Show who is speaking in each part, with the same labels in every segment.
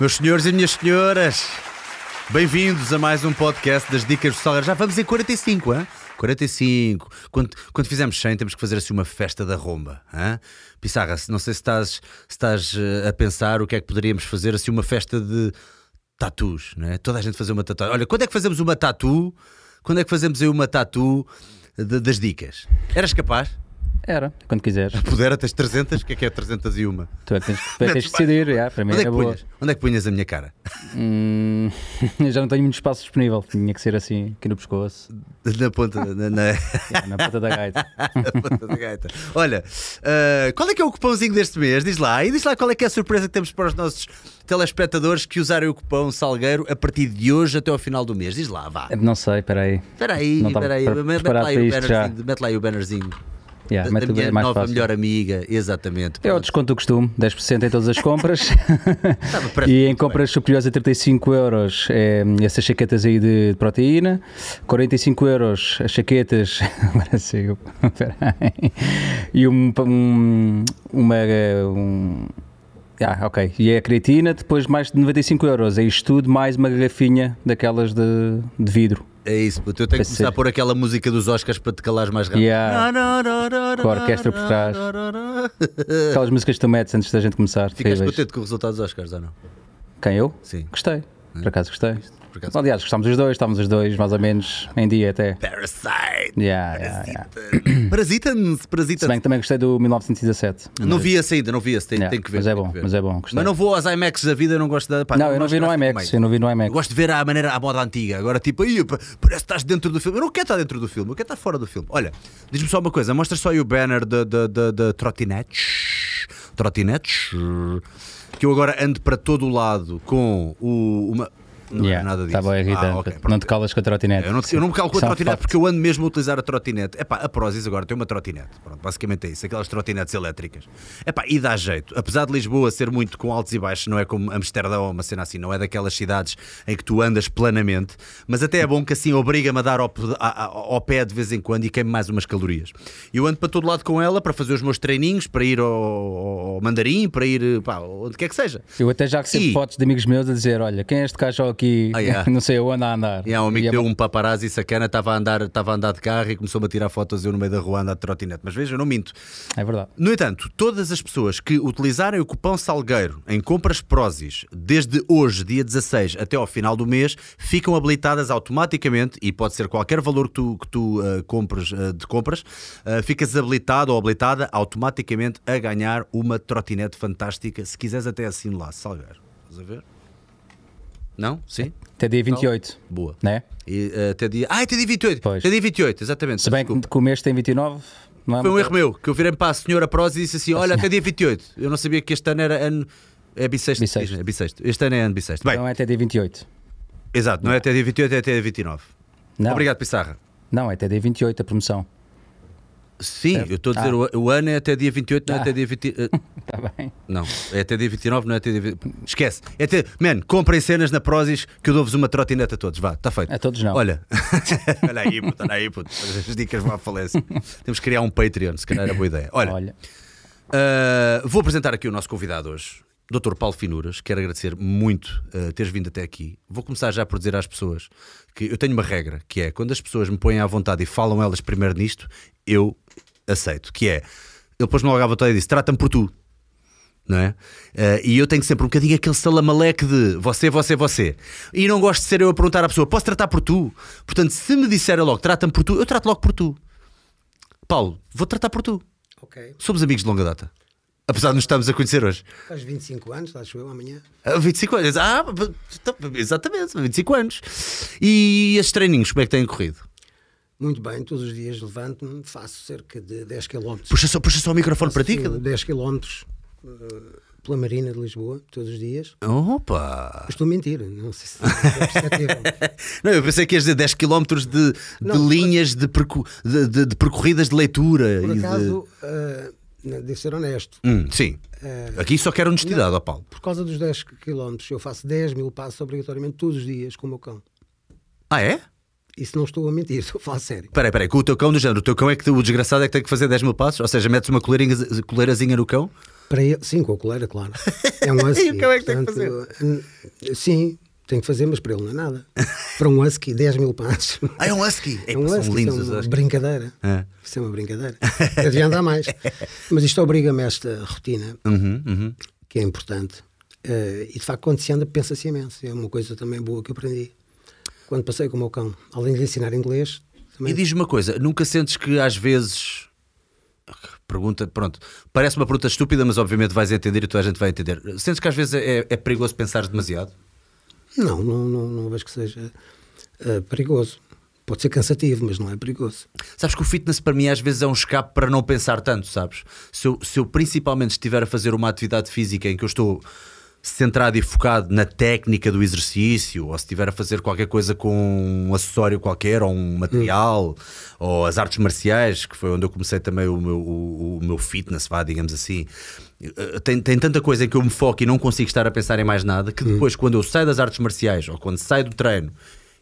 Speaker 1: Meus senhores e minhas senhoras, bem-vindos a mais um podcast das Dicas do Salgueiro. Já vamos em 45, hein? 45. Quando, quando fizermos 100, temos que fazer assim uma festa da romba. Hein? Pissarra, não sei se estás, se estás eh, a pensar o que é que poderíamos fazer, assim, uma festa de tatus, não é? Toda a gente fazer uma tatuagem. Olha, quando é que fazemos uma tatu? Quando é que fazemos aí uma tatu das dicas? Eras capaz?
Speaker 2: Era, quando quiseres.
Speaker 1: Pudera, tens 300? O que é que é 301?
Speaker 2: Tu é que tens, tu é tens de decidir, já, para mim
Speaker 1: Onde é, que
Speaker 2: boa.
Speaker 1: punhas? Onde é que punhas a minha cara?
Speaker 2: Hum, já não tenho muito espaço disponível, tinha que ser assim, aqui no pescoço,
Speaker 1: Na ponta, na, na-
Speaker 2: já, na ponta da gaita.
Speaker 1: na ponta da gaita. Olha, ah, qual é que é o cupãozinho deste mês? Diz lá. E diz lá qual é que é a surpresa que temos para os nossos telespectadores que usarem o cupão Salgueiro a partir de hoje até ao final do mês. Diz lá, vá.
Speaker 2: Não sei.
Speaker 1: Espera aí,
Speaker 2: Não estava
Speaker 1: espera aí. Mete, lá aí o bannerzinho. Mete lá aí o bannerzinho. Da, da
Speaker 2: o-
Speaker 1: minha
Speaker 2: é
Speaker 1: nova
Speaker 2: fácil.
Speaker 1: melhor amiga. Exatamente.
Speaker 2: É o desconto do costume, 10% em todas as compras.
Speaker 1: Prestes
Speaker 2: e em compras superiores a 35 euros, é, essas chaquetas aí de proteína. 45 euros as chaquetas. Agora sigo. E um, um, uma. Um, ah, ok. E é a creatina, depois mais de 95 euros. É isto tudo, mais uma garrafinha daquelas de, de vidro.
Speaker 1: É isso, puto. eu tenho que
Speaker 2: Vai
Speaker 1: começar a pôr aquela música dos Oscars para te calares mais rápido.
Speaker 2: Yeah. Com a orquestra por trás. Aquelas músicas que tu metes antes da gente começar. Terríveis.
Speaker 1: contente com o resultado dos Oscars ou não?
Speaker 2: Quem eu?
Speaker 1: Sim.
Speaker 2: Gostei. Por acaso gostei.
Speaker 1: Por acaso.
Speaker 2: Aliás, gostámos os dois, estávamos os dois mais ou menos em dia até.
Speaker 1: Parasite!
Speaker 2: Yeah, yeah, yeah.
Speaker 1: Parasita-nos,
Speaker 2: Se
Speaker 1: parasita
Speaker 2: bem que também gostei do 1917.
Speaker 1: Não vi esse ainda, não vi esse, tem,
Speaker 2: Yeah,
Speaker 1: tem que ver.
Speaker 2: mas é bom, mas é bom, gostei.
Speaker 1: Mas não vou aos IMAX da vida, eu não gosto da. pá,
Speaker 2: não, eu não vi
Speaker 1: de
Speaker 2: no IMAX, eu não vi no
Speaker 1: Eu
Speaker 2: IMAX.
Speaker 1: gosto de ver à maneira, à moda antiga. Agora, tipo, aí, parece que estás dentro do filme. Eu não quero estar dentro do filme, eu quero estar fora do filme. Olha, diz-me só uma coisa: mostra só aí o banner da da- da- da trotinetes. Trotinetes. Que eu agora ando para todo o lado com o, uma. Não é
Speaker 2: Yeah,
Speaker 1: nada disso.
Speaker 2: Está bem irritante.
Speaker 1: Ah, ok,
Speaker 2: não te calas com a trotinete.
Speaker 1: Eu não, eu não me calo com a
Speaker 2: é
Speaker 1: trotinete porque eu ando mesmo a utilizar a trotinete. Epá, a Prozis agora tem uma trotinete. Pronto, basicamente é isso, aquelas trotinetes elétricas. Epá, e dá jeito. Apesar de Lisboa ser muito com altos e baixos, não é como Amsterdão ou uma cena assim, não é daquelas cidades em que tu andas planamente, mas até é bom que assim obriga-me a dar ao, ao pé de vez em quando e queime mais umas calorias. Eu ando para todo lado com ela para fazer os meus treininhos, para ir ao, ao mandarim, para ir pá, onde quer que seja.
Speaker 2: Eu até já recebo
Speaker 1: E-
Speaker 2: fotos de amigos meus a dizer: Olha, quem é este cachorro aqui?
Speaker 1: Ah, yeah.
Speaker 2: não sei onde a andar.
Speaker 1: E há um amigo
Speaker 2: E bom.
Speaker 1: um paparazzi sacana, estava a, andar, estava a andar de carro e começou-me a tirar fotos eu no meio da rua a andar de trotinete. Mas veja, eu não minto.
Speaker 2: É verdade.
Speaker 1: No entanto, todas as pessoas que utilizarem o cupão Salgueiro em compras Prozis desde hoje, dia 16, até ao final do mês, ficam habilitadas automaticamente, e pode ser qualquer valor que tu, que tu ah, compres, ah, de compras, ah, ficas habilitado ou habilitada automaticamente a ganhar uma trotinete fantástica, se quiseres até assim lá, Salgueiro. Estás a ver? Não? Sim?
Speaker 2: Até dia 28,
Speaker 1: Boa.
Speaker 2: né?
Speaker 1: E, ah, até dia... Ah, até dia 28.
Speaker 2: Pois.
Speaker 1: Até dia 28, exatamente.
Speaker 2: Se bem
Speaker 1: desculpa.
Speaker 2: que o mês tem 29, não é?
Speaker 1: Foi um erro meu, que eu virei para a senhora Prós e disse assim: Olha, até dia 28. Eu não sabia que este ano era ano. É bissexto.
Speaker 2: Bissexto.
Speaker 1: É bissexto. Este ano é ano bissexto. Bem,
Speaker 2: Não é até dia 28.
Speaker 1: exato, não é até dia 28, é até dia 29.
Speaker 2: Não,
Speaker 1: Obrigado, Pissarra.
Speaker 2: não, é até dia 28 a promoção.
Speaker 1: Sim,
Speaker 2: Certo.
Speaker 1: eu estou a dizer,
Speaker 2: Ah.
Speaker 1: o, o ano é até dia 28, não é
Speaker 2: Ah.
Speaker 1: até dia 20. eh,
Speaker 2: Está bem.
Speaker 1: não, é até dia 29, não é até dia 20. Esquece. É até, man, comprem cenas na Prozis que eu dou-vos uma trotineta a todos. Vá, está feito.
Speaker 2: A todos não.
Speaker 1: Olha, olha aí, puto, olha aí, puto. As dicas vão à falência. Temos que criar um Patreon, se calhar era boa ideia. Olha,
Speaker 2: Olha,
Speaker 1: Uh, vou apresentar aqui o nosso convidado hoje, Dr. Paulo Finuras. Quero agradecer muito uh, teres vindo até aqui. Vou começar já por dizer às pessoas que eu tenho uma regra, que é quando as pessoas me põem à vontade e falam elas primeiro nisto, eu aceito. Que é, ele pôs-me logo à vontade e disse: trata-me por tu. Não é? Uh, e eu tenho sempre um bocadinho aquele salamaleque de você, você, você. E não gosto de ser eu a perguntar à pessoa: posso tratar por tu? Portanto, se me disser logo, trata-me por tu, eu trato logo por tu. Paulo, vou tratar por tu.
Speaker 3: Ok.
Speaker 1: Somos amigos de longa data. Apesar de nos estarmos a conhecer hoje.
Speaker 3: Faz 25 anos, acho eu, amanhã.
Speaker 1: Ah, 25 anos. Ah, exatamente, 25 anos. E estes treininhos, como é que têm corrido?
Speaker 3: Muito bem, todos os dias levanto-me, faço cerca de 10 km.
Speaker 1: Puxa só, puxa só o microfone para ti. que-
Speaker 3: 10 km pela Marina de Lisboa, todos os dias.
Speaker 1: Opa!
Speaker 3: Estou a mentir, não sei se é perceptível.
Speaker 1: Não, eu pensei que ias dizer 10 km de, de
Speaker 3: Não,
Speaker 1: linhas de, percu- de, de- de percorridas de leitura.
Speaker 3: Por
Speaker 1: de-
Speaker 3: acaso, ah, não, devo ser honesto,
Speaker 1: Hum, sim.
Speaker 3: ah,
Speaker 1: Aqui só quero honestidade, ó Paulo.
Speaker 3: por causa dos 10 km, eu faço 10 mil passos obrigatoriamente todos os dias com o meu cão.
Speaker 1: Ah, é?
Speaker 3: Isso não estou a mentir, estou a falar sério.
Speaker 1: Espera aí, espera aí, com o teu cão do género. O teu cão é que o desgraçado é que tem que fazer 10 mil passos? Ou seja, metes uma coleirinha- coleirazinha no cão?
Speaker 3: Para ele, sim, com a coleira, claro. É um husky.
Speaker 1: E o que é que tem que
Speaker 3: portanto, eh, Sim, tem que fazer, mas para ele não é nada. Para um husky, 10 mil passos.
Speaker 1: Ah, é um husky.
Speaker 3: É um
Speaker 1: Epá,
Speaker 3: husky,
Speaker 1: são lindos
Speaker 3: isso é uma brincadeira.
Speaker 1: É.
Speaker 3: Isso é uma brincadeira. Devia andar mais. Mas isto obriga-me a esta rotina,
Speaker 1: Uhum, uhum.
Speaker 3: que é importante. Eh, e de facto, quando se anda, pensa-se imenso. É uma coisa também boa que eu aprendi. Quando passei com o meu cão, além de ensinar inglês, também
Speaker 1: E diz-me uma coisa, nunca sentes que às vezes. Pergunta, pronto, parece uma pergunta estúpida, mas obviamente vais entender e toda a gente vai entender. Sentes que às vezes é, é perigoso pensar demasiado?
Speaker 3: Não, não, não, não vejo que seja eh, perigoso. Pode ser cansativo, mas não é perigoso.
Speaker 1: Sabes que o fitness para mim às vezes é um escape para não pensar tanto, sabes? Se eu, se eu principalmente estiver a fazer uma atividade física em que eu estou centrado e focado na técnica do exercício, ou se estiver a fazer qualquer coisa com um acessório qualquer, ou um material, ou as artes marciais, que foi onde eu comecei também o meu, o, o meu fitness, vá, digamos assim. eh, Tem, tem tanta coisa em que eu me foco e não consigo estar a pensar em mais nada que depois, quando eu saio das artes marciais ou quando saio do treino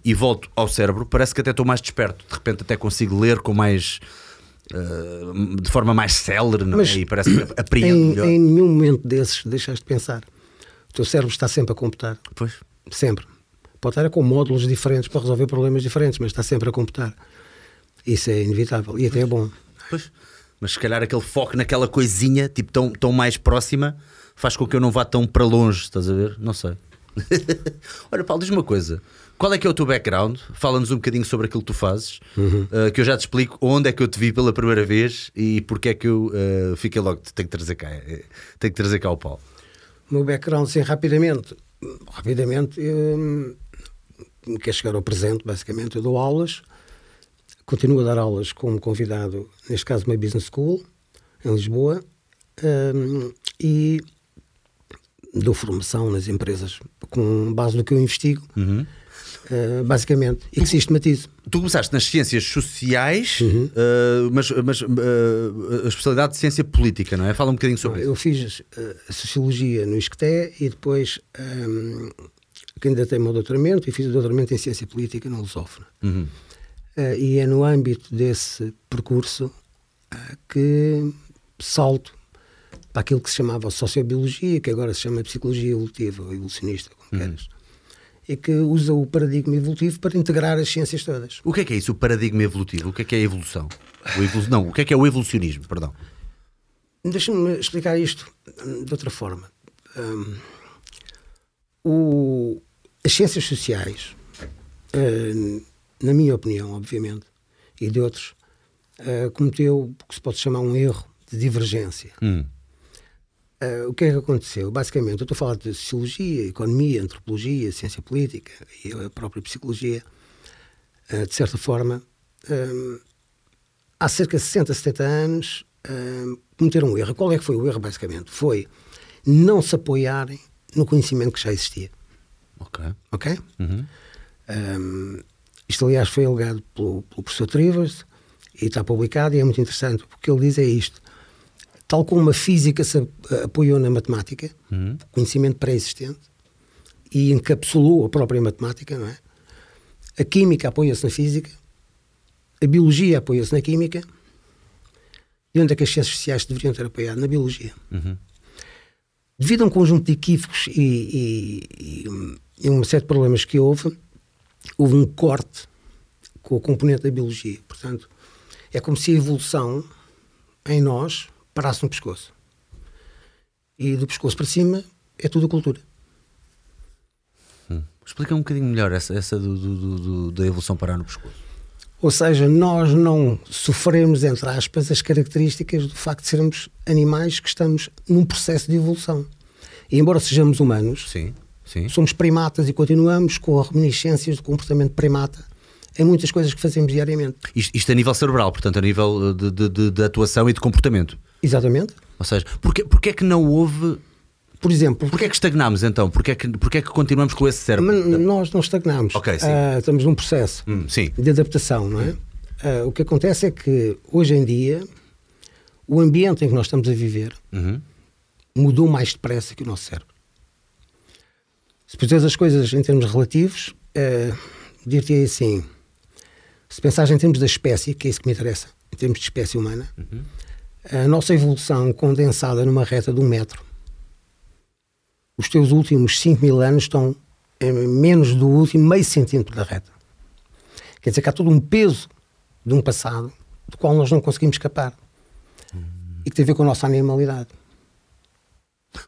Speaker 1: e volto ao cérebro, parece que até estou mais desperto. De repente, até consigo ler com mais. eh, de forma mais célere, não é? E parece que apreendo
Speaker 3: Em,
Speaker 1: melhor.
Speaker 3: em nenhum momento desses deixaste de pensar. O teu cérebro está sempre a computar.
Speaker 1: Pois.
Speaker 3: Sempre. Pode estar com módulos diferentes para resolver problemas diferentes, mas está sempre a computar. Isso é inevitável e até é bom.
Speaker 1: Pois. Mas se calhar aquele foco naquela coisinha, tipo tão, tão mais próxima, faz com que eu não vá tão para longe, estás a ver? Não sei. Olha, Paulo, diz-me uma coisa. Qual é que é o teu background? Fala-nos um bocadinho sobre aquilo que tu fazes, uh, que eu já te explico onde é que eu te vi pela primeira vez e porque é que eu uh, fiquei logo. Tenho que trazer cá, eh, tenho que trazer cá o Paulo.
Speaker 3: Meu background, sim, rapidamente. Rapidamente, eu, quer chegar ao presente, basicamente. Eu dou aulas, continuo a dar aulas como convidado, neste caso, uma business school, em Lisboa, hum, e dou formação nas empresas com base no que eu investigo, eh, basicamente, e que sistematizo.
Speaker 1: Tu começaste nas ciências sociais,
Speaker 3: Uhum.
Speaker 1: uh, mas, mas uh, a especialidade de ciência política, não é? Fala um bocadinho sobre isso.
Speaker 3: Eu fiz a Sociologia no ISCTE e depois hum, candidatei-me ao doutoramento e fiz o doutoramento em Ciência Política na Lusófona.
Speaker 1: Uhum.
Speaker 3: E é no âmbito desse percurso que salto para aquilo que se chamava Sociobiologia, que agora se chama Psicologia Evolutiva ou Evolucionista, como queres, e que usa o paradigma evolutivo para integrar as ciências todas.
Speaker 1: O que é que é isso, o paradigma evolutivo? O que é que é a evolução? O evolu... Não, o que é que é o evolucionismo? Perdão.
Speaker 3: Deixa-me explicar isto hum, de outra forma. Hum, o- as ciências sociais, hum, na minha opinião, obviamente, e de outros, hum, cometeu o que se pode chamar um erro de divergência.
Speaker 1: Hum.
Speaker 3: Uh, o que é que aconteceu? Basicamente, eu estou a falar de sociologia, economia, antropologia, ciência política e a própria psicologia. Uh, de certa forma, um, há cerca de 60, 70 anos, um, cometeram um erro. Qual é que foi o erro, basicamente? Foi não se apoiarem no conhecimento que já existia.
Speaker 1: Ok.
Speaker 3: Ok?
Speaker 1: Uhum.
Speaker 3: Um, isto, aliás, foi alegado pelo, pelo professor Trivers e está publicado e é muito interessante. O que ele diz é isto. Tal como a física se ap- apoiou na matemática, conhecimento pré-existente, e encapsulou a própria matemática, não é? A química apoia-se na física, a biologia apoia-se na química, e onde é que as ciências sociais deveriam ter apoiado? Na biologia. Devido a um conjunto de equívocos e, e, e, um- de problemas que houve, houve um corte com a componente da biologia. Portanto, é como se a evolução em nós parasse no pescoço. E do pescoço para cima é tudo a cultura.
Speaker 1: Explica um bocadinho melhor essa, essa do, do- do- do- da evolução parar no pescoço.
Speaker 3: Ou seja, nós não sofremos, entre aspas, as características do facto de sermos animais que estamos num processo de evolução. E embora sejamos humanos,
Speaker 1: Sim, sim.
Speaker 3: somos primatas e continuamos com reminiscências do comportamento primata em muitas coisas que fazemos diariamente.
Speaker 1: Isto, isto a nível cerebral, portanto, a nível de, de- de- de atuação e de comportamento.
Speaker 3: Exatamente.
Speaker 1: Ou seja, porque, porque é que não houve.
Speaker 3: Por exemplo,
Speaker 1: Porquê é que estagnámos então? Porquê é que, porquê é que continuamos com esse cérebro?
Speaker 3: nós não estagnamos.
Speaker 1: Ok, sim.
Speaker 3: Ah, estamos num processo
Speaker 1: Hum,
Speaker 3: de adaptação, não é? Ah, o que acontece é que hoje em dia o ambiente em que nós estamos a viver
Speaker 1: Uhum.
Speaker 3: mudou mais depressa que o nosso cérebro. Se puseres as coisas em termos relativos, uh, dir-te assim: se pensares em termos da espécie, que é isso que me interessa, em termos de espécie humana, a nossa evolução condensada numa reta de um metro. Os teus últimos 5 mil anos estão em menos do último meio centímetro da reta. Quer dizer que há todo um peso de um passado do qual nós não conseguimos escapar e que tem a ver com a nossa animalidade.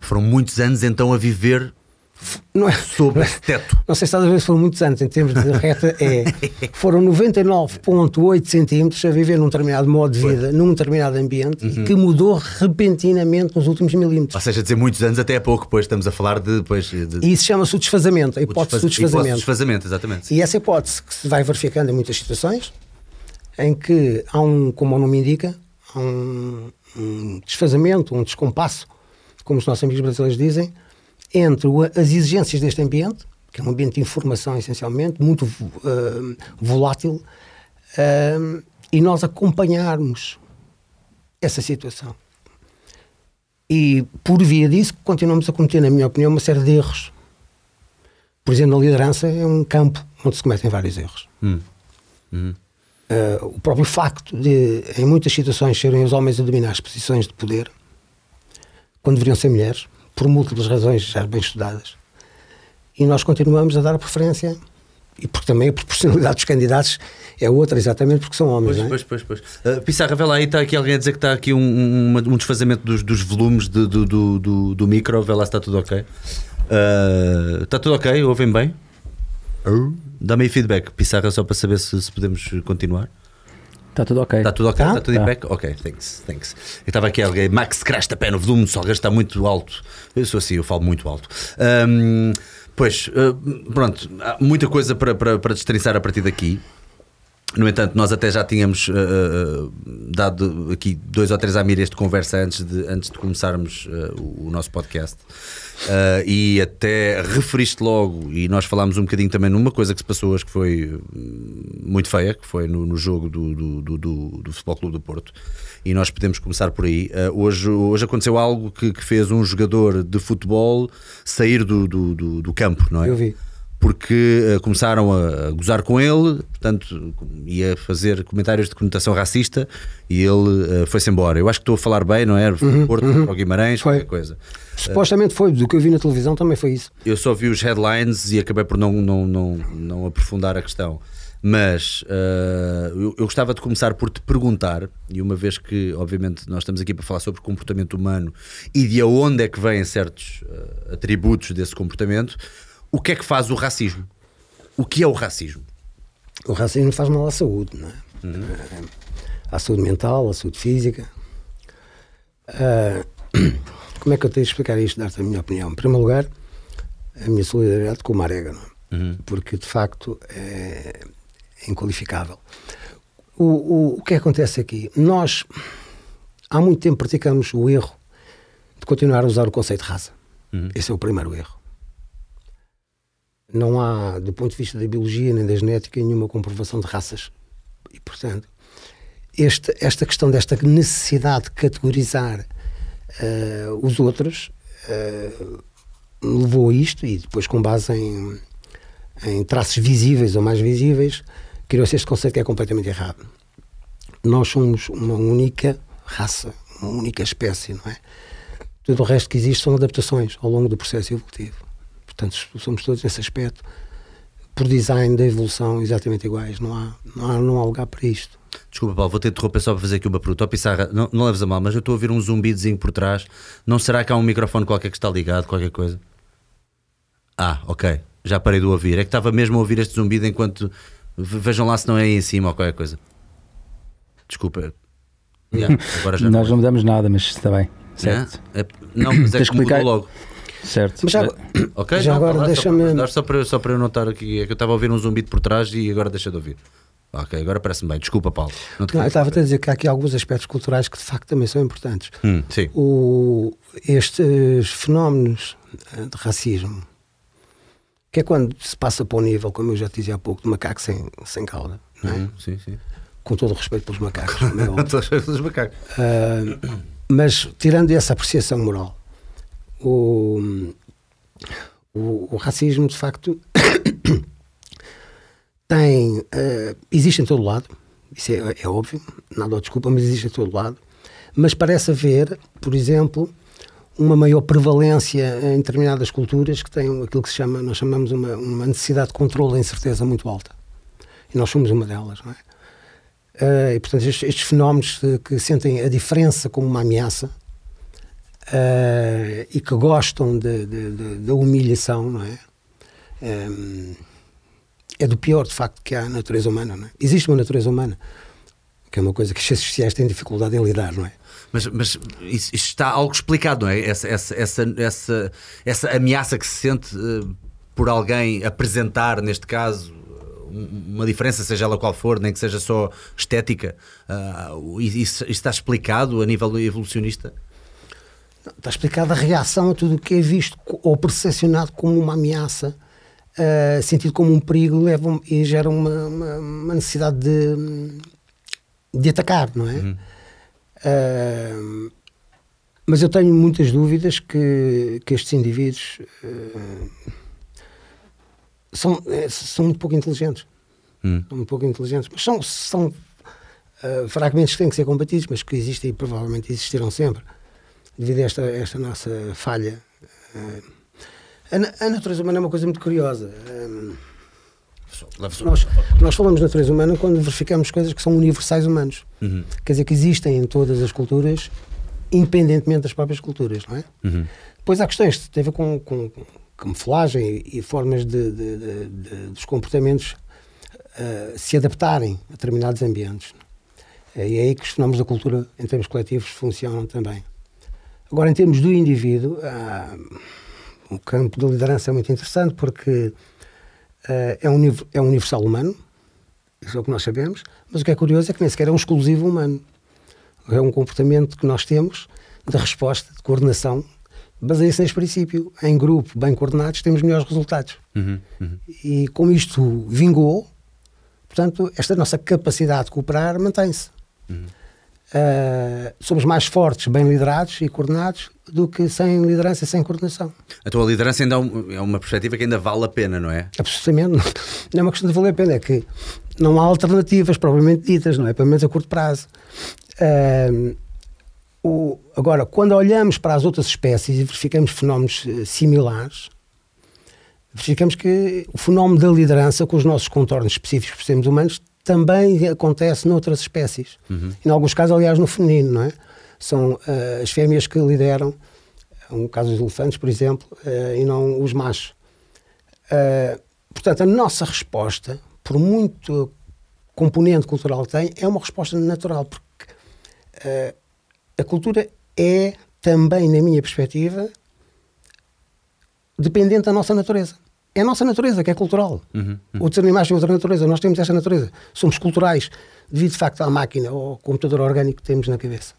Speaker 1: Foram muitos anos então a viver
Speaker 3: Não é?
Speaker 1: sob esse teto.
Speaker 3: Não sei se estás a ver se foram muitos anos em termos de reta, é. Foram 99,8 centímetros a viver num determinado modo de vida, num determinado ambiente,
Speaker 1: Uhum.
Speaker 3: que mudou repentinamente nos últimos
Speaker 1: Ou
Speaker 3: milímetros.
Speaker 1: seja, dizer muitos anos até é pouco, pois estamos a falar de. Depois, de
Speaker 3: E isso chama-se o desfazamento, a
Speaker 1: o
Speaker 3: hipótese do
Speaker 1: desfaz- hipótese de
Speaker 3: desfazamento.
Speaker 1: desfazamento, exatamente.
Speaker 3: E essa hipótese que se vai verificando em muitas situações, em que há um, como o nome indica, há um, um desfazamento, um descompasso, como os nossos amigos brasileiros dizem, entre as exigências deste ambiente, que é um ambiente de informação essencialmente, muito eh, volátil, eh, e nós acompanharmos essa situação. E por via disso continuamos a cometer, na minha opinião, uma série de erros. Por exemplo, a liderança é um campo onde se cometem vários erros.
Speaker 1: Hum. Hum.
Speaker 3: Uh, o próprio facto de, em muitas situações, serem os homens a dominar as posições de poder, quando deveriam ser mulheres, por múltiplas razões já bem estudadas, e nós continuamos a dar a preferência, e porque também a proporcionalidade dos candidatos é outra, exatamente porque são homens.
Speaker 1: Pois,
Speaker 3: não é?
Speaker 1: pois, pois, pois. Uh, Pissarra, vê lá aí, está aqui alguém a dizer que está aqui um, um, um desfazamento dos, dos volumes de- do, do, do, do micro, vê lá se está tudo ok. Uh, está tudo ok? Ouvem bem? Dá-me aí feedback, Pissarra, só para saber se, se podemos continuar.
Speaker 2: Está tudo ok.
Speaker 1: Está tudo ok?
Speaker 3: Tá?
Speaker 1: Está tudo em
Speaker 2: Tá.
Speaker 1: back? Ok, thanks, thanks. Eu estava aqui alguém, Max crasta pé no volume, só está muito alto. Eu sou assim, eu falo muito alto. Ahm, pois, ah, pronto, há muita coisa para, para, para destrinçar a partir daqui. No entanto, nós até já tínhamos ah, dado aqui dois ou três amires de conversa antes de, antes de começarmos ah, o, o nosso podcast. Ah, e até referiste logo, e nós falámos um bocadinho também numa coisa que se passou hoje que foi hum, muito feia, que foi no, no jogo do, do, do, do, Futebol Clube do Porto. E nós podemos começar por aí. Hoje, hoje aconteceu algo que, que fez um jogador de futebol sair do, do, do, do campo, não é?
Speaker 3: Eu vi.
Speaker 1: Porque eh, começaram a, gozar com ele, portanto, ia fazer comentários de conotação racista e ele eh, foi-se embora. Eu acho que estou a falar bem, não é? Foi Porto, para o Guimarães,
Speaker 3: Foi.
Speaker 1: qualquer coisa.
Speaker 3: Supostamente foi, do que eu vi na televisão também foi isso.
Speaker 1: Eu só vi os headlines e acabei por não, não, não, não aprofundar a questão. Mas eh, eu, eu gostava de começar por te perguntar, e uma vez que, obviamente, nós estamos aqui para falar sobre comportamento humano e de onde é que vêm certos atributos desse comportamento, o que é que faz o racismo? O que é o racismo?
Speaker 3: O racismo faz mal à saúde, não é? Eh, À saúde mental, à saúde física. Ah, como é que eu tenho de explicar isto, dar-te a minha opinião? Em primeiro lugar, a minha solidariedade com o Marega, é? porque de facto é, inqualificável. O, o, o que acontece aqui? Nós, há muito tempo, praticamos o erro de continuar a usar o conceito de raça. Esse é o primeiro erro. Não há, do ponto de vista da biologia nem da genética, nenhuma comprovação de raças. E, portanto, este, esta questão desta necessidade de categorizar eh, os outros eh, levou a isto, e depois, com base em, em traços visíveis ou mais visíveis, criou-se este conceito que é completamente errado. Nós somos uma única raça, uma única espécie, não é? Tudo o resto que existe são adaptações ao longo do processo evolutivo. Portanto, somos todos nesse aspecto, por design da evolução, exatamente iguais. Não há, não há, não há lugar para isto.
Speaker 1: Desculpa, Paulo, vou ter de interromper só para fazer aqui uma pergunta. Ó, Pissarra, não, não leves a mal, mas eu estou a ouvir um zumbidozinho por trás. Não será que há um microfone qualquer que está ligado, qualquer coisa? Ah, ok. Já parei de ouvir. É que estava mesmo a ouvir este zumbido enquanto. ve- Vejam lá se não é aí em cima ou qualquer coisa. Desculpa. Yeah, agora já.
Speaker 2: Nós não mudamos nada, mas está bem. Certo.
Speaker 1: É? É- não, mas é
Speaker 2: Tens
Speaker 1: que mudou
Speaker 2: explicar-
Speaker 1: logo.
Speaker 2: Certo.
Speaker 3: Mas já,
Speaker 1: Ok,
Speaker 3: Já
Speaker 1: não,
Speaker 3: agora deixa-me-
Speaker 1: Só para, só, para, só para eu notar aqui, é que eu estava a ouvir um zumbido por trás e agora deixa de ouvir. Ok, agora parece-me bem. Desculpa, Paulo. Não te
Speaker 3: não, eu estava a dizer que há aqui alguns aspectos culturais que de facto também são importantes.
Speaker 1: Hum, sim.
Speaker 3: O, estes fenómenos eh, de racismo, que é quando se passa para o nível, como eu já te dizia há pouco, de macaco sem, sem cauda, não é?
Speaker 1: Hum, sim, sim.
Speaker 3: com todo o respeito pelos macacos. é óbvio.
Speaker 1: Todos os macacos.
Speaker 3: Ah, mas tirando essa apreciação moral, o, o, o racismo de facto tem, ah, existe em todo lado, isso é, é óbvio, nada ao desculpa, mas existe em todo lado. mas parece haver, por exemplo, uma maior prevalência em determinadas culturas que têm aquilo que se chama, nós chamamos uma, uma necessidade de controle da incerteza muito alta. E nós somos uma delas, não é? Uh, e, portanto, estes, estes, fenómenos que sentem a diferença como uma ameaça uh, e que gostam da humilhação, não é? Um, é do pior, de facto, que há na natureza humana. Não é? Existe uma natureza humana, que é uma coisa que os ciências sociais têm dificuldade em lidar, não é?
Speaker 1: Mas, mas isso, está algo explicado, não é? Essa, essa, essa, essa, essa ameaça que se sente uh, por alguém apresentar, neste caso, uma diferença, seja ela qual for, nem que seja só estética, uh, isso, isso, está explicado a nível evolucionista?
Speaker 3: Está explicada a reação a tudo o que é visto ou percepcionado como uma ameaça, uh, sentido como um perigo, leva e gera uma, uma, uma, necessidade de, de atacar, não é? Uhum. Uh, mas eu tenho muitas dúvidas que, que estes indivíduos uh, são, são muito pouco inteligentes. Hum. São muito pouco inteligentes, mas são, são uh, fragmentos que têm que ser combatidos, mas que existem e provavelmente existirão sempre, devido a esta, esta nossa falha. Uh, a, a, natureza humana é uma coisa muito curiosa. Um, nós, nós falamos de natureza humana quando verificamos coisas que são universais humanos. Uhum. Quer dizer, que existem em todas as culturas, independentemente das próprias culturas, não é? Uhum. Depois há questões que têm a ver com, com, camuflagem e, formas de, de, de, de dos comportamentos uh, se adaptarem a determinados ambientes. É, e é aí que os fenómenos da cultura, em termos coletivos, funcionam também. Agora, em termos do indivíduo, o campo da liderança é muito interessante porque uh, é, um, é um universal humano, isso é o que nós sabemos, mas o que é curioso é que nem sequer é um exclusivo humano. É um comportamento que nós temos de resposta, de coordenação baseia-se neste princípio. Em grupo, bem coordenados, temos melhores resultados. Uhum, uhum. E como isto vingou, portanto, esta nossa capacidade de cooperar mantém-se. Uhum. Uh, somos mais fortes, bem liderados e coordenados do que sem liderança e sem coordenação.
Speaker 1: A tua liderança ainda é uma perspectiva que ainda vale a pena, não é?
Speaker 3: Absolutamente. Não é uma questão de valer a pena, é que não há alternativas propriamente ditas, não é? Pelo menos a curto prazo. Uh, o, agora, quando olhamos para as outras espécies e verificamos fenómenos uh, similares, verificamos que o fenómeno da liderança, com os nossos contornos específicos por sermos humanos, também acontece noutras espécies. Uhum. Em alguns casos, aliás, no feminino, não é? São uh, as fêmeas que lideram, no um caso dos elefantes, por exemplo, uh, e não os machos. portanto, a nossa resposta, por muito componente cultural que tem, é uma resposta natural, porque a cultura é também, na minha perspectiva, dependente da nossa natureza. É a nossa natureza que é cultural. Uhum, uhum. Outros animais têm outra natureza. Nós temos essa natureza. Somos culturais devido, de facto, à máquina ou ao computador orgânico que temos na cabeça.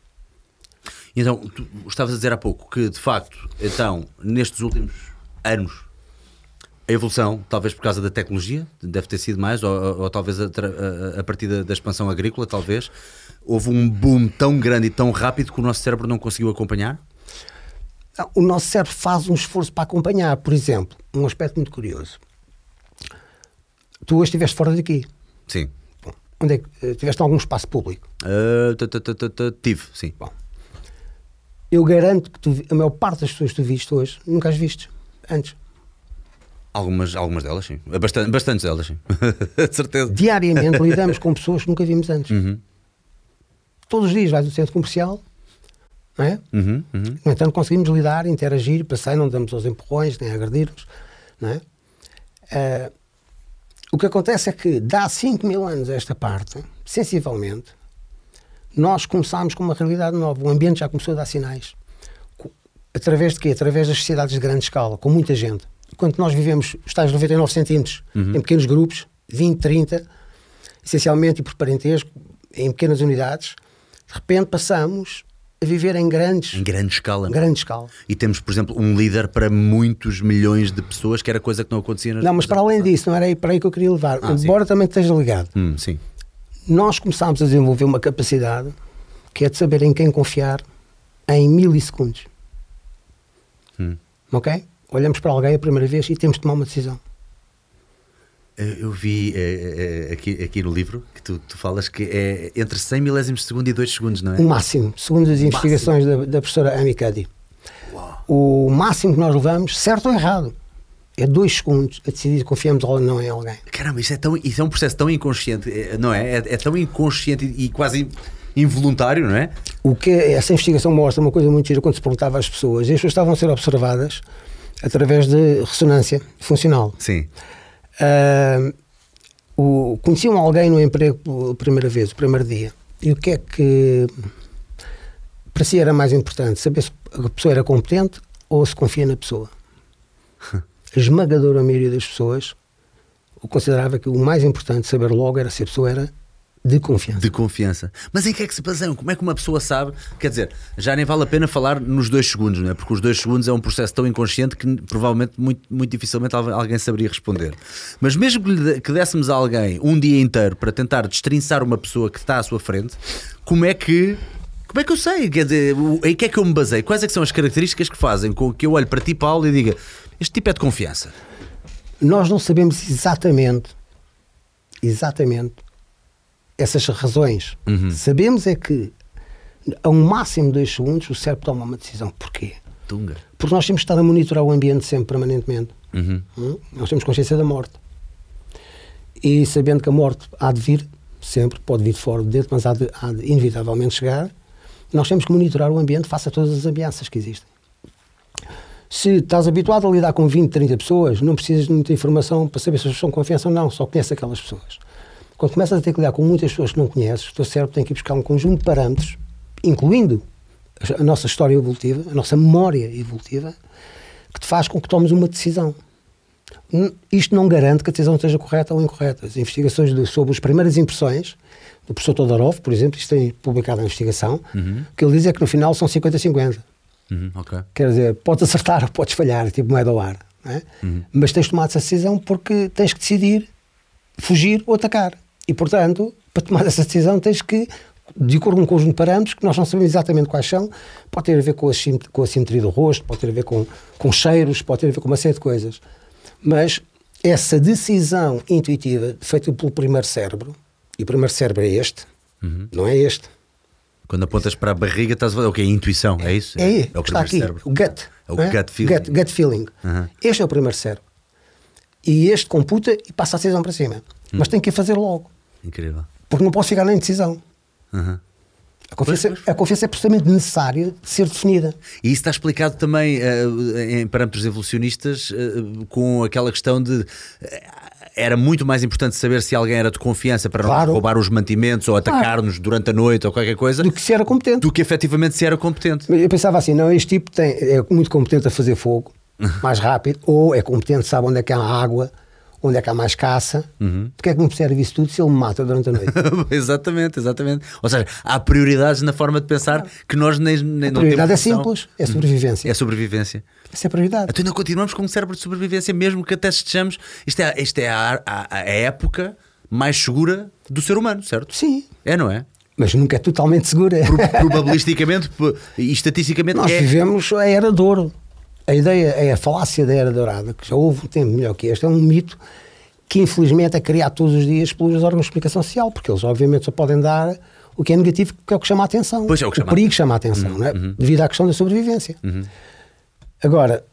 Speaker 1: Então, tu estavas a dizer há pouco que, de facto, então, nestes últimos anos, a evolução, talvez por causa da tecnologia, deve ter sido mais, ou, ou, ou talvez a, a, a partir da, da, expansão agrícola, talvez, houve um boom tão grande e tão rápido que o nosso cérebro não conseguiu acompanhar?
Speaker 3: O nosso cérebro faz um esforço para acompanhar. Por exemplo, um aspecto muito curioso. Tu hoje estiveste fora daqui.
Speaker 1: Sim.
Speaker 3: Bom, onde é que eh, tiveste algum espaço público?
Speaker 1: Uh, tive, sim.
Speaker 3: Bom, eu garanto que tu, a maior parte das pessoas que tu viste hoje nunca as viste antes.
Speaker 1: Algumas, algumas delas, sim. Bastante, bastantes delas, sim. de certeza.
Speaker 3: Diariamente lidamos com pessoas que nunca vimos antes. Uhum. Todos os dias vais ao centro comercial, não é? Uhum, uhum. No entanto, conseguimos lidar, interagir, passar, não damos aos empurrões, nem agredir-nos, não é? Uh, o que acontece é que, dá 5 mil anos a esta parte, sensivelmente, nós começámos com uma realidade nova. O ambiente já começou a dar sinais. Através de quê? Através das sociedades de grande escala, com muita gente quando nós vivemos os tais 99 centímetros uhum. em pequenos grupos, 20, 30, essencialmente e por parentesco, em pequenas unidades, de repente passamos a viver em grandes
Speaker 1: em grande escala.
Speaker 3: Grande escala.
Speaker 1: E temos, por exemplo, um líder para muitos milhões de pessoas, que era coisa que não acontecia nas
Speaker 3: Não, mas para além disso, não era aí para aí que eu queria levar, ah, embora sim. também esteja ligado.
Speaker 1: Hum, sim.
Speaker 3: Nós começámos a desenvolver uma capacidade que é de saber em quem confiar em milissegundos. Hum. Ok? olhamos para alguém a primeira vez e temos de tomar uma decisão.
Speaker 1: Eu vi é, é, aqui, aqui no livro que tu, tu, falas que é entre 100 milésimos de segundo e 2 segundos, não é?
Speaker 3: O máximo, segundo as investigações da, da, professora Amy Cuddy. O máximo que nós levamos, certo ou errado, é 2 segundos a decidir se confiamos ou não em alguém.
Speaker 1: Caramba, isso é, tão, isso é um processo tão inconsciente, não é? É, é tão inconsciente e, e quase involuntário, não é?
Speaker 3: O que essa investigação mostra uma coisa muito gira quando se perguntava às pessoas, e as pessoas estavam a ser observadas através de ressonância funcional.
Speaker 1: Sim.
Speaker 3: Uh, o, conheciam alguém no emprego pela primeira vez, o primeiro dia, e o que é que para si era mais importante? Saber se a pessoa era competente ou se confia na pessoa. A esmagadora maioria das pessoas considerava que o mais importante saber logo era se a pessoa era de confiança.
Speaker 1: De confiança. Mas em que é que se baseiam? Como é que uma pessoa sabe? Quer dizer, já nem vale a pena falar nos dois segundos, não é? Porque os dois segundos é um processo tão inconsciente que provavelmente muito, muito dificilmente alguém saberia responder. Mas mesmo que dessemos a alguém um dia inteiro para tentar destrinçar uma pessoa que está à sua frente, como é que. Como é que eu sei? Quer dizer, em que é que eu me baseio? Quais é que são as características que fazem com que eu olhe para ti, Paulo, e diga este tipo é de confiança?
Speaker 3: Nós não sabemos exatamente, exatamente essas razões.
Speaker 1: Uhum.
Speaker 3: Sabemos é que a um máximo de dois segundos o cérebro toma uma decisão. Porquê?
Speaker 1: Tunga.
Speaker 3: Porque nós temos que estar a monitorar o ambiente sempre, permanentemente.
Speaker 1: Uhum.
Speaker 3: Hum? Nós temos consciência da morte. E sabendo que a morte há de vir, sempre, pode vir de fora de dentro, mas há de, há de inevitavelmente chegar, nós temos que monitorar o ambiente face a todas as ameaças que existem. Se estás habituado a lidar com 20, 30 pessoas, não precisas de muita informação para saber se as pessoas são confiança ou não, só conheces aquelas pessoas. Quando começas a ter que lidar com muitas pessoas que não conheces, o teu cérebro tem que ir buscar um conjunto de parâmetros, incluindo a nossa história evolutiva, a nossa memória evolutiva, que te faz com que tomes uma decisão. Isto não garante que a decisão esteja correta ou incorreta. As investigações de, sobre as primeiras impressões do professor Todorov, por exemplo, isto tem publicado a investigação,
Speaker 1: uhum.
Speaker 3: que ele diz é que no final são 50-50.
Speaker 1: Uhum, okay.
Speaker 3: Quer dizer, podes acertar ou podes falhar, tipo moeda ao ar. É?
Speaker 1: Uhum.
Speaker 3: Mas tens de tomar essa decisão porque tens que decidir fugir ou atacar. E, portanto, para tomar essa decisão tens que, de acordo com um conjunto de parâmetros, que nós não sabemos exatamente quais são, pode ter a ver com a, com a simetria do rosto, pode ter a ver com, com cheiros, pode ter a ver com uma série de coisas. Mas essa decisão intuitiva, feita pelo primeiro cérebro, e o primeiro cérebro é este,
Speaker 1: uhum.
Speaker 3: não é este.
Speaker 1: Quando apontas para a barriga, estás a falar o que é intuição, é isso?
Speaker 3: É,
Speaker 1: é,
Speaker 3: é o que está aqui,
Speaker 1: cérebro.
Speaker 3: o gut.
Speaker 1: É o
Speaker 3: é?
Speaker 1: gut feeling.
Speaker 3: Gut, gut feeling.
Speaker 1: Uhum.
Speaker 3: Este é o primeiro cérebro. E este computa e passa a decisão para cima.
Speaker 1: Uhum.
Speaker 3: Mas tem que a fazer logo.
Speaker 1: Incrível.
Speaker 3: Porque não posso ficar na indecisão.
Speaker 1: Uhum.
Speaker 3: A confiança, a confiança é absolutamente necessária de ser definida.
Speaker 1: E isso está explicado também uh, em parâmetros evolucionistas uh, com aquela questão de. Uh, era muito mais importante saber se alguém era de confiança para
Speaker 3: claro.
Speaker 1: não roubar os mantimentos ou atacar-nos claro. durante a noite ou qualquer coisa.
Speaker 3: Do que se era competente.
Speaker 1: Do que efetivamente se era competente.
Speaker 3: Eu pensava assim: não, este tipo tem, é muito competente a fazer fogo mais rápido, ou é competente, sabe onde é que há água onde é que há mais caça,
Speaker 1: uhum.
Speaker 3: porque é que me serve isso tudo se ele me mata durante a noite?
Speaker 1: exatamente, exatamente. Ou seja, há prioridades na forma de pensar que nós nem, nem
Speaker 3: a
Speaker 1: não
Speaker 3: prioridade é simples, é sobrevivência.
Speaker 1: É sobrevivência.
Speaker 3: Essa é a prioridade.
Speaker 1: Então ainda continuamos com um cérebro de sobrevivência, mesmo que até estejamos. Isto é, isto é a, a, a época mais segura do ser humano, certo?
Speaker 3: Sim.
Speaker 1: É, não é?
Speaker 3: Mas nunca é totalmente segura.
Speaker 1: Probabilisticamente e estatisticamente
Speaker 3: Nós
Speaker 1: é.
Speaker 3: vivemos a era de ouro. A ideia é a falácia da era dourada, que já houve um tempo melhor que este, é um mito que infelizmente é criado todos os dias pelos órgãos de comunicação social, porque eles obviamente só podem dar o que é negativo, que é o que chama a atenção.
Speaker 1: Pois é, o, que chama.
Speaker 3: o perigo chama a atenção,
Speaker 1: uhum,
Speaker 3: não é?
Speaker 1: Uhum.
Speaker 3: devido à questão da sobrevivência.
Speaker 1: Uhum.
Speaker 3: Agora,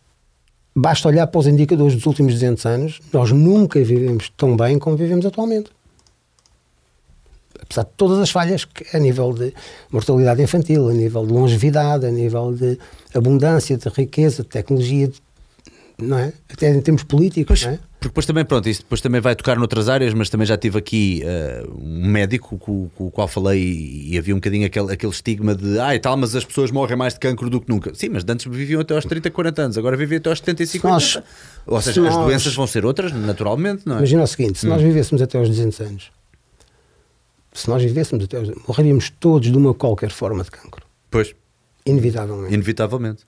Speaker 3: basta olhar para os indicadores dos últimos 200 anos, nós nunca vivemos tão bem como vivemos atualmente. Apesar de todas as falhas que a nível de mortalidade infantil, a nível de longevidade, a nível de abundância, de riqueza, de tecnologia, não é? Até em termos políticos,
Speaker 1: pois,
Speaker 3: é?
Speaker 1: Porque depois também, pronto, isso depois também vai tocar noutras áreas, mas também já tive aqui uh, um médico com, com, o qual falei e, e, havia um bocadinho aquele, aquele estigma de ah, e tal, mas as pessoas morrem mais de cancro do que nunca. Sim, mas antes viviam até aos 30, 40 anos, agora vivem até aos 75
Speaker 3: nós,
Speaker 1: anos. Ou seja, as
Speaker 3: nós,
Speaker 1: doenças vão ser outras, naturalmente, não é?
Speaker 3: Imagina o seguinte: se hum. nós vivêssemos até aos 200 anos, se nós vivêssemos até aos. morreríamos todos de uma qualquer forma de cancro.
Speaker 1: Pois.
Speaker 3: Inevitavelmente.
Speaker 1: Inevitavelmente.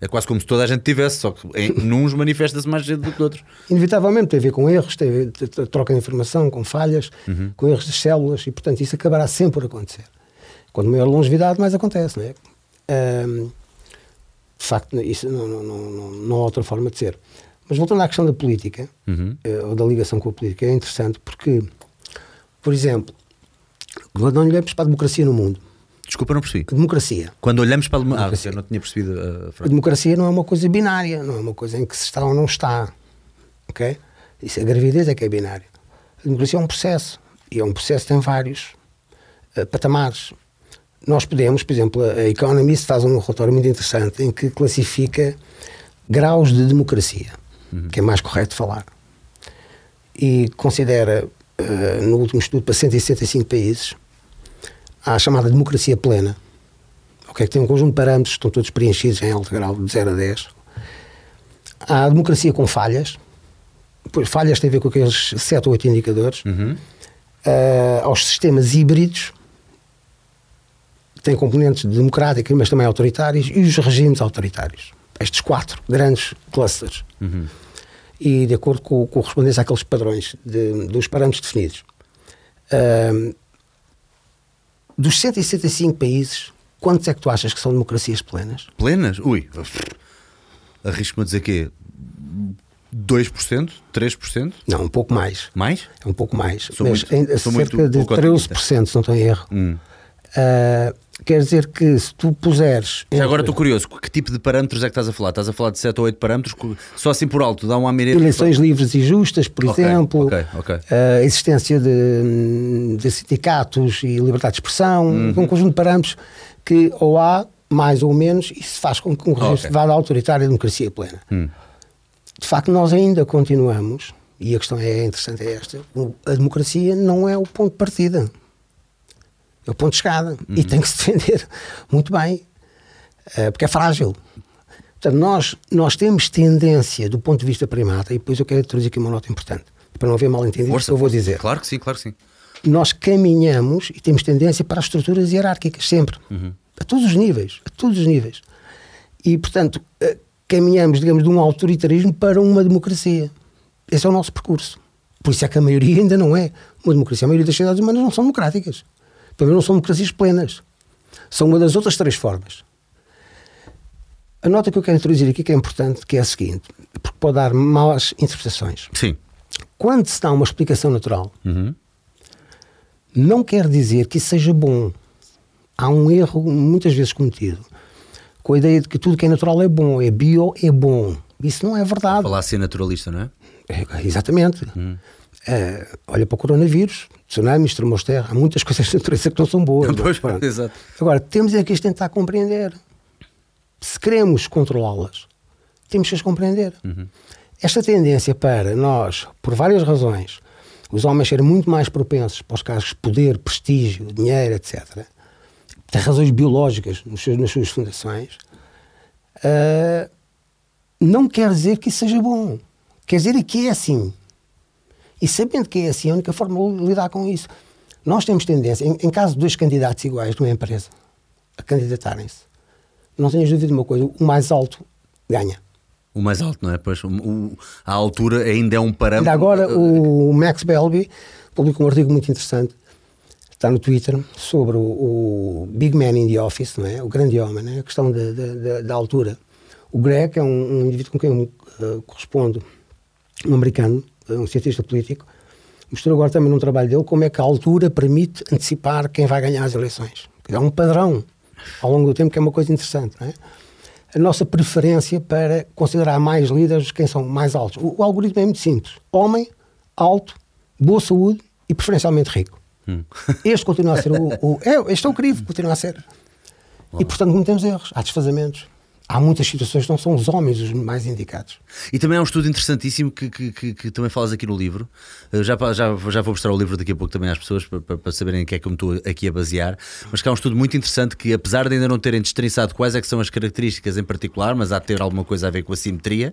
Speaker 1: É quase como se toda a gente tivesse, só que em, nuns manifesta-se mais gente do que outros.
Speaker 3: Inevitavelmente tem a ver com erros, tem a ver com troca de informação, com falhas,
Speaker 1: uhum.
Speaker 3: com erros das células e, portanto, isso acabará sempre por acontecer. Quanto maior longevidade, mais acontece, não é? Um, de facto, isso não, não, não, não há outra forma de ser. Mas voltando à questão da política,
Speaker 1: Uhum.
Speaker 3: eh, ou da ligação com a política, é interessante porque, por exemplo, quando olhamos para a democracia no mundo,
Speaker 1: Desculpa, não percebi.
Speaker 3: a democracia,
Speaker 1: Quando olhamos para. Ah,
Speaker 3: Democracia.
Speaker 1: eu não tinha percebido a
Speaker 3: a
Speaker 1: frase.
Speaker 3: democracia não é uma coisa binária, não é uma coisa em que se está ou não está. Ok? Isso, a gravidez é que é binária. A democracia é um processo. E é um processo que tem vários eh, patamares. Nós podemos, por exemplo, a Economist faz um relatório muito interessante em que classifica graus de democracia, que é mais correto falar. E considera, eh, no último estudo, para 165 países, a chamada democracia plena, ok? que tem um conjunto de parâmetros que estão todos preenchidos em alto grau, de 0 a 10. Há a democracia com falhas, pois falhas têm a ver com aqueles 7 ou 8 indicadores.
Speaker 1: Uhum.
Speaker 3: Ah, aos sistemas híbridos, têm componentes democráticos, mas também autoritários, e os regimes autoritários. Estes quatro grandes clusters. E de acordo com, com a correspondência àqueles padrões de- dos parâmetros definidos. Ah, dos 165 países, quantos é que tu achas que são democracias plenas?
Speaker 1: Plenas? Ui. Arrisco-me a dizer quê? 2%? 3%?
Speaker 3: Não, um pouco mais.
Speaker 1: Mais?
Speaker 3: É um pouco mais.
Speaker 1: Sou
Speaker 3: mas
Speaker 1: muito-
Speaker 3: cerca
Speaker 1: muito
Speaker 3: de
Speaker 1: pouco
Speaker 3: 13%, se não estou em erro.
Speaker 1: Hum.
Speaker 3: Ah, quer dizer que se tu puseres.
Speaker 1: Já agora estou curioso, que tipo de parâmetros é que estás a falar? Estás a falar de 7 ou 8 parâmetros? Só assim por alto, dá um amirete.
Speaker 3: Eleições livres e justas, por
Speaker 1: Ok,
Speaker 3: exemplo.
Speaker 1: ok, ok.
Speaker 3: A existência de, de sindicatos e liberdade de expressão.
Speaker 1: Uhum.
Speaker 3: Um conjunto de parâmetros que ou há mais ou menos, isso faz com que um regime
Speaker 1: Ok. Hum.
Speaker 3: vá da autoritária à democracia plena. De facto, nós ainda continuamos, e a questão é interessante é esta, a democracia não é o ponto de partida. É o ponto de chegada.
Speaker 1: Uhum.
Speaker 3: E tem que se defender muito bem, eh, porque é frágil. Portanto, nós, nós temos tendência, do ponto de vista primata, e depois eu quero introduzir aqui uma nota importante, para não haver mal entendido,
Speaker 1: Força,
Speaker 3: que eu vou dizer.
Speaker 1: Claro que sim, claro que sim.
Speaker 3: Nós caminhamos e temos tendência para as estruturas hierárquicas, sempre. A todos os níveis. A todos os níveis. E, portanto, eh, caminhamos, digamos, de um autoritarismo para uma democracia. Esse é o nosso percurso. Por isso é que a maioria ainda não é uma democracia. A maioria das sociedades humanas não são democráticas. Também não são democracias plenas. São uma das outras três formas. A nota que eu quero introduzir aqui, que é importante, que é a seguinte, porque pode dar más interpretações.
Speaker 1: Sim.
Speaker 3: Quando se dá uma explicação natural,
Speaker 1: Uhum.
Speaker 3: não quer dizer que isso seja bom. Há um erro muitas vezes cometido com a ideia de que tudo que é natural é bom, é bio, é bom. Isso não é verdade.
Speaker 1: Falar ser naturalista, não é?
Speaker 3: É, exatamente. É, olha para o coronavírus, tsunamis, tremores terra, há muitas coisas de natureza que não são boas.
Speaker 1: Pois,
Speaker 3: Pronto.
Speaker 1: exato.
Speaker 3: Agora, temos é que as tentar compreender. Se queremos controlá-las, temos que as compreender. Esta tendência para nós, por várias razões, os homens serem muito mais propensos para os casos de poder, prestígio, dinheiro, etc., tem razões biológicas nos seus- nas suas fundações, ah, não quer dizer que isso seja bom. Quer dizer que é assim. E sabendo que é assim, a única forma de lidar com isso. Nós temos tendência, em, em caso de dois candidatos iguais de uma empresa, a candidatarem-se, não tenhas dúvida de uma coisa, o mais alto ganha.
Speaker 1: O mais alto, não é? Pois, o- o- a altura ainda é um parâmetro.
Speaker 3: Ainda agora o Max Belby publicou um artigo muito interessante, está no Twitter, sobre o, o Big Man in the Office, não é? o grande homem, é? a questão da, altura. O Greg é um, um indivíduo com quem eu eh, correspondo, um americano, um cientista político, mostrou agora também num trabalho dele como é que a altura permite antecipar quem vai ganhar as eleições. É um padrão ao longo do tempo que é uma coisa interessante. Não é? A nossa preferência para considerar mais líderes quem são mais altos. O, o algoritmo é muito simples: homem, alto, boa saúde e preferencialmente rico. Este continua a ser o. o é, este é o crivo, continua a ser. E portanto cometemos erros, há desfazamentos. Há muitas situações que não são os homens os mais indicados.
Speaker 1: E também há um estudo interessantíssimo que, que, que- que também falas aqui no livro. Eu já, já, já vou mostrar o livro daqui a pouco também às pessoas para, para- para saberem em que é que eu me estou aqui a basear. Mas que há um estudo muito interessante que, apesar de ainda não terem destrinçado quais é que são as características em particular, mas há de ter alguma coisa a ver com a simetria.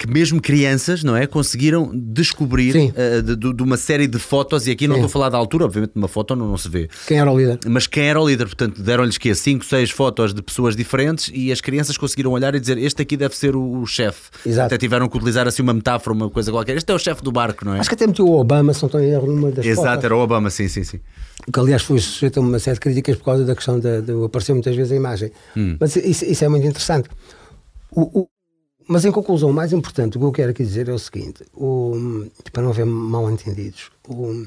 Speaker 1: Que mesmo crianças, não é? Conseguiram descobrir eh, de, de- uma série de fotos, e aqui não
Speaker 3: Sim.
Speaker 1: estou a falar da altura, obviamente, numa foto não, não se vê,
Speaker 3: Quem era o líder?
Speaker 1: mas quem era o líder? Portanto, deram-lhes que 5, 6 fotos de pessoas diferentes e as crianças conseguiram olhar e dizer: Este aqui deve ser o, o chefe. Até tiveram que utilizar assim uma metáfora, uma coisa qualquer. Este é o chefe do barco, não é?
Speaker 3: Acho que até meteu o Obama, se não estou em erro, numa das
Speaker 1: Exato,
Speaker 3: fotos.
Speaker 1: era o Obama, sim, sim, sim.
Speaker 3: que aliás foi sujeito a uma série de críticas por causa da questão da- de, aparecer muitas vezes a imagem.
Speaker 1: Hum.
Speaker 3: Mas isso, isso é muito interessante. O, o- mas em conclusão, o mais importante, o que eu quero aqui dizer é o seguinte: o, para não haver mal entendidos, o,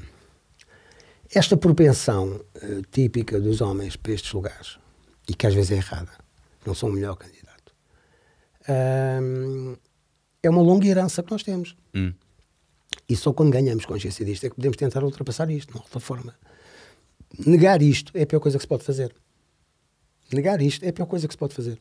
Speaker 3: esta propensão uh, típica dos homens para estes lugares, e que às vezes é errada, não são o melhor candidato, uh, é uma longa herança que nós temos.
Speaker 1: Hum.
Speaker 3: E só quando ganhamos consciência disto é que podemos tentar ultrapassar isto, de outra forma. Negar isto é a pior coisa que se pode fazer. Negar isto é a pior coisa que se pode fazer.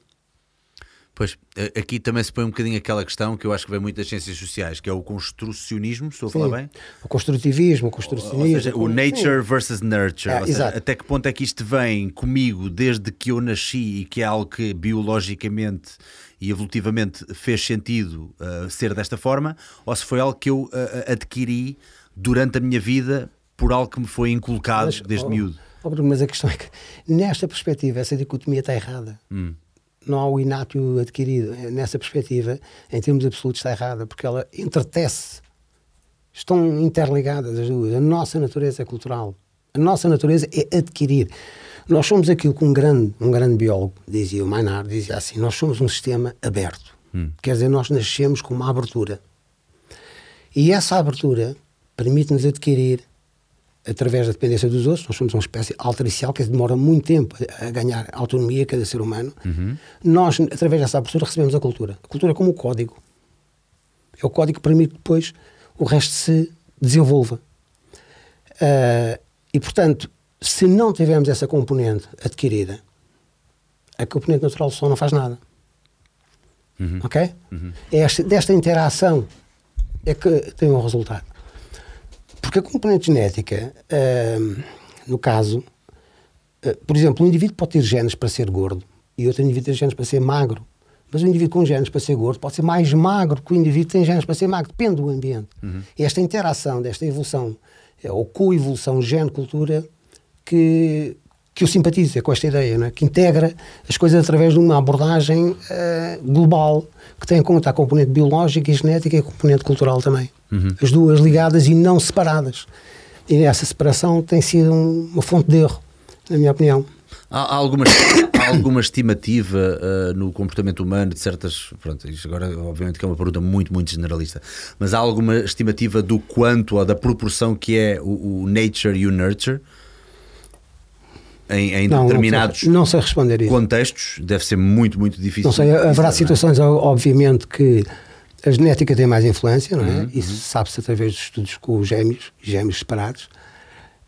Speaker 1: Pois, aqui também se põe um bocadinho aquela questão que eu acho que vem muito das ciências sociais, que é o construcionismo, estou a falar bem?
Speaker 3: O construtivismo, o construcionismo. Ou
Speaker 1: seja, o nature versus nurture. É, seja, até que ponto é que isto vem comigo desde que eu nasci e que é algo que biologicamente e evolutivamente fez sentido uh, ser desta forma, ou se foi algo que eu uh, adquiri durante a minha vida por algo que me foi inculcado mas, desde oh, miúdo.
Speaker 3: Oh, mas a questão é que, nesta perspectiva, essa dicotomia está errada.
Speaker 1: Hum
Speaker 3: não há o inato adquirido. Nessa perspectiva, em termos absolutos, está errada, porque ela entretece. Estão interligadas as duas. A nossa natureza é cultural. A nossa natureza é adquirir. Nós somos aquilo que um grande, um grande biólogo dizia, o Maynard dizia assim: nós somos um sistema aberto.
Speaker 1: Hum.
Speaker 3: Quer dizer, nós nascemos com uma abertura. E essa abertura permite-nos adquirir através da dependência dos outros, nós somos uma espécie altricial que demora muito tempo a ganhar autonomia cada ser humano.
Speaker 1: Uhum.
Speaker 3: Nós, através dessa abertura, recebemos a cultura. A cultura é como o código. É o código que permite depois o resto se desenvolva. Uh, e, portanto, se não tivermos essa componente adquirida, a componente natural só não faz nada.
Speaker 1: Uhum.
Speaker 3: Ok?
Speaker 1: Uhum.
Speaker 3: É esta, desta interação é que tem um resultado. Porque a componente genética, uh, no caso, uh, por exemplo, um indivíduo pode ter genes para ser gordo e outro indivíduo ter genes para ser magro. Mas o indivíduo com genes para ser gordo pode ser mais magro que o indivíduo que tem genes para ser magro. Depende do ambiente.
Speaker 1: Uhum.
Speaker 3: Esta interação, desta evolução, é, ou coevolução gene-cultura, que, que eu simpatizo é com esta ideia, é? que integra as coisas através de uma abordagem uh, global, que tem em conta a componente biológica e genética e a componente cultural também.
Speaker 1: Uhum.
Speaker 3: As duas ligadas e não separadas. E essa separação tem sido um, uma fonte de erro, na minha opinião.
Speaker 1: Há, há alguma, há alguma estimativa uh, no comportamento humano de certas. Pronto, isto agora, obviamente, que é uma pergunta muito, muito generalista, mas há alguma estimativa do quanto ou da proporção que é o, o nature e o nurture? Em, em não, determinados
Speaker 3: não sei, não sei
Speaker 1: contextos, deve ser muito, muito difícil.
Speaker 3: Não sei, haverá é? situações, obviamente, que a genética tem mais influência, não é?
Speaker 1: Uhum,
Speaker 3: Isso uhum. sabe-se através de estudos com os gêmeos, gêmeos separados.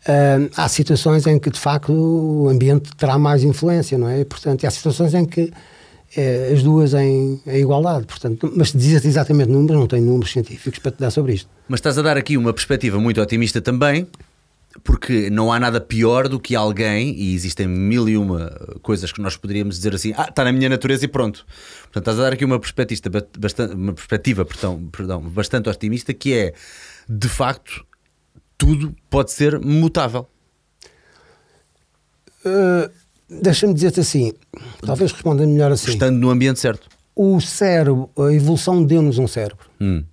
Speaker 3: Uh, há situações em que, de facto, o ambiente terá mais influência, não é? Portanto, há situações em que é, as duas em, em, igualdade. Portanto, mas dizer exatamente números, não tenho números científicos para te dar sobre isto.
Speaker 1: Mas estás a dar aqui uma perspectiva muito otimista também, porque não há nada pior do que alguém, e existem mil e uma coisas que nós poderíamos dizer assim, ah, está na minha natureza e pronto. Portanto, estás a dar aqui uma perspectiva, bastante, uma perspectiva perdão, perdão, bastante otimista, que é, de facto, tudo pode ser mutável.
Speaker 3: Uh, Deixa-me dizer-te assim, talvez responda melhor assim.
Speaker 1: Estando no ambiente certo.
Speaker 3: O cérebro, a evolução deu-nos um cérebro,
Speaker 1: hum.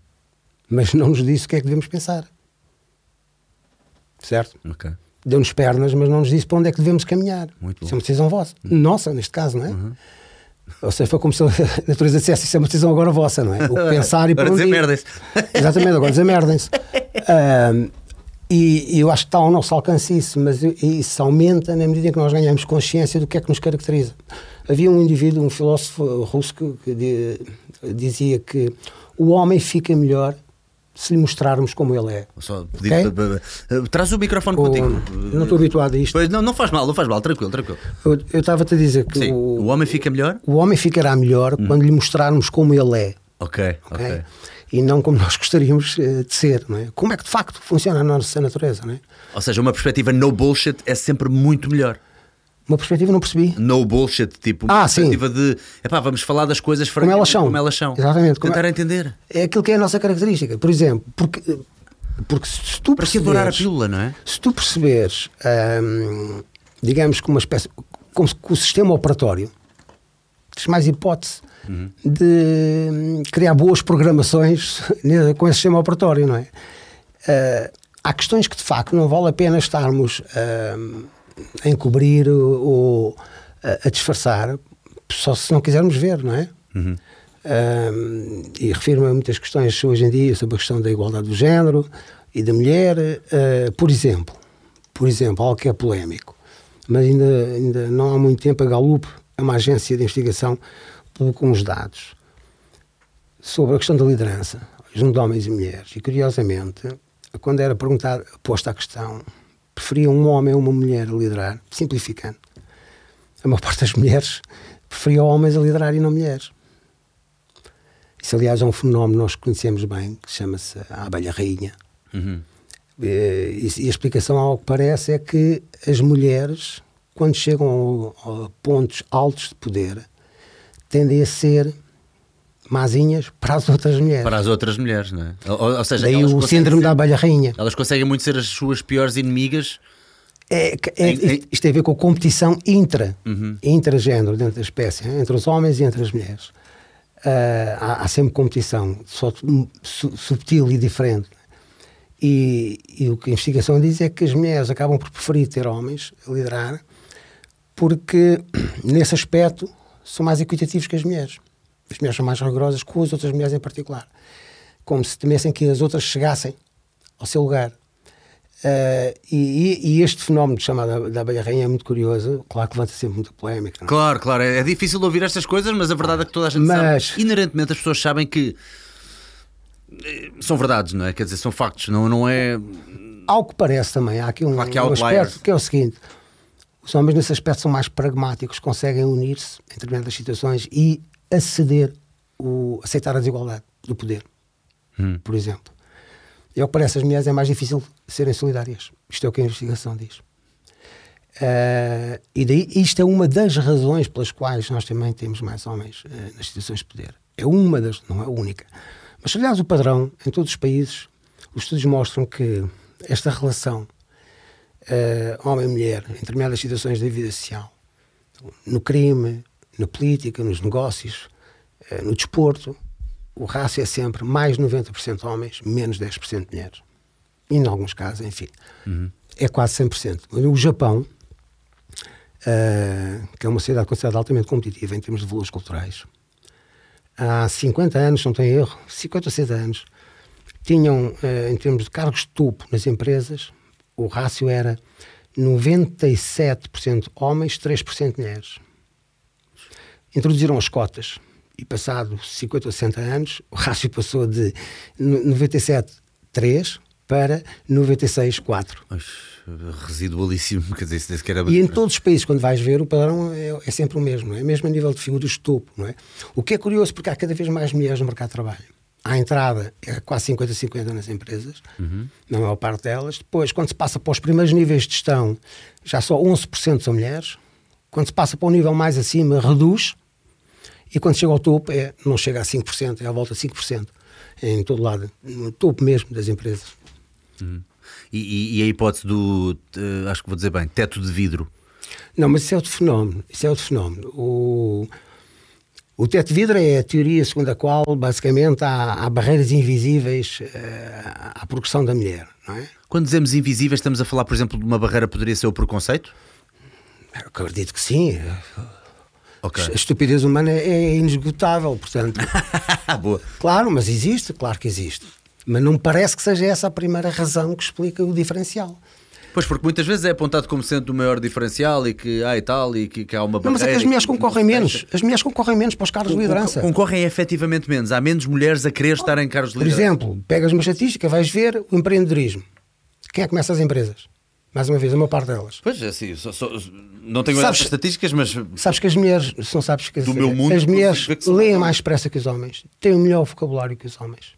Speaker 3: mas não nos disse o que é que devemos pensar certo?
Speaker 1: Okay.
Speaker 3: Deu-nos pernas, mas não nos disse para onde é que devemos caminhar.
Speaker 1: Muito
Speaker 3: isso é uma decisão vossa. Nossa, neste caso, não é?
Speaker 1: Uhum.
Speaker 3: Ou seja, foi como se a natureza dissesse isso é uma decisão agora vossa, não é? O pensar e
Speaker 1: para onde ir.
Speaker 3: Exatamente, agora desemmerdem-se. Um, e, e, eu acho que está ao nosso alcance isso, mas isso aumenta na medida em que nós ganhamos consciência do que é que nos caracteriza. Havia um indivíduo, um filósofo russo, que, que dizia que o homem fica melhor se lhe mostrarmos como ele é.
Speaker 1: Só pedir, okay? Traz o microfone o, contigo.
Speaker 3: Não estou habituado a isto.
Speaker 1: Pois, não, não faz mal, não faz mal, tranquilo, tranquilo.
Speaker 3: Eu estava-te a dizer que
Speaker 1: Sim, o, o, homem fica melhor?
Speaker 3: O homem ficará melhor hum. quando lhe mostrarmos como ele é.
Speaker 1: Ok, ok. okay?
Speaker 3: E não como nós gostaríamos eh, de ser, não é? Como é que de facto funciona a nossa natureza, não é?
Speaker 1: Ou seja, uma perspectiva no bullshit é sempre muito melhor.
Speaker 3: Uma perspectiva não percebi.
Speaker 1: No bullshit, tipo, uma
Speaker 3: ah,
Speaker 1: perspectiva
Speaker 3: sim.
Speaker 1: de epá, vamos falar das coisas
Speaker 3: como elas são.
Speaker 1: Como elas são.
Speaker 3: Exatamente.
Speaker 1: Tentar é... entender.
Speaker 3: É aquilo que é a nossa característica. Por exemplo, porque, porque se tu
Speaker 1: Para que adorar a pílula, não é?
Speaker 3: Se tu perceberes, hum, digamos que uma espécie, como se, o sistema operatório, tens mais hipótese
Speaker 1: uhum.
Speaker 3: de hum, criar boas programações com esse sistema operatório, não é? Uh, há questões que de facto não vale a pena estarmos. Uh, a encobrir ou a, a disfarçar, só se não quisermos ver, não é?
Speaker 1: Uhum.
Speaker 3: Um, e refiro-me a muitas questões hoje em dia sobre a questão da igualdade do género e da mulher. Uh, por exemplo, por exemplo, algo que é polémico, mas ainda, ainda não há muito tempo a Gallup, é uma agência de investigação, publicou uns dados sobre a questão da liderança junto de homens e mulheres. E curiosamente, quando era perguntada, posta a questão, preferia um homem ou uma mulher a liderar, simplificando, a maior parte das mulheres preferia homens a liderar e não mulheres. Isso, aliás, é um fenómeno que nós conhecemos bem, que chama-se a abelha rainha. Uhum. Eh, e, a explicação, ao que parece, é que as mulheres, quando chegam a, a pontos altos de poder, tendem a ser mazinhas para as outras mulheres.
Speaker 1: Para as outras mulheres, não é? Ou, ou seja,
Speaker 3: Daí o síndrome da abelha rainha.
Speaker 1: Elas conseguem muito ser as suas piores inimigas.
Speaker 3: É, é, isto tem a ver com a competição intra, uhum. intragénero dentro da espécie, entre os homens e entre as mulheres. Uh, há, há, sempre competição, só subtil e diferente. E, e, o que a investigação diz é que as mulheres acabam por preferir ter homens a liderar porque, nesse aspecto, são mais equitativos que as mulheres. As mulheres são mais rigorosas com as outras mulheres em particular. Como se temessem que as outras chegassem ao seu lugar. Uh, e, e, este fenómeno chamado da abelha rainha é muito curioso, claro que levanta sempre muita polémica.
Speaker 1: É? Claro, claro, é, é, difícil ouvir estas coisas, mas a verdade é que toda a gente mas... sabe. Inerentemente as pessoas sabem que eh, são verdades, não é? Quer dizer, são factos, não, não é.
Speaker 3: Ao que parece também, há aqui um, claro um aspecto que é o seguinte: os homens nesse aspecto são mais pragmáticos, conseguem unir-se em determinadas situações e aceder, o, aceitar a desigualdade do poder, hum. por exemplo. E ao que parece, as mulheres é mais difícil serem solidárias. Isto é o que a investigação diz. Uh, e daí, isto é uma das razões pelas quais nós também temos mais homens uh, nas situações de poder. É uma das, não é a única. Mas, aliás, o padrão em todos os países, os estudos mostram que esta relação uh, homem-mulher em determinadas situações da vida social, no crime, na política, nos negócios, no desporto, o rácio é sempre mais 90% homens, menos 10% mulheres. E em alguns casos, enfim, uhum. é quase 100%. O Japão, uh, que é uma sociedade considerada altamente competitiva em termos de valores culturais, há 50 anos, não tem erro, 50 ou 60 anos, tinham, uh, em termos de cargos de topo nas empresas, o rácio era 97% homens, 3% mulheres. Introduziram as cotas e passado 50 ou 60 anos, o rácio passou de 97,3 para 96,4.
Speaker 1: Residualíssimo, quer dizer, que era...
Speaker 3: E em todos os países, quando vais ver, o padrão é, é sempre o mesmo, não é? Mesmo a nível de figuras de topo, não é? O que é curioso, porque há cada vez mais mulheres no mercado de trabalho. À entrada é quase 50-50 nas empresas, uhum. na maior parte delas. Depois, quando se passa para os primeiros níveis de gestão, já só 11% são mulheres. Quando se passa para um nível mais acima, reduz e quando chega ao topo, é, não chega a 5%, é à volta de 5%, em todo lado, no topo mesmo das empresas.
Speaker 1: Uhum. E, e, a hipótese do, uh, acho que vou dizer bem, teto de vidro?
Speaker 3: Não, mas isso é outro fenómeno. Isso é outro fenómeno. O, o teto de vidro é a teoria segundo a qual, basicamente, há, há barreiras invisíveis uh, à progressão da mulher, não é?
Speaker 1: Quando dizemos invisíveis, estamos a falar, por exemplo, de uma barreira poderia ser o preconceito?
Speaker 3: Eu acredito que sim. Okay. A estupidez humana é inesgotável, portanto.
Speaker 1: Boa.
Speaker 3: Claro, mas existe, claro que existe. Mas não parece que seja essa a primeira razão que explica o diferencial.
Speaker 1: Pois, porque muitas vezes é apontado como sendo o maior diferencial e que há e tal, e que, que há uma
Speaker 3: barreira... Não, mas é que as mulheres concorrem menos. As mulheres concorrem menos para os cargos de liderança.
Speaker 1: Concorrem efetivamente menos. Há menos mulheres a querer estar em cargos de liderança.
Speaker 3: Por exemplo, pegas uma estatística, vais ver o empreendedorismo. Quem é que começa as empresas? Mais uma vez, a maior parte delas.
Speaker 1: Pois, é assim, só, só, não tenho sabes, estatísticas, mas.
Speaker 3: Sabes que as mulheres, não sabes que
Speaker 1: do meu mundo,
Speaker 3: as mulheres leem mais depressa que os homens, têm o melhor vocabulário que os homens.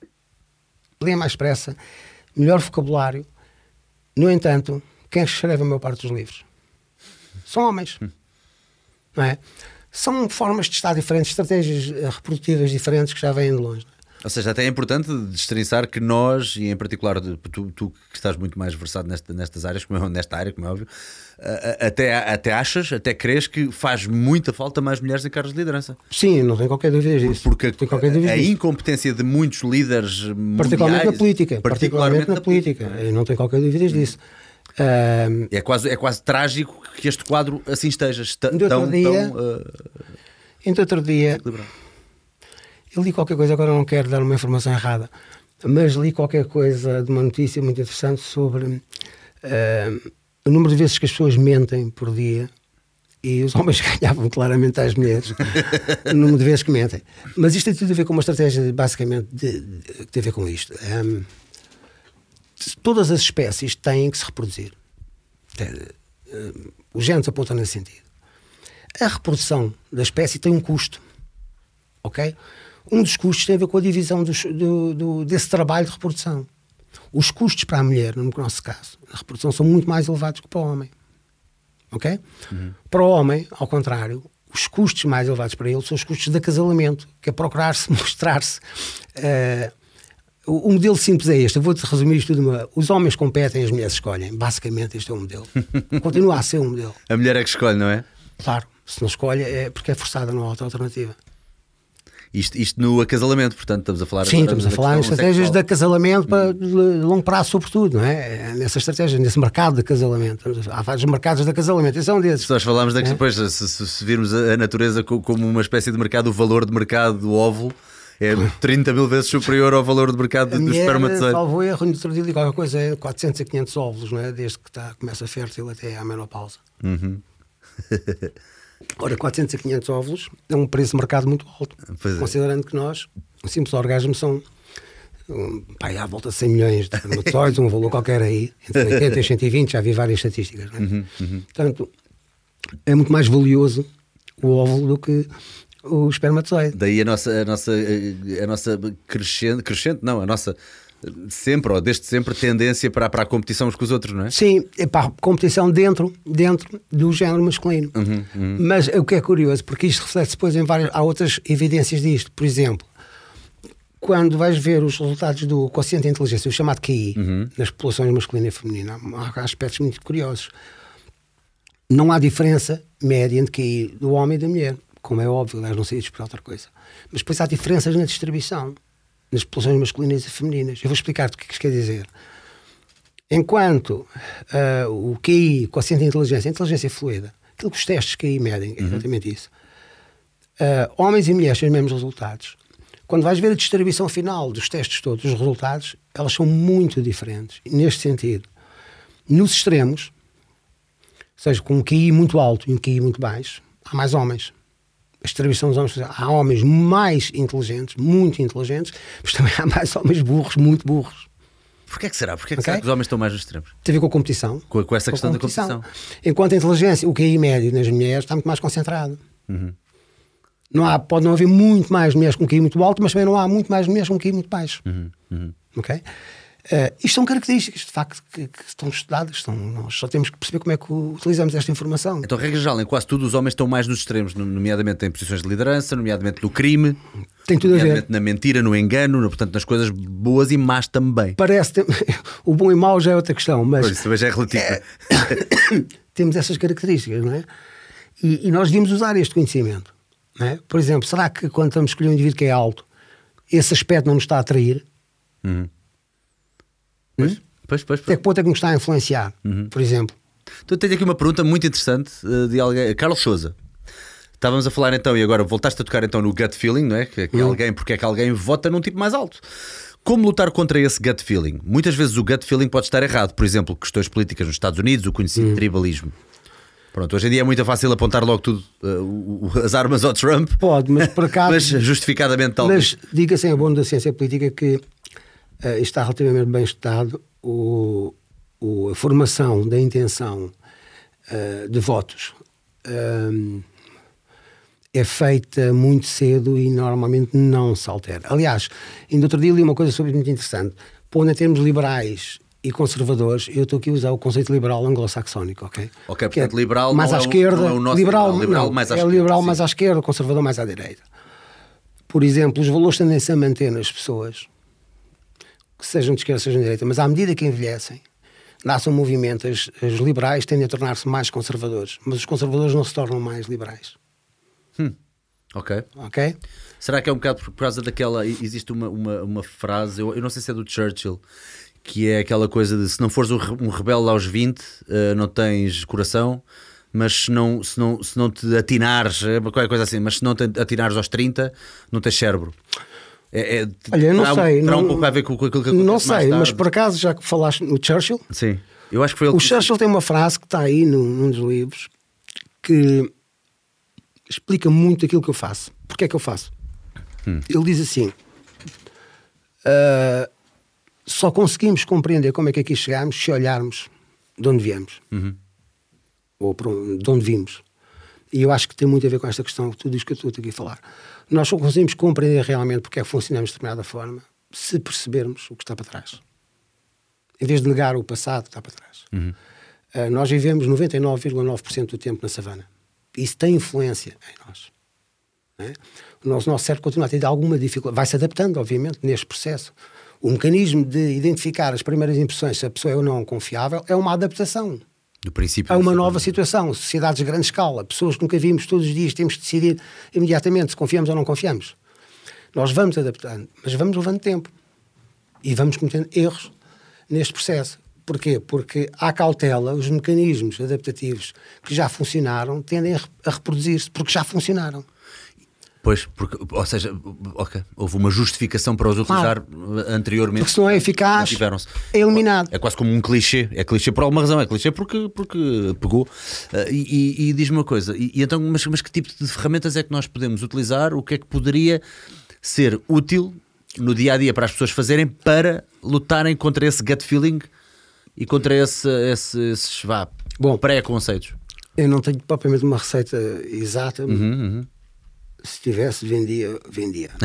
Speaker 3: Leem mais depressa, melhor vocabulário. No entanto, quem escreve a maior parte dos livros são homens. Hum. Não é? São formas de estar diferentes, estratégias reprodutivas diferentes que já vêm de longe.
Speaker 1: Ou seja, até é importante destrinçar que nós, e em particular tu, tu que estás muito mais versado nesta, nestas áreas, como é, nesta área, como é óbvio, até, até achas, até crees que faz muita falta mais mulheres em cargos de liderança.
Speaker 3: Sim, não tenho qualquer dúvida disso.
Speaker 1: Porque
Speaker 3: qualquer
Speaker 1: dúvida a disso. incompetência de muitos líderes
Speaker 3: particularmente mundiais, na política, particularmente, na, na política, política. não tenho qualquer dúvida disso.
Speaker 1: Um, é, quase, é quase trágico que este quadro assim esteja tão,
Speaker 3: dia, tão uh,
Speaker 1: outro dia,
Speaker 3: Eu li qualquer coisa, agora não quero dar uma informação errada, mas li qualquer coisa de uma notícia muito interessante sobre uh, o número de vezes que as pessoas mentem por dia e os homens ganhavam claramente às mulheres número de vezes que mentem. Mas isto tem tudo a ver com uma estratégia, basicamente, de, de, que tem a ver com isto. Um, todas as espécies têm que se reproduzir. Os genes apontam nesse sentido. A reprodução da espécie tem um custo. Ok? Um dos custos tem a ver com a divisão dos, do, do, desse trabalho de reprodução. Os custos para a mulher, no nosso caso, a reprodução são muito mais elevados que para o homem. Ok? Uhum. Para o homem, ao contrário, os custos mais elevados para ele são os custos de acasalamento, que é procurar-se, mostrar-se. Uh, o, o, modelo simples é este. Eu vou-te resumir isto tudo. Os homens competem, as mulheres escolhem. Basicamente, este é o modelo. Continua a ser um modelo.
Speaker 1: A mulher é que escolhe, não é?
Speaker 3: Claro. Se não escolhe, é porque é forçada, não há outra alternativa.
Speaker 1: Isto, isto no acasalamento, portanto, estamos a falar...
Speaker 3: Sim, estamos a falar em estratégias de acasalamento para longo prazo, sobretudo, não é? é? Nessa estratégia, nesse mercado de acasalamento. Há vários mercados de acasalamento, esse é um desses.
Speaker 1: Nós falámos é? depois, se, se, virmos a natureza como uma espécie de mercado, o valor de mercado do óvulo é 30 mil vezes superior ao valor de mercado do espermatozoide.
Speaker 3: Salvo erro, no outro dia qualquer coisa, é 400 a 500 óvulos, não é? Desde que está, começa fértil até à menopausa. Uhum. Ora, 400 a 500 óvulos é um preço de mercado muito alto, é. considerando que nós, o simples orgasmo são um, pai, à volta de 100 milhões de espermatozoides, um valor qualquer aí, entre 80 e 120, já vi várias estatísticas. É? Uhum, uhum. Portanto, é muito mais valioso o óvulo do que o espermatozoide.
Speaker 1: Daí a nossa, a nossa, a nossa crescente, crescente, não, a nossa sempre, ou desde sempre, tendência para, para a competição uns com os outros, não é?
Speaker 3: Sim, é para a competição dentro, dentro do género masculino. Uhum, uhum. Mas o que é curioso, porque isto reflete depois em várias. Há outras evidências disto. Por exemplo, quando vais ver os resultados do quociente de inteligência, o chamado QI, uhum. nas populações masculina e feminina, há aspectos muito curiosos. Não há diferença média entre QI do homem e da mulher, como é óbvio, aliás, não sei por outra coisa. Mas depois há diferenças na distribuição nas populações masculinas e femininas. Eu vou explicar-te o que, é que isto quer dizer. Enquanto uh, o QI, quociente de inteligência, a inteligência fluida, aquilo que os testes QI medem, é uhum. exatamente isso. Uh, homens e mulheres têm os mesmos resultados. Quando vais ver a distribuição final dos testes todos, os resultados, elas são muito diferentes. Neste sentido, nos extremos, ou seja, com um QI muito alto e um QI muito baixo, há mais homens a distribuição dos homens. Há homens mais inteligentes, muito inteligentes, mas também há mais homens burros, muito burros.
Speaker 1: Porquê é que será? Porquê é que, okay? será que os homens estão mais nos extremos?
Speaker 3: Tem a ver com a competição.
Speaker 1: Com, com essa com questão competição. da competição.
Speaker 3: Enquanto a inteligência, o QI médio nas mulheres está muito mais concentrado. Uhum. Não há, pode não haver muito mais mulheres com QI muito alto, mas também não há muito mais mulheres com QI muito baixo. Uhum. Uhum. Ok? Uh, isto são características, de facto, que, que estão estudadas. Estão, nós só temos que perceber como é que utilizamos esta informação.
Speaker 1: Então, regra geral, em quase tudo, os homens estão mais nos extremos, nomeadamente em posições de liderança, nomeadamente no crime,
Speaker 3: Tem tudo
Speaker 1: nomeadamente
Speaker 3: a ver.
Speaker 1: na mentira, no engano, no, portanto, nas coisas boas e más também.
Speaker 3: Parece. O bom e mau já é outra questão, mas.
Speaker 1: Pois, isso já é relativo. É...
Speaker 3: temos essas características, não é? E, e nós devíamos usar este conhecimento. É? Por exemplo, será que quando estamos a escolher um indivíduo que é alto, esse aspecto não nos está a atrair? Uhum.
Speaker 1: Pois, pois, pois,
Speaker 3: Até que ponto é que nos está a influenciar, uhum. por exemplo?
Speaker 1: Então tenho aqui uma pergunta muito interessante uh, de alguém, Carlos Souza. Estávamos a falar então, e agora voltaste a tocar então no gut feeling, não é? Que, que uhum. alguém, porque é que alguém vota num tipo mais alto. Como lutar contra esse gut feeling? Muitas vezes o gut feeling pode estar errado. Por exemplo, questões políticas nos Estados Unidos, o conhecido uhum. tribalismo. Pronto, hoje em dia é muito fácil apontar logo tudo, uh, as armas ao Trump.
Speaker 3: Pode, mas por acaso.
Speaker 1: mas justificadamente talvez.
Speaker 3: Mas diga-se em abono da ciência política que uh, está relativamente bem estudado o, o, a formação da intenção uh, de votos. Um, ehm, é feita muito cedo e normalmente não se altera. Aliás, ainda outro dia li uma coisa sobre muito interessante. Pondo em termos liberais e conservadores, eu estou aqui a usar o conceito liberal anglo-saxónico, ok?
Speaker 1: Ok, portanto, é liberal
Speaker 3: mais à
Speaker 1: é
Speaker 3: esquerda,
Speaker 1: é o nosso
Speaker 3: liberal,
Speaker 1: liberal, liberal não, mais à
Speaker 3: é
Speaker 1: esquerda.
Speaker 3: liberal sim. mais à esquerda, conservador mais à direita. Por exemplo, os valores tendem-se a manter nas pessoas que sejam de esquerda, sejam de direita, mas à medida que envelhecem, nasce um movimento, as liberais tendem a tornar-se mais conservadores, mas os conservadores não se tornam mais liberais.
Speaker 1: Hum. Ok.
Speaker 3: Ok?
Speaker 1: Será que é um bocado por causa daquela. Existe uma, uma, uma frase, eu, eu não sei se é do Churchill, que é aquela coisa de se não fores um rebelde aos 20, uh, não tens coração, mas se não, se não, se não te atinares, é qualquer coisa assim, mas se não te atinares aos 30, não tens cérebro. É, é,
Speaker 3: Olha, eu não
Speaker 1: terá,
Speaker 3: sei.
Speaker 1: Terá
Speaker 3: não,
Speaker 1: um pouco a ver com, com aquilo que acontece
Speaker 3: Não sei, mas por acaso, já que falaste no Churchill,
Speaker 1: Sim, eu acho que foi ele
Speaker 3: o
Speaker 1: que-
Speaker 3: Churchill tem uma frase que está aí num, num dos livros que explica muito aquilo que eu faço. Porquê é que eu faço? Ele diz assim: "Ah, só conseguimos compreender como é que aqui chegámos se olharmos de onde viemos ou para onde- de onde vimos. E eu acho que tem muito a ver com esta questão, tudo isto que eu estou aqui a falar. Nós só conseguimos compreender realmente porque é que funcionamos de determinada forma se percebermos o que está para trás. Em vez de negar o passado que está para trás. Ah, nós vivemos 99,9% do tempo na savana. Isso tem influência em nós. é? O nosso, nosso cérebro continua a ter alguma dificuldade. Vai se adaptando, obviamente, neste processo. O mecanismo de identificar as primeiras impressões se a pessoa é ou não confiável é uma adaptação. Há uma nova situação, sociedades de grande escala, pessoas que nunca vimos todos os dias, temos que decidir imediatamente se confiamos ou não confiamos. Nós vamos adaptando, mas vamos levando tempo e vamos cometendo erros neste processo. Porquê? Porque à cautela, os mecanismos adaptativos que já funcionaram tendem a reproduzir-se, porque já funcionaram.
Speaker 1: Pois, porque, ou seja, ok, houve uma justificação para os utilizar eh, anteriormente.
Speaker 3: Porque se não é eficaz,
Speaker 1: Mantiveram-se.
Speaker 3: é eliminado.
Speaker 1: É quase como um clichê. É clichê por alguma razão. É clichê porque, porque pegou. Eh, e e- e diz-me uma coisa. E, e então, mas, mas que tipo de ferramentas é que nós podemos utilizar? O que é que poderia ser útil no dia a dia para as pessoas fazerem para lutarem contra esse gut feeling e contra esse, esse- esses vá,
Speaker 3: Bom.
Speaker 1: pré-conceitos?
Speaker 3: Eu não tenho propriamente uma receita exata.
Speaker 1: Uhum,
Speaker 3: Se tivesse, vendia. vendia.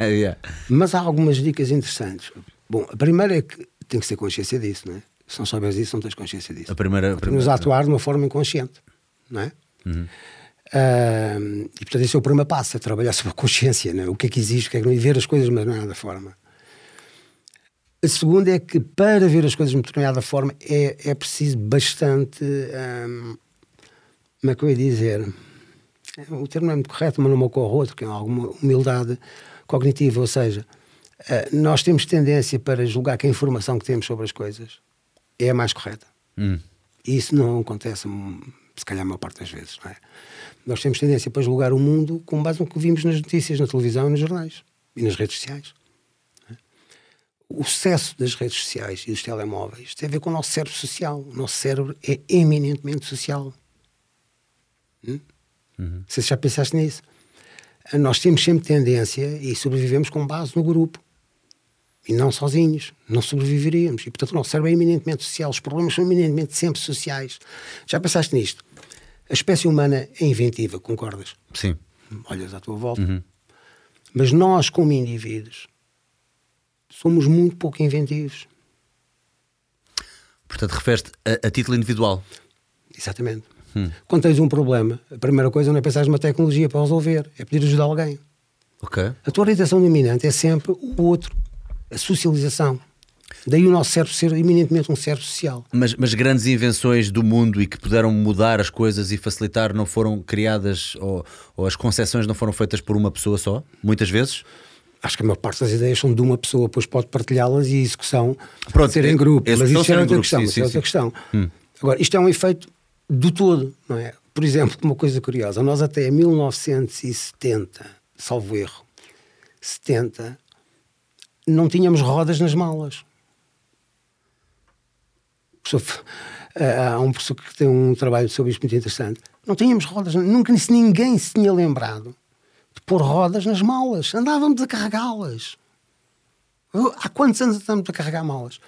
Speaker 1: Yeah.
Speaker 3: Mas há algumas dicas interessantes. Bom, a primeira é que tem que ter consciência disso, não é? Se não souberes isso, não tens consciência disso.
Speaker 1: A primeira. a
Speaker 3: atuar de uma forma inconsciente, não é? Ahm, e portanto, esse é o primeiro passo, é trabalhar sobre a consciência, não é? o que é que existe, o que é que não, e ver as coisas de uma determinada forma. A segunda é que para ver as coisas de uma determinada forma é, é preciso bastante. ahm, como é que eu ia dizer? O termo não é muito correto, mas não me ocorre outro, que é alguma humildade cognitiva, ou seja, ah, nós temos tendência para julgar que a informação que temos sobre as coisas é a mais correta.
Speaker 1: Hum.
Speaker 3: Isso não acontece, hum, se calhar, a maior parte das vezes. Não é? Nós temos tendência para julgar o mundo com base no que vimos nas notícias, na televisão e nos jornais e nas redes sociais. é? O sucesso das redes sociais e dos telemóveis tem a ver com o nosso cérebro social. O nosso cérebro é eminentemente social. Hum? Sei se já pensaste nisso. Nós temos sempre tendência e sobrevivemos com base no grupo. E não sozinhos, não sobreviveríamos. E, portanto, o nosso cérebro é eminentemente social. Os problemas são eminentemente sempre sociais. Já pensaste nisto? A espécie humana é inventiva, concordas?
Speaker 1: Sim.
Speaker 3: Olhas à tua volta. Mas nós, como indivíduos, somos muito pouco inventivos.
Speaker 1: Portanto, refere-te a, a título individual.
Speaker 3: Exatamente. Quando tens um problema, a primeira coisa não é pensar numa tecnologia para resolver, é pedir ajuda a alguém.
Speaker 1: Ok.
Speaker 3: A tua orientação dominante é sempre o outro, a socialização. Daí o nosso cérebro ser eminentemente um cérebro social.
Speaker 1: Mas, mas grandes invenções do mundo e que puderam mudar as coisas e facilitar não foram criadas ou, ou as concepções não foram feitas por uma pessoa só, muitas vezes?
Speaker 3: Acho que a maior parte das ideias são de uma pessoa, depois pode partilhá-las e que são
Speaker 1: Pronto,
Speaker 3: ser
Speaker 1: é-
Speaker 3: em grupo.
Speaker 1: esse
Speaker 3: Mas isso é outra
Speaker 1: grupo,
Speaker 3: questão.
Speaker 1: sim,
Speaker 3: isso
Speaker 1: sim,
Speaker 3: é outra
Speaker 1: sim.
Speaker 3: questão. Agora, isto é um efeito do todo, não é? Por exemplo, uma coisa curiosa, nós até 1970, salvo erro, 70, não tínhamos rodas nas malas. Professor- Há um professor que tem um trabalho sobre isto muito interessante. Não tínhamos rodas, nunca ninguém se tinha lembrado de pôr rodas nas malas. Andávamos a carregá-las. Há quantos anos andamos a carregar malas?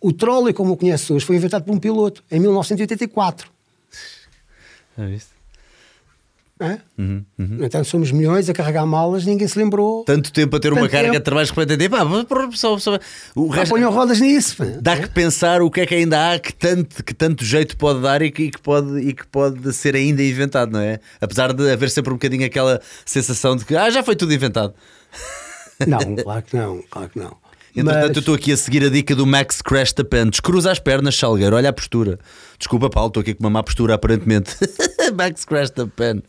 Speaker 3: O trolley, como o conhece hoje, foi inventado por um piloto em 1984.
Speaker 1: Já viste?
Speaker 3: é? No entanto, somos milhões a carregar malas, ninguém se lembrou.
Speaker 1: Tanto tempo a ter uma carga
Speaker 3: tempo.
Speaker 1: de trabalho repetente. Pá, mas por- só, só, o
Speaker 3: Ah,
Speaker 1: resto,
Speaker 3: ponham rodas nisso. pá.
Speaker 1: dá que pensar o que é que ainda há que tanto, que tanto jeito pode dar e que, e que pode, e que pode ser ainda inventado, não é? Apesar de haver sempre um bocadinho aquela sensação de que ah, já foi tudo inventado.
Speaker 3: Não, claro que não, claro que não.
Speaker 1: Entretanto,
Speaker 3: Mas-
Speaker 1: eu estou aqui a seguir a dica do Max Crash the Pen. Descruza as pernas, Salgueiro. Olha a postura. Desculpa, Paulo, estou aqui com uma má postura, aparentemente. Max Crash the Pen.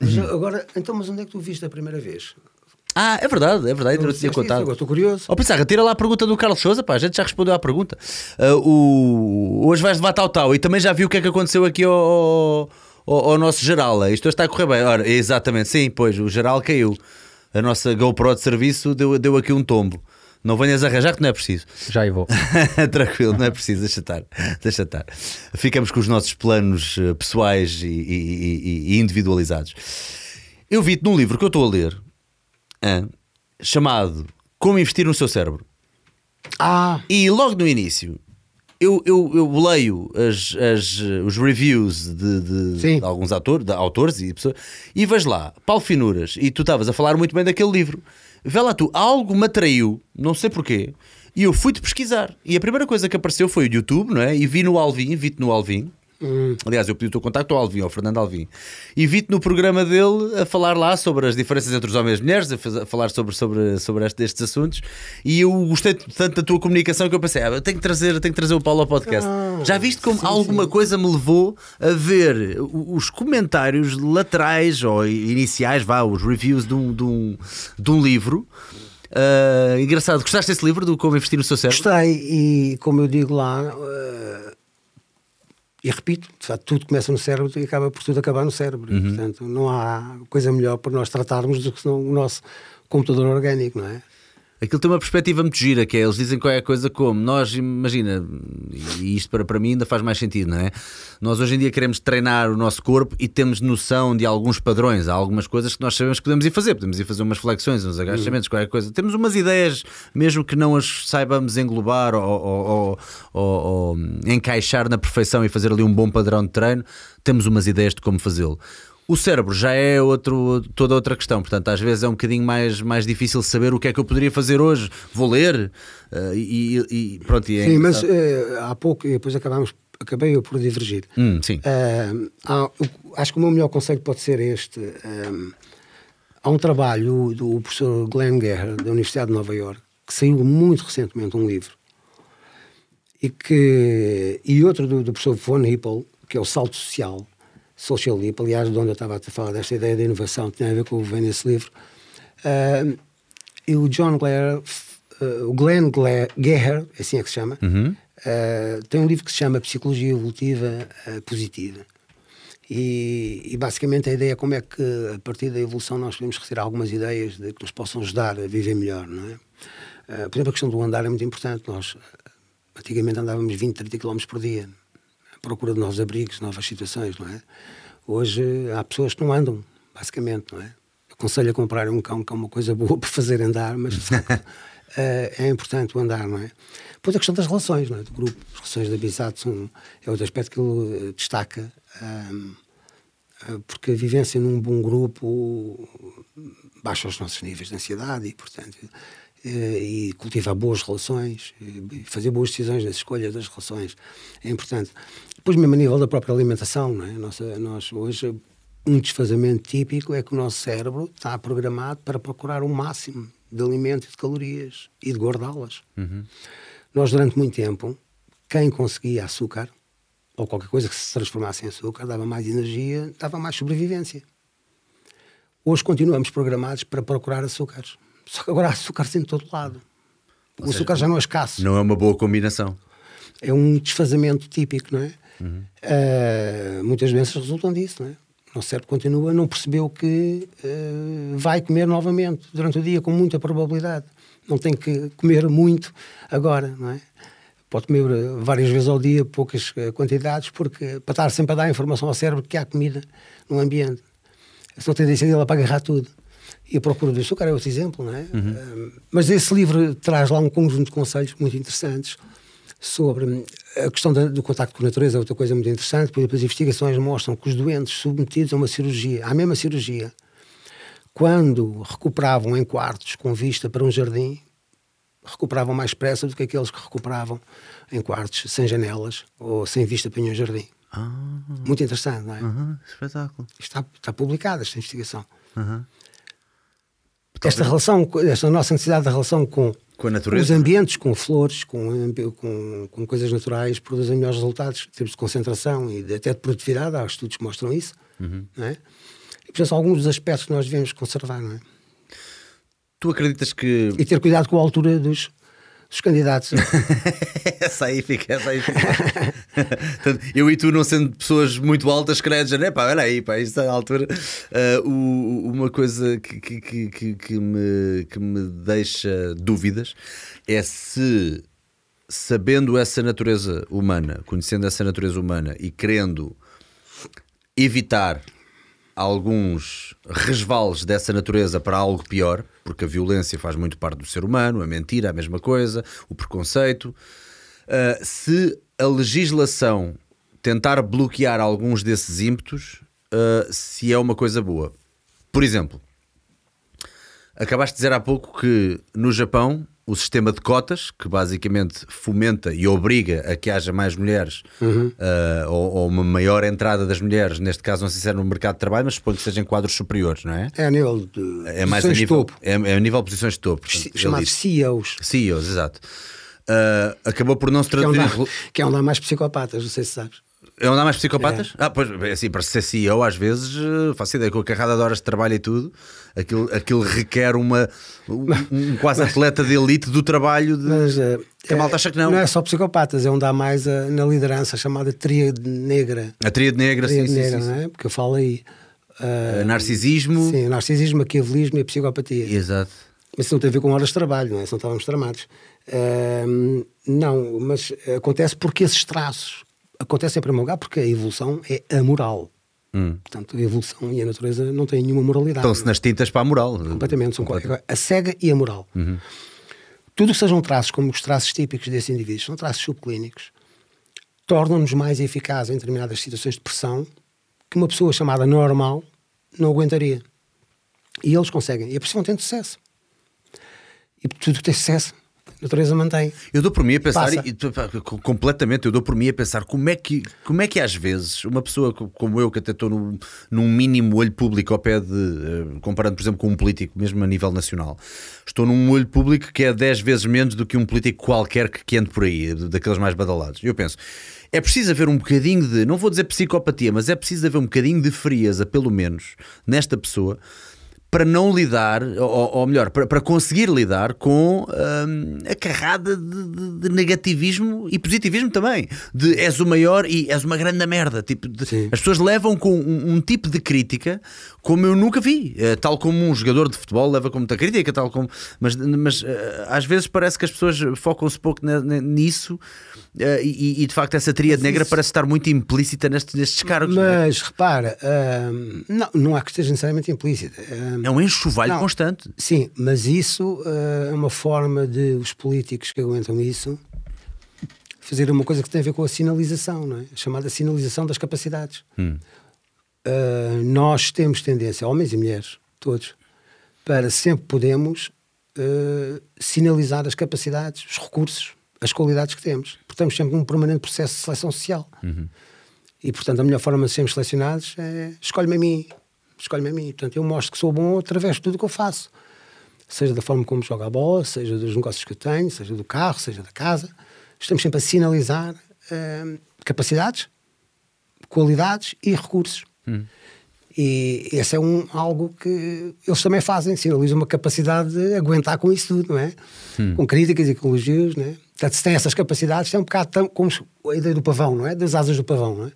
Speaker 3: Mas agora, então, mas onde é que tu viste a primeira vez?
Speaker 1: Ah, é verdade, é verdade, não tinha contado.
Speaker 3: Agora estou curioso.
Speaker 1: Ó Pissarra, tira lá a pergunta do Carlos Souza, pá, a gente já respondeu à pergunta. Ah, o... Hoje vais levar tal tal e também já viu o que é que aconteceu aqui ao, ao, ao nosso geral. Isto hoje está a correr bem. Ora, exatamente, sim, pois, o geral caiu. A nossa GoPro de serviço deu, deu aqui um tombo. Não venhas arranjar que não é preciso.
Speaker 2: Já aí vou.
Speaker 1: Tranquilo, não é preciso, deixa estar, deixa estar. Ficamos com os nossos planos eh, pessoais e, e- e- e individualizados. Eu vi-te num livro que eu estou a ler, chamado Como Investir no Seu Cérebro.
Speaker 3: Ah,
Speaker 1: E logo no início, eu, eu, eu leio as, as, os reviews de, de- de alguns autores, de autores e pessoas, e vejo lá, Paulo Finuras, e tu estavas a falar muito bem daquele livro. Vê lá tu, algo me atraiu, não sei porquê, e eu fui-te pesquisar. E a primeira coisa que apareceu foi o YouTube, não é? E vi no Alvin, vi-te no Alvin. Aliás, eu pedi o teu contacto ao Alvin, ao Fernando Alvin, e vi-te no programa dele a falar lá sobre as diferenças entre os homens e as mulheres, a, falar sobre, sobre, sobre este- estes assuntos, e eu gostei tanto da tua comunicação que eu pensei, ah, eu tenho que trazer, tenho que trazer o Paulo ao podcast.
Speaker 3: Ah,
Speaker 1: Já viste como
Speaker 3: sim,
Speaker 1: alguma
Speaker 3: sim.
Speaker 1: coisa me levou a ver os comentários laterais ou iniciais, vá, os reviews de um, de um, de um livro. Ah, engraçado, gostaste desse livro do Como Investir no Seu Cérebro?
Speaker 3: gostei e como eu digo lá, eh, e repito, de facto, tudo começa no cérebro e acaba por tudo acabar no cérebro.
Speaker 1: Uhum.
Speaker 3: E, portanto, não há coisa melhor para nós tratarmos do que o nosso computador orgânico, não é?
Speaker 1: Aquilo tem uma perspectiva muito gira, que é, eles dizem qualquer coisa como, nós, imagina, e isto para, para mim ainda faz mais sentido, não é? Nós hoje em dia queremos treinar o nosso corpo e temos noção de alguns padrões, há algumas coisas que nós sabemos que podemos ir fazer, podemos ir fazer umas flexões, uns agachamentos, qualquer coisa. Temos umas ideias, mesmo que não as saibamos englobar ou- ou- ou- ou encaixar na perfeição e fazer ali um bom padrão de treino, temos umas ideias de como fazê-lo. O cérebro já é outro, toda outra questão, portanto, às vezes é um bocadinho mais, mais difícil saber o que é que eu poderia fazer hoje. Vou ler eh, e, e- pronto. E é
Speaker 3: Sim, mas eh, há pouco, e depois acabámos, acabei eu por divergir.
Speaker 1: Hum, sim.
Speaker 3: Eh, há- acho que o meu melhor conselho pode ser este. há um trabalho do professor Glenn Guerra, da Universidade de Nova York, que saiu muito recentemente um livro, e, que, e outro do, do professor Von Hippel, que é o Salto Social, Social Leap, aliás, de onde eu estava a falar desta ideia de inovação, tinha a ver com o vem nesse livro. Eh, e o John Blair, eh, o Glenn Gla- Geher, assim é que se chama, eh, tem um livro que se chama Psicologia Evolutiva Positiva. E, e basicamente a ideia é como é que a partir da evolução nós podemos retirar algumas ideias de, que nos possam ajudar a viver melhor, não é? Por exemplo, a questão do andar é muito importante. Nós antigamente andávamos 20, 30 km por dia procura de novos abrigos, novas situações, não é? Hoje há pessoas que não andam, basicamente, não é? Aconselho a comprar um cão, que é uma coisa boa para fazer andar, mas eh, é importante o andar, não é? Depois a questão das relações, não é? Do grupo, as relações de amizade são, é outro aspecto que ele eh, destaca, ahm, ah, porque a vivência num bom grupo baixa os nossos níveis de ansiedade e, portanto, eh, e cultivar boas relações, e fazer boas decisões nas escolhas das relações é importante. Depois, mesmo a nível da própria alimentação, não é? Nossa, nós hoje, um desfazamento típico é que o nosso cérebro está programado para procurar o máximo de alimento e de calorias e de guardá-las. Nós, durante muito tempo, quem conseguia açúcar, ou qualquer coisa que se transformasse em açúcar, dava mais energia, dava mais sobrevivência. Hoje continuamos programados para procurar açúcares. Só que agora há açúcares em todo lado. O
Speaker 1: seja,
Speaker 3: açúcar já não é escasso.
Speaker 1: Não é uma boa combinação.
Speaker 3: É um desfazamento típico, não é? Ah, muitas doenças resultam disso, não é? O nosso cérebro continua, não percebeu que ah, vai comer novamente durante o dia, com muita probabilidade. Não tem que comer muito agora, não é? Pode comer ah, várias vezes ao dia, poucas quantidades, porque para estar sempre a dar informação ao cérebro que há comida no ambiente. Senão tem tendência dele para agarrar tudo. E a procura do açúcar é outro exemplo, não é? Ah, mas esse livro traz lá um conjunto de conselhos muito interessantes sobre a questão do contacto com a natureza, é outra coisa muito interessante, porque as investigações mostram que os doentes submetidos a uma cirurgia, à mesma cirurgia, quando recuperavam em quartos com vista para um jardim, recuperavam mais depressa do que aqueles que recuperavam em quartos sem janelas ou sem vista para nenhum jardim. Muito interessante, não é?
Speaker 1: Aham, espetáculo.
Speaker 3: Está, está publicada esta investigação.
Speaker 1: Aham.
Speaker 3: Esta relação, esta nossa necessidade da relação com,
Speaker 1: Com a
Speaker 3: os
Speaker 1: natureza.
Speaker 3: ambientes, com flores, com, com, com coisas naturais, produzem melhores resultados em termos de concentração e de, até de produtividade. Há estudos que mostram isso.
Speaker 1: Uhum.
Speaker 3: Não é? E, portanto, são alguns dos aspectos que nós devemos conservar. Não é?
Speaker 1: Tu acreditas que.
Speaker 3: E ter cuidado com a altura dos, dos candidatos.
Speaker 1: essa aí fica, essa aí fica. Eu e tu, não sendo pessoas muito altas, querendo dizer, é pá, olha aí, pá, isto é altura. Uh, uma coisa que, que, que, que me, que me deixa dúvidas é se, sabendo essa natureza humana, conhecendo essa natureza humana e querendo evitar alguns resvalos dessa natureza para algo pior, porque a violência faz muito parte do ser humano, a mentira, a mesma coisa, o preconceito. Uh, se a legislação tentar bloquear alguns desses ímpetos, uh, se é uma coisa boa. Por exemplo, acabaste de dizer há pouco que no Japão o sistema de cotas, que basicamente fomenta e obriga a que haja mais mulheres uh, ou, ou uma maior entrada das mulheres, neste caso não sei se é no mercado de trabalho, mas suponho que seja em quadros superiores, não é?
Speaker 3: É a nível de
Speaker 1: É mais a nível,
Speaker 3: topo.
Speaker 1: é, é a nível de posições de topo.
Speaker 3: Chamados. CEOs.
Speaker 1: CEOs, exato. Uh, acabou por não se
Speaker 3: é,
Speaker 1: traduzir.
Speaker 3: que é onde há mais psicopatas, não sei se sabes.
Speaker 1: É onde há mais psicopatas? Ah, pois, bem, assim, para ser CEO, às vezes, eh, faço ideia, com a carrada de horas de trabalho e tudo, aquilo, aquilo requer uma, um, quase atleta de elite do trabalho. De,
Speaker 3: Mas, eh,
Speaker 1: que a malta acha que não.
Speaker 3: Não é só psicopatas, é onde há mais eh, na liderança a chamada tríade negra.
Speaker 1: A tríade negra, sim,
Speaker 3: Tríade
Speaker 1: sim,
Speaker 3: negra,
Speaker 1: sim,
Speaker 3: não é? Porque eu falo aí.
Speaker 1: sim. Narcisismo.
Speaker 3: Sim, narcisismo, maquiavelismo e a psicopatia.
Speaker 1: Exato.
Speaker 3: Mas isso não tem a ver com horas de trabalho, não é? Se não estávamos tramados. Ahm, não, mas acontece porque esses traços acontecem em primeiro lugar porque a evolução é amoral. Portanto, a evolução e a natureza não têm nenhuma moralidade.
Speaker 1: Estão-se nas tintas para a moral.
Speaker 3: Completamente. São co- a cega e a moral. Tudo que sejam traços, como os traços típicos desses indivíduos, são traços subclínicos, tornam-nos mais eficazes em determinadas situações de pressão que uma pessoa chamada normal não aguentaria. E eles conseguem. E que vão tendo sucesso. E tudo que tem sucesso, a natureza mantém.
Speaker 1: Eu dou por mim a pensar, e, completamente, eu dou por mim a pensar como é que, como é que às vezes uma pessoa co- como eu, que até estou num, num mínimo olho público ao pé de, eh, comparando por exemplo com um político, mesmo a nível nacional, estou num olho público que é 10 vezes menos do que um político qualquer que, que ande por aí, daqueles mais badalados. Eu penso, é preciso haver um bocadinho de, não vou dizer psicopatia, mas é preciso haver um bocadinho de frieza, pelo menos, nesta pessoa para não lidar, ou, ou melhor, para, para conseguir lidar com hum, a carrada de, de- de negativismo e positivismo também. De és o maior e és uma grande merda. Tipo, de- as pessoas levam com um, um tipo de crítica como eu nunca vi. Eh, tal como um jogador de futebol leva com muita crítica, tal como. Mas, mas eh, às vezes parece que as pessoas focam-se pouco nisso e, e, de facto essa tríade negra
Speaker 3: isso-
Speaker 1: parece estar muito implícita nestes, nestes cargos. é?
Speaker 3: Mas repara, ahm, não, não há que esteja necessariamente implícita. Ahm,
Speaker 1: É um enxovalho
Speaker 3: Não.
Speaker 1: constante.
Speaker 3: Sim, mas isso ah, é uma forma de os políticos que aguentam isso fazer uma coisa que tem a ver com a sinalização, não é? A chamada sinalização das capacidades. Ah, nós temos tendência, homens e mulheres, todos, para sempre podemos ah, sinalizar as capacidades, os recursos, as qualidades que temos. Estamos sempre num permanente processo de seleção social. E, portanto, a melhor forma de sermos selecionados é escolhe-me a mim. Escolhe-me a mim. Portanto, eu mostro que sou bom através de tudo o que eu faço. Seja da forma como jogo a bola, seja dos negócios que eu tenho, seja do carro, seja da casa. Estamos sempre a sinalizar eh, capacidades, qualidades e recursos. E esse é um, algo que eles também fazem, sinalizam uma capacidade de aguentar com isso tudo, não é? Com críticas e com elogios, não é? Portanto, se tem essas capacidades, é um bocado tão, como a ideia do pavão, não é? Das asas do pavão, não é?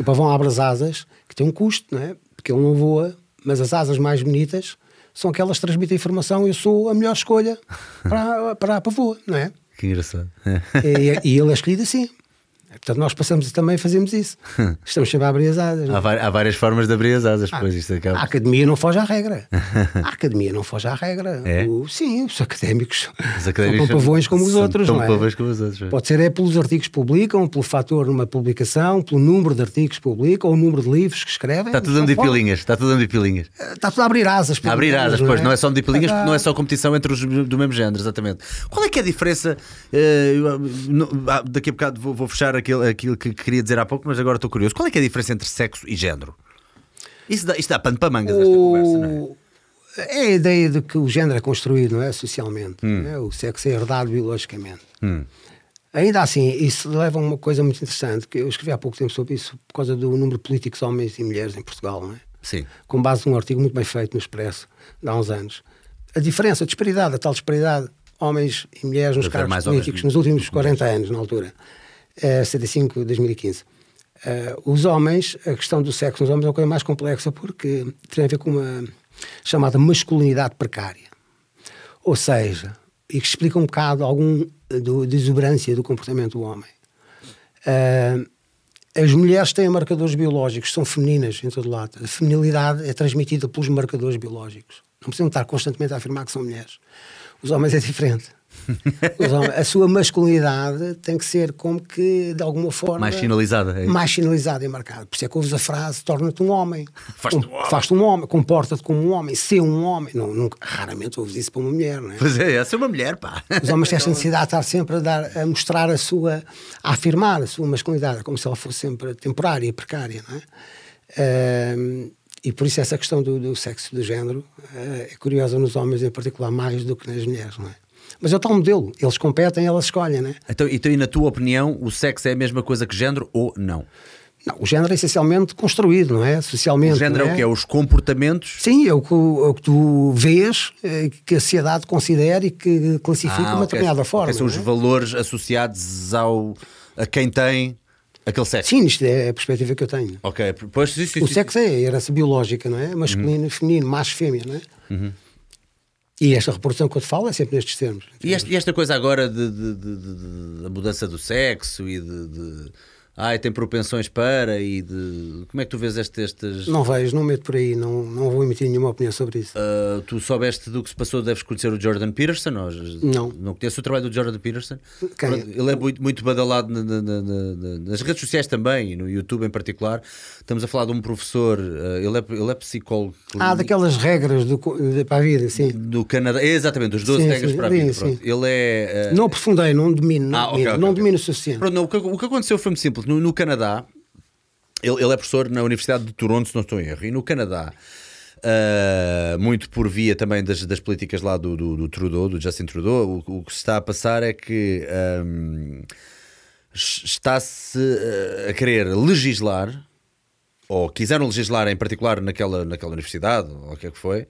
Speaker 3: O pavão abre as asas, que tem um custo, não é? Porque ele não voa, mas as asas mais bonitas são aquelas que transmitem informação. Eu sou a melhor escolha para, para a pavoa, não é?
Speaker 1: Que engraçado.
Speaker 3: E, e ele é escolhido assim. Portanto, nós passamos também fazemos isso. Estamos sempre a abrir as asas. não é?
Speaker 1: Há, há várias formas de abrir as asas, pois isto acaba.
Speaker 3: A academia não foge à regra. A academia não foge à regra.
Speaker 1: É?
Speaker 3: O- sim, os académicos,
Speaker 1: Os académicos
Speaker 3: são pavões como os
Speaker 1: são
Speaker 3: outros,
Speaker 1: tão
Speaker 3: não é?
Speaker 1: pavões como os outros, é.
Speaker 3: Pode ser é pelos artigos que publicam, pelo fator numa publicação, pelo número de artigos que publicam, ou o número de livros que escrevem.
Speaker 1: Está tudo dando de pilinhas, está tudo dando de pilinhas.
Speaker 3: Está tudo a abrir asas.
Speaker 1: A abrir asas, pois, não é só de pilinhas,
Speaker 3: Ah,
Speaker 1: porque não é só competição entre os do mesmo género, exatamente. Qual é que é a diferença? eh, não- ah, daqui a bocado vou, vou fechar aquilo, aquilo que queria dizer há pouco, mas agora estou curioso. Qual é é a diferença entre sexo e género? Isso dá, isto dá pano para mangas, esta conversa, não é?
Speaker 3: O- É a ideia de que o género é construído, não é? Socialmente.
Speaker 1: Hum.
Speaker 3: não é? O sexo é herdado biologicamente. Ainda assim, isso leva a uma coisa muito interessante, que eu escrevi há pouco tempo sobre isso, por causa do número de políticos homens e mulheres em Portugal, não é?
Speaker 1: Sim.
Speaker 3: com base num artigo muito bem feito no Expresso, há uns anos. a diferença, a disparidade, a tal disparidade, homens e mulheres nos cargos políticos nos últimos 40 anos, na altura, uh, 75, 2015. Uh, os homens, a questão do sexo nos homens é uma coisa mais complexa porque tem a ver com uma chamada masculinidade precária. Ou seja, e que explica um bocado algum do, de exuberância do comportamento do homem. Uh, as mulheres têm marcadores biológicos, são femininas em todo lado. A feminilidade é transmitida pelos marcadores biológicos. Não precisam estar constantemente a afirmar que são mulheres. Os homens é diferente. A sua masculinidade tem que ser como que, de alguma forma.
Speaker 1: Mais sinalizada. É
Speaker 3: mais sinalizada e marcada. Por isso é que ouves a frase: torna-te um homem.
Speaker 1: Faz-te um homem.
Speaker 3: Faz-te um homem, comporta-te como um homem, ser um homem. Não, nunca, raramente ouves isso para uma mulher, não é?
Speaker 1: Pois é, essa é uma mulher, pá.
Speaker 3: Os homens têm esta necessidade de estar sempre a, dar, a mostrar a sua. a afirmar a sua masculinidade, como se ela fosse sempre temporária e precária, não é? Uh, e por isso essa questão do, do sexo do género uh, é curiosa nos homens em particular mais do que nas mulheres, não é? Mas é o tal modelo, eles competem, elas escolhem, né?
Speaker 1: Então, então, e na tua opinião, o sexo é a mesma coisa que género ou não?
Speaker 3: Não, o género é essencialmente construído, não é? Socialmente.
Speaker 1: O género
Speaker 3: é?
Speaker 1: é o que? É os comportamentos?
Speaker 3: Sim, é o que, é o que tu vês, é, que a sociedade considera e que classifica de
Speaker 1: Ah,
Speaker 3: uma
Speaker 1: ok.
Speaker 3: determinada forma.
Speaker 1: Ok, são os
Speaker 3: é?
Speaker 1: valores associados ao, a quem tem aquele sexo.
Speaker 3: Sim, isto é a perspectiva que eu tenho.
Speaker 1: Ok, pois sim,
Speaker 3: O sexo é a herança biológica, não é? Masculino, feminino, macho, fêmea, não é? E esta reprodução que eu te falo é sempre nestes termos.
Speaker 1: E esta, e esta coisa agora de- de- de- de- da mudança do sexo e de. Ai, tem propensões para e de. Como é que tu vês este- estas.
Speaker 3: Não vejo, não meto por aí, não, não vou emitir nenhuma opinião sobre isso.
Speaker 1: Ah, tu soubeste do que se passou, deves conhecer o Jordan Peterson? Ou,
Speaker 3: Não.
Speaker 1: Não conheces o trabalho do Jordan Peterson?
Speaker 3: Quem?
Speaker 1: Ele é muito, muito badalado na- na- na- na- nas redes sociais também, e no YouTube em particular. Estamos a falar de um professor, ah, ele, é, ele é psicólogo.
Speaker 3: Ah, daquelas regras do, de, para a vida, sim.
Speaker 1: Do Canadá, exatamente, os 12
Speaker 3: Sim,
Speaker 1: regras
Speaker 3: sim,
Speaker 1: para a vida.
Speaker 3: sim.
Speaker 1: Ele é. ah,
Speaker 3: Não aprofundei, não domino, não,
Speaker 1: Ah,
Speaker 3: domino,
Speaker 1: ok,
Speaker 3: não
Speaker 1: ok.
Speaker 3: domino o suficiente.
Speaker 1: Pronto, não, o, que, o que aconteceu foi muito simples. No, no Canadá, ele, ele é professor na Universidade de Toronto, se não estou em erro, e no Canadá, ah, muito por via também das, das políticas lá do, do, do Trudeau, do Justin Trudeau, o, o que se está a passar é que ahm, está-se ah, a querer legislar, ou quiseram legislar em particular naquela, naquela universidade, ou o que é que foi,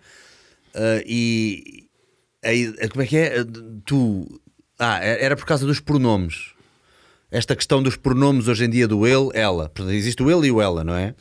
Speaker 1: ah, e aí, como é que é? Tu. Ah, era por causa dos pronomes esta questão dos pronomes hoje em dia do ele, ela. Portanto, existe o ele e o ela, não é?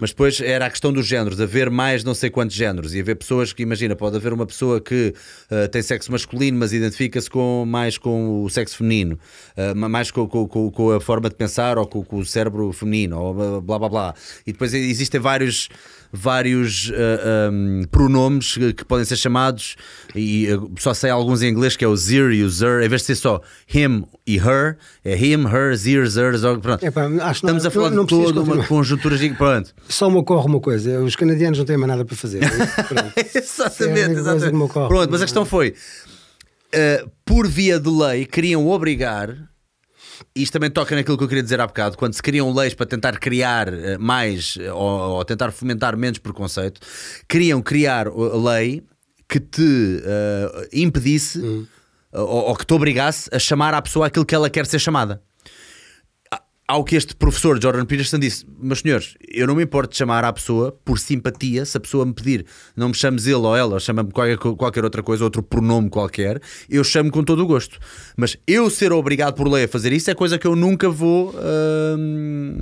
Speaker 1: Mas depois era a questão dos géneros, haver mais não sei quantos géneros e haver pessoas que, imagina, pode haver uma pessoa que uh, tem sexo masculino, mas identifica-se com, mais com o sexo feminino, uh, mais com, com- com- com a forma de pensar ou com, com o cérebro feminino, ou blá blá blá. E depois existem vários vários uh, um, pronomes que, que podem ser chamados e uh, só sei alguns em inglês que é o zir e o zer, em vez de ser só him e her, é him, her, zir, zer, zer pronto.
Speaker 3: Epá, acho que não-
Speaker 1: Estamos a falar
Speaker 3: não
Speaker 1: de
Speaker 3: precisas
Speaker 1: toda uma conjuntura de- pronto.
Speaker 3: Só me ocorre uma coisa: os canadianos não têm mais nada para fazer. é. É
Speaker 1: exatamente,
Speaker 3: me
Speaker 1: exatamente.
Speaker 3: ocorre.
Speaker 1: Pronto, mas a questão foi uh, por via de lei queriam obrigar isto também toca naquilo que eu queria dizer há bocado, quando se criam leis para tentar criar eh, mais eh, ou, ou tentar fomentar menos preconceito, queriam criar uh, lei que te eh, impedisse
Speaker 3: Hum.
Speaker 1: ou, ou que te obrigasse a chamar à pessoa aquilo que ela quer ser chamada. Ao que este professor Jordan Peterson disse: Meus senhores, eu não me importo de chamar à pessoa por simpatia. Se a pessoa me pedir, não me chames ele ou ela, chama-me qualquer, qualquer outra coisa, outro pronome qualquer, eu chamo com todo o gosto. Mas eu ser obrigado por lei a fazer isso é coisa que eu nunca vou. hum,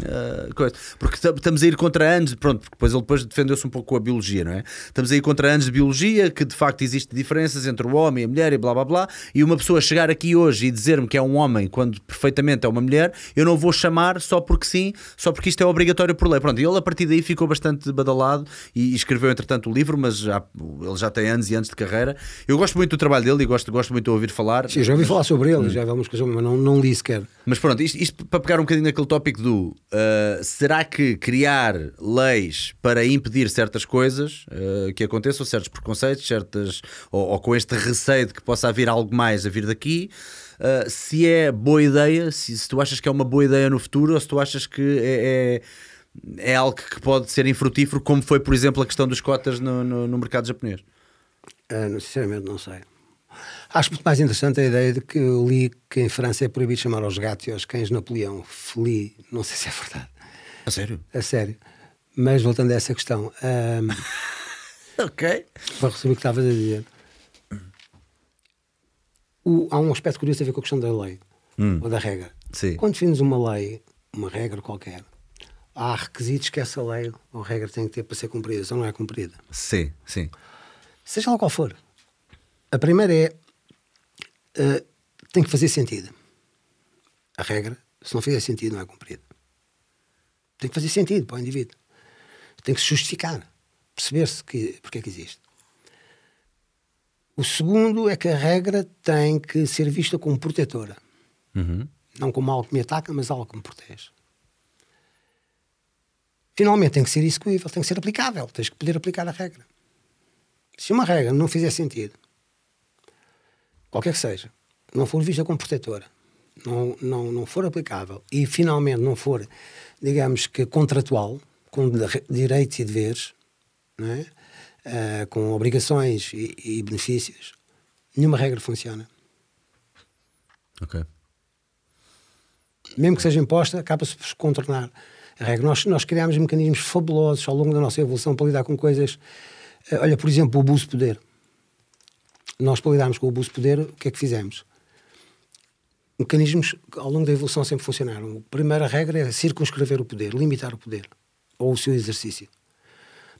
Speaker 1: coisa. Porque tam- estamos a ir contra anos, pronto, depois ele depois defendeu-se um pouco com a biologia, não é? Estamos a ir contra anos de biologia, que de facto existem diferenças entre o homem e a mulher e blá blá blá. E uma pessoa chegar aqui hoje e dizer-me que é um homem quando perfeitamente é uma mulher, eu não vou chamar só porque sim, só porque isto é obrigatório por lei. Pronto, e ele a partir daí ficou bastante badalado e escreveu entretanto o livro, mas já, ele já tem anos e anos de carreira. Eu gosto muito do trabalho dele e gosto, gosto muito de ouvir falar.
Speaker 3: Sim, já ouvi falar sobre
Speaker 1: Hum.
Speaker 3: ele, já vi algumas coisas, mas não, não li sequer.
Speaker 1: Mas pronto, isto, isto para pegar um bocadinho naquele tópico do uh, será que criar leis para impedir certas coisas uh, que aconteçam, certos preconceitos, certas, ou, ou com este receio de que possa haver algo mais a vir daqui, uh, se é boa ideia, se, se tu achas que é uma boa ideia no futuro ou se tu achas que é, é, é algo que pode ser infrutífero, como foi, por exemplo, a questão dos cotas no, no, no mercado japonês.
Speaker 3: Ah, não, sinceramente, não sei. Acho muito mais interessante a ideia de que eu li que em França é proibido chamar aos gatos e aos cães Napoleão. Feli, não sei se é verdade,
Speaker 1: A sério?
Speaker 3: a sério. Mas voltando a essa questão, ahm,
Speaker 1: Ok.
Speaker 3: para receber o que estavas a dizer. O- há um aspecto curioso a ver com a questão da lei ou da regra.
Speaker 1: Sim.
Speaker 3: Quando defines uma lei, uma regra qualquer, há requisitos que essa lei ou regra tem que ter para ser cumprida, se não é cumprida.
Speaker 1: Sim, sim.
Speaker 3: Seja lá qual for. A primeira é. eh, tem que fazer sentido. A regra, se não fizer sentido, não é cumprida. Tem que fazer sentido para o indivíduo. Tem que se justificar. Perceber-se que, porque é que existe. O segundo é que a regra tem que ser vista como protetora.
Speaker 1: Uhum.
Speaker 3: Não como algo que me ataca, mas algo que me protege. Finalmente tem que ser execuível, tem que ser aplicável. Tens que poder aplicar a regra. Se uma regra não fizer sentido, qualquer que seja, não for vista como protetora, não, não, não for aplicável e finalmente não for, digamos que contratual, com direitos e deveres, não é? Ah, com obrigações e, e benefícios, nenhuma regra funciona.
Speaker 1: Ok.
Speaker 3: mesmo que seja imposta, acaba-se por contornar a regra. Nós, nós criámos mecanismos fabulosos ao longo da nossa evolução para lidar com coisas. eh, Olha, por exemplo, o abuso de poder. Nós, para lidarmos com o abuso de poder, o que é que fizemos? Mecanismos que ao longo da evolução sempre funcionaram. A primeira regra é circunscrever o poder, limitar o poder, ou o seu exercício.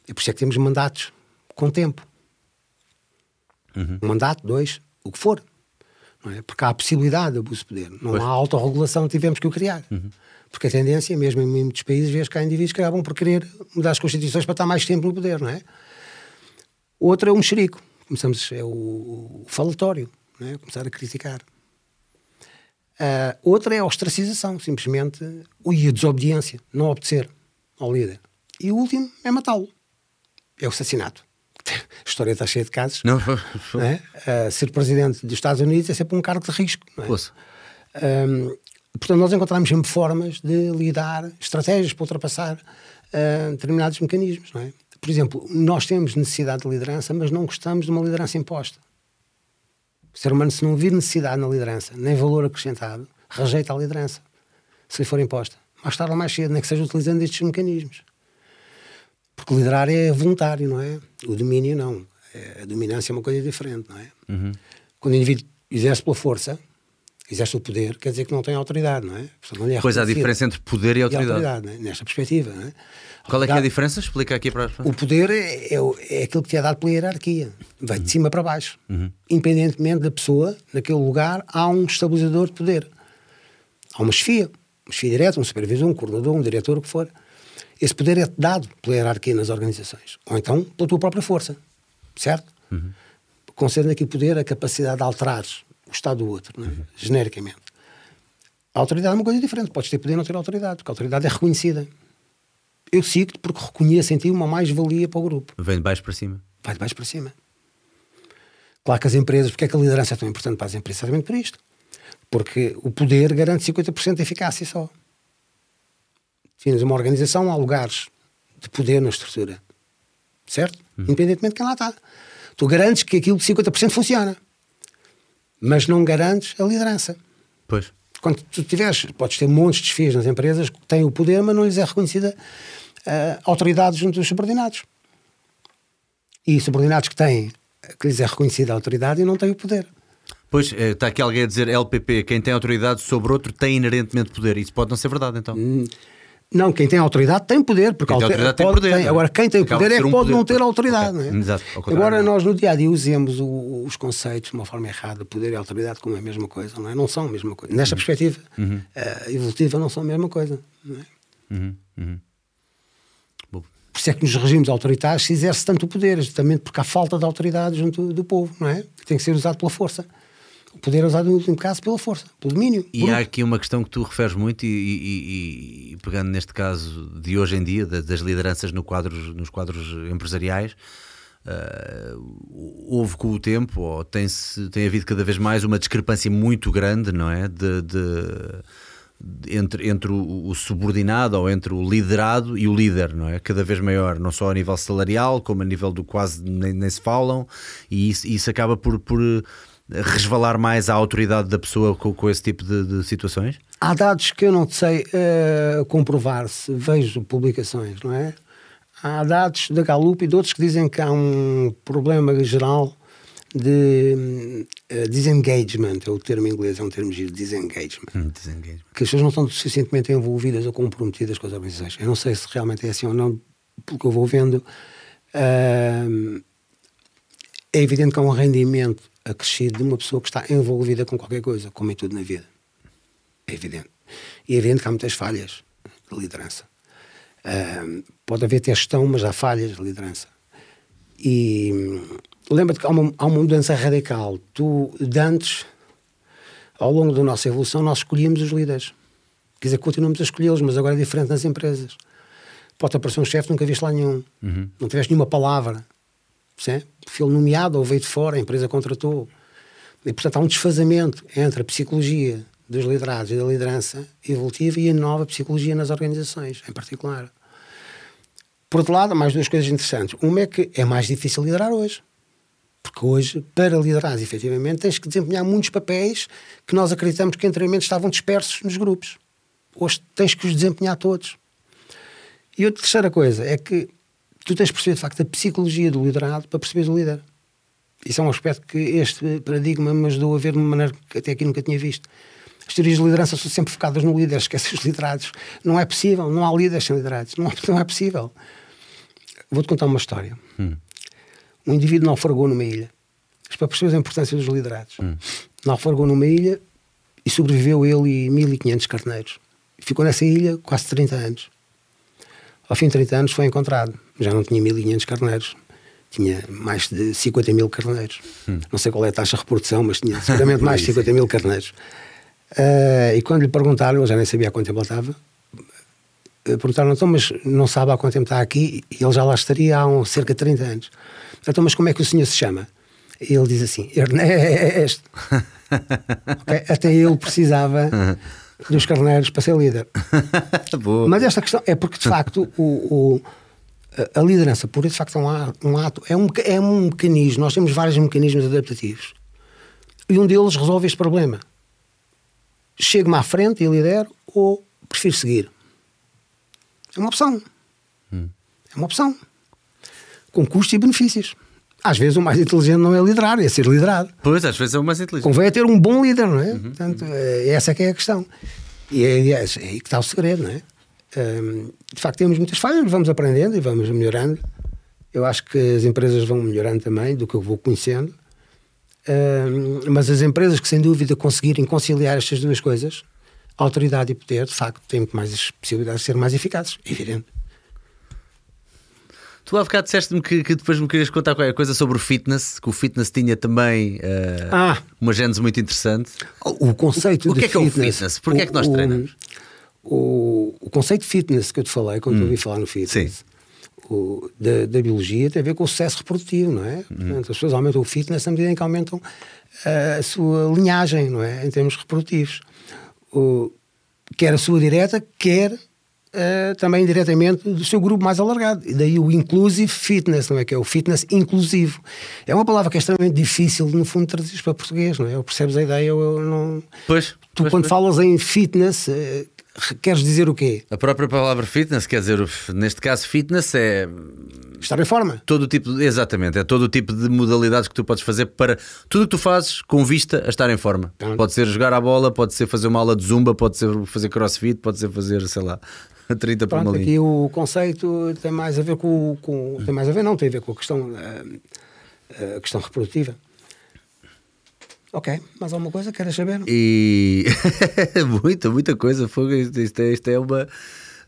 Speaker 3: É por isso é que temos mandatos com tempo. Um mandato, dois, o que for. Não é? Porque há a possibilidade de abuso de poder. Não
Speaker 1: Pois.
Speaker 3: há autorregulação, tivemos que o criar. Porque a tendência, mesmo em muitos países, vês que há indivíduos que acabam por querer mudar as constituições para estar mais tempo no poder, não é? Outra é o mexerico. Começamos, é o, falatório, não é? Começar a criticar. Ah, outra é a ostracização, simplesmente, e a desobediência, não obedecer ao líder. E o último é matá-lo. É o assassinato. A história está cheia de casos.
Speaker 1: Não,
Speaker 3: não é? Ah, ser presidente dos Estados Unidos é sempre um cargo de risco. Não é? Hum, portanto, nós encontramos sempre formas de lidar, estratégias para ultrapassar ah, determinados mecanismos. Não é? Por exemplo, nós temos necessidade de liderança, mas não gostamos de uma liderança imposta. O ser humano, se não vir necessidade na liderança, nem valor acrescentado, rejeita a liderança, se lhe for imposta. Mais tarde ou mais cedo, nem que seja utilizando estes mecanismos. Porque liderar é voluntário, não é? O domínio não. É- a dominância é uma coisa diferente, não é? Quando o indivíduo exerce pela força, exerce o poder, quer dizer que não tem autoridade, não é? Não é
Speaker 1: Pois há
Speaker 3: reconhecido.
Speaker 1: diferença entre poder e
Speaker 3: E
Speaker 1: autoridade.
Speaker 3: é? Nesta perspectiva, não é?
Speaker 1: Qual é que é a
Speaker 3: Autoridade-
Speaker 1: diferença? Explica aqui para
Speaker 3: o poder é, é, é aquilo que te é dado pela hierarquia. Vai de cima para baixo. Independentemente da pessoa, naquele lugar, há um estabilizador de poder. Há uma chefia. Uma chefia direta, um supervisor, um coordenador, um diretor, o que for. Esse poder é dado pela hierarquia nas organizações. Ou então pela tua própria força. Certo? Concedendo aqui poder a capacidade de alterar o estado do outro, é? genericamente. A autoridade é uma coisa diferente. Podes ter poder e não ter autoridade, porque a autoridade é reconhecida. Eu sigo-te porque reconheço em ti uma mais-valia para o grupo.
Speaker 1: Vem de baixo para cima.
Speaker 3: Vai de baixo para cima. Claro que as empresas, porque é que a liderança é tão importante para as empresas? Exatamente por isto. Porque o poder garante 50% de eficácia só. Tens uma organização, há lugares de poder na estrutura. Certo? Independentemente de quem lá está. Tu garantes que aquilo de 50% funciona. Mas não garantes a liderança.
Speaker 1: Pois.
Speaker 3: Quando tu tiveres, podes ter montes de desfios nas empresas que têm o poder, mas não lhes é reconhecida a autoridade junto dos subordinados. E subordinados que têm, que lhes é reconhecida a autoridade e não têm o poder.
Speaker 1: Pois, eh, está aqui alguém a dizer LPP, quem tem autoridade sobre outro tem inerentemente poder. Isso pode não ser verdade, então.
Speaker 3: Não, quem tem autoridade tem poder, porque
Speaker 1: Quem tem autoridade tem
Speaker 3: pode-
Speaker 1: poder, não é?
Speaker 3: Agora, quem tem
Speaker 1: Acaba
Speaker 3: poder
Speaker 1: de
Speaker 3: é que
Speaker 1: um
Speaker 3: pode
Speaker 1: poder.
Speaker 3: não ter autoridade.
Speaker 1: Ok,
Speaker 3: não é?
Speaker 1: exato,
Speaker 3: Agora,
Speaker 1: não.
Speaker 3: nós no dia a dia usemos o- os conceitos de uma forma errada, poder e autoridade, como a mesma coisa, não é? Não são a mesma coisa. Nesta
Speaker 1: Uhum.
Speaker 3: perspectiva eh, evolutiva, não são a mesma coisa. Não é?
Speaker 1: Uhum, uhum.
Speaker 3: Por isso é que nos regimes autoritários se exerce tanto o poder, justamente porque há falta de autoridade junto do povo, não é? Que tem que ser usado pela força. O poder é usado, no último caso, pela força, pelo domínio.
Speaker 1: E há aqui uma questão que tu referes muito, e, e- e- pegando neste caso de hoje em dia, da- das lideranças no quadros, nos quadros empresariais, ah, houve com o tempo, ou tem-se, tem havido cada vez mais uma discrepância muito grande, não é? De, de- entre, entre o, o subordinado ou entre o liderado e o líder, não é? Cada vez maior, não só a nível salarial, como a nível do quase nem, nem se falam, e isso, isso acaba por, por resvalar mais a autoridade da pessoa com, com esse tipo de, de situações?
Speaker 3: Há dados que eu não sei eh, comprovar se vejo publicações, não é? Há dados da Gallup e de outros que dizem que há um problema geral de uh, disengagement, é o termo em inglês, é um termo giro, disengagement.
Speaker 1: Hum, disengagement.
Speaker 3: Que as pessoas não estão suficientemente envolvidas ou comprometidas com as organizações. Eu não sei se realmente é assim ou não, pelo que eu vou vendo. Uh, é evidente que há um rendimento acrescido de uma pessoa que está envolvida com qualquer coisa, como em tudo na vida. É evidente. E é evidente que há muitas falhas de liderança. Uh, pode haver até gestão, mas há falhas de liderança. E hum, lembra-te que há uma, há uma mudança radical. Tu, de antes, ao longo da nossa evolução, nós escolhíamos os líderes. Quer dizer, continuamos a escolhê-los, mas agora é diferente nas empresas. Pode aparecer um chefe, nunca viste lá nenhum. Uhum. Não tiveste nenhuma palavra. Foi nomeado ou veio de fora, a empresa contratou. E, portanto, há um desfazamento entre a psicologia dos liderados e da liderança evolutiva e a nova psicologia nas organizações, em particular. Por outro lado, há mais duas coisas interessantes. Uma é que é mais difícil liderar hoje. Porque hoje, para liderar efetivamente, tens que desempenhar muitos papéis que nós acreditamos que anteriormente estavam dispersos nos grupos. Hoje tens que os desempenhar todos. E outra terceira coisa é que tu tens de perceber, de facto, a psicologia do liderado para perceberes o líder. Isso é um aspecto que este paradigma me ajudou a ver de uma maneira que até aqui nunca tinha visto. As teorias de liderança são sempre focadas no líder, esquece os liderados. Não é possível, não há líderes sem liderados. Não, não é possível. Vou-te contar uma história. Hum. Um indivíduo naufragou numa ilha. Isto para perceber a importância dos liderados. Hum. Naufragou numa ilha e sobreviveu ele e 1500 carneiros. Ficou nessa ilha quase 30 anos. Ao fim de 30 anos foi encontrado. Já não tinha 1500 carneiros. Tinha mais de 50 mil carneiros. Hum. Não sei qual é a taxa de reprodução, mas tinha seguramente mais de 50 mil carneiros. Uh, e quando lhe perguntaram, ele já nem sabia há quanto tempo ele estava, uh, perguntaram, então, mas não sabe há quanto tempo está aqui? E ele já lá estaria há um, cerca de 30 anos. Então, mas como é que o senhor se chama? E ele diz assim, Ernesto. okay? Até ele precisava dos carneiros para ser líder. Mas esta questão é porque, de facto, o, o a liderança pura, de facto, é um ato, é, um, é um mecanismo. Nós temos vários mecanismos adaptativos. E um deles resolve este problema chego-me à frente e lidero ou prefiro seguir. É uma opção. Hum. É uma opção. Com custos e benefícios. Às vezes o mais inteligente não é liderar, é ser liderado.
Speaker 1: Pois, às vezes é o mais inteligente.
Speaker 3: Convém é ter um bom líder, não é? Uhum. Portanto, é, essa é que é a questão. E é, é, é aí que está o segredo, não é? Um, de facto, temos muitas falhas, vamos aprendendo e vamos melhorando. Eu acho que as empresas vão melhorando também do que eu vou conhecendo mas as empresas que sem dúvida conseguirem conciliar estas duas coisas, autoridade e poder, de facto, têm muito mais possibilidades de ser mais eficazes, evidente.
Speaker 1: Tu há bocado disseste-me que, que, depois me querias contar qualquer coisa sobre o fitness, que o fitness tinha também uh, ah, uma gênese muito interessante.
Speaker 3: O, conceito
Speaker 1: o, o que é que é o fitness? Porquê é que nós treinamos?
Speaker 3: O, o, conceito de fitness que eu te falei, quando hum. eu ouvi falar no fitness, o, da, da, biologia tem a ver com o sucesso reprodutivo, não é? Uhum. Portanto, as pessoas aumentam o fitness na medida em que aumentam a, a sua linhagem, não é? Em termos reprodutivos. O, quer a sua direta, quer uh, também diretamente do seu grupo mais alargado. E daí o inclusive fitness, não é? Que é o fitness inclusivo. É uma palavra que é extremamente difícil, no fundo, traduzir para português, não é? Ou percebes a ideia ou eu não.
Speaker 1: Pois.
Speaker 3: Tu,
Speaker 1: pois,
Speaker 3: quando
Speaker 1: pois.
Speaker 3: falas em fitness. Uh, queres dizer o quê?
Speaker 1: A própria palavra fitness, quer dizer, neste caso, fitness é.
Speaker 3: Estar em forma.
Speaker 1: Todo o tipo, de, exatamente, é todo o tipo de modalidades que tu podes fazer para tudo o que tu fazes com vista a estar em forma. Então, pode ser jogar a bola, pode ser fazer uma aula de zumba, pode ser fazer crossfit, pode ser fazer, sei lá, 30 por uma linha.
Speaker 3: Aqui o conceito tem mais a ver com, com, tem mais a ver, não, tem a ver com a questão, a, a questão reprodutiva. Ok, mais alguma coisa? Queres saber?
Speaker 1: E muita, muita coisa. Fogo, isto, isto, é, isto é uma.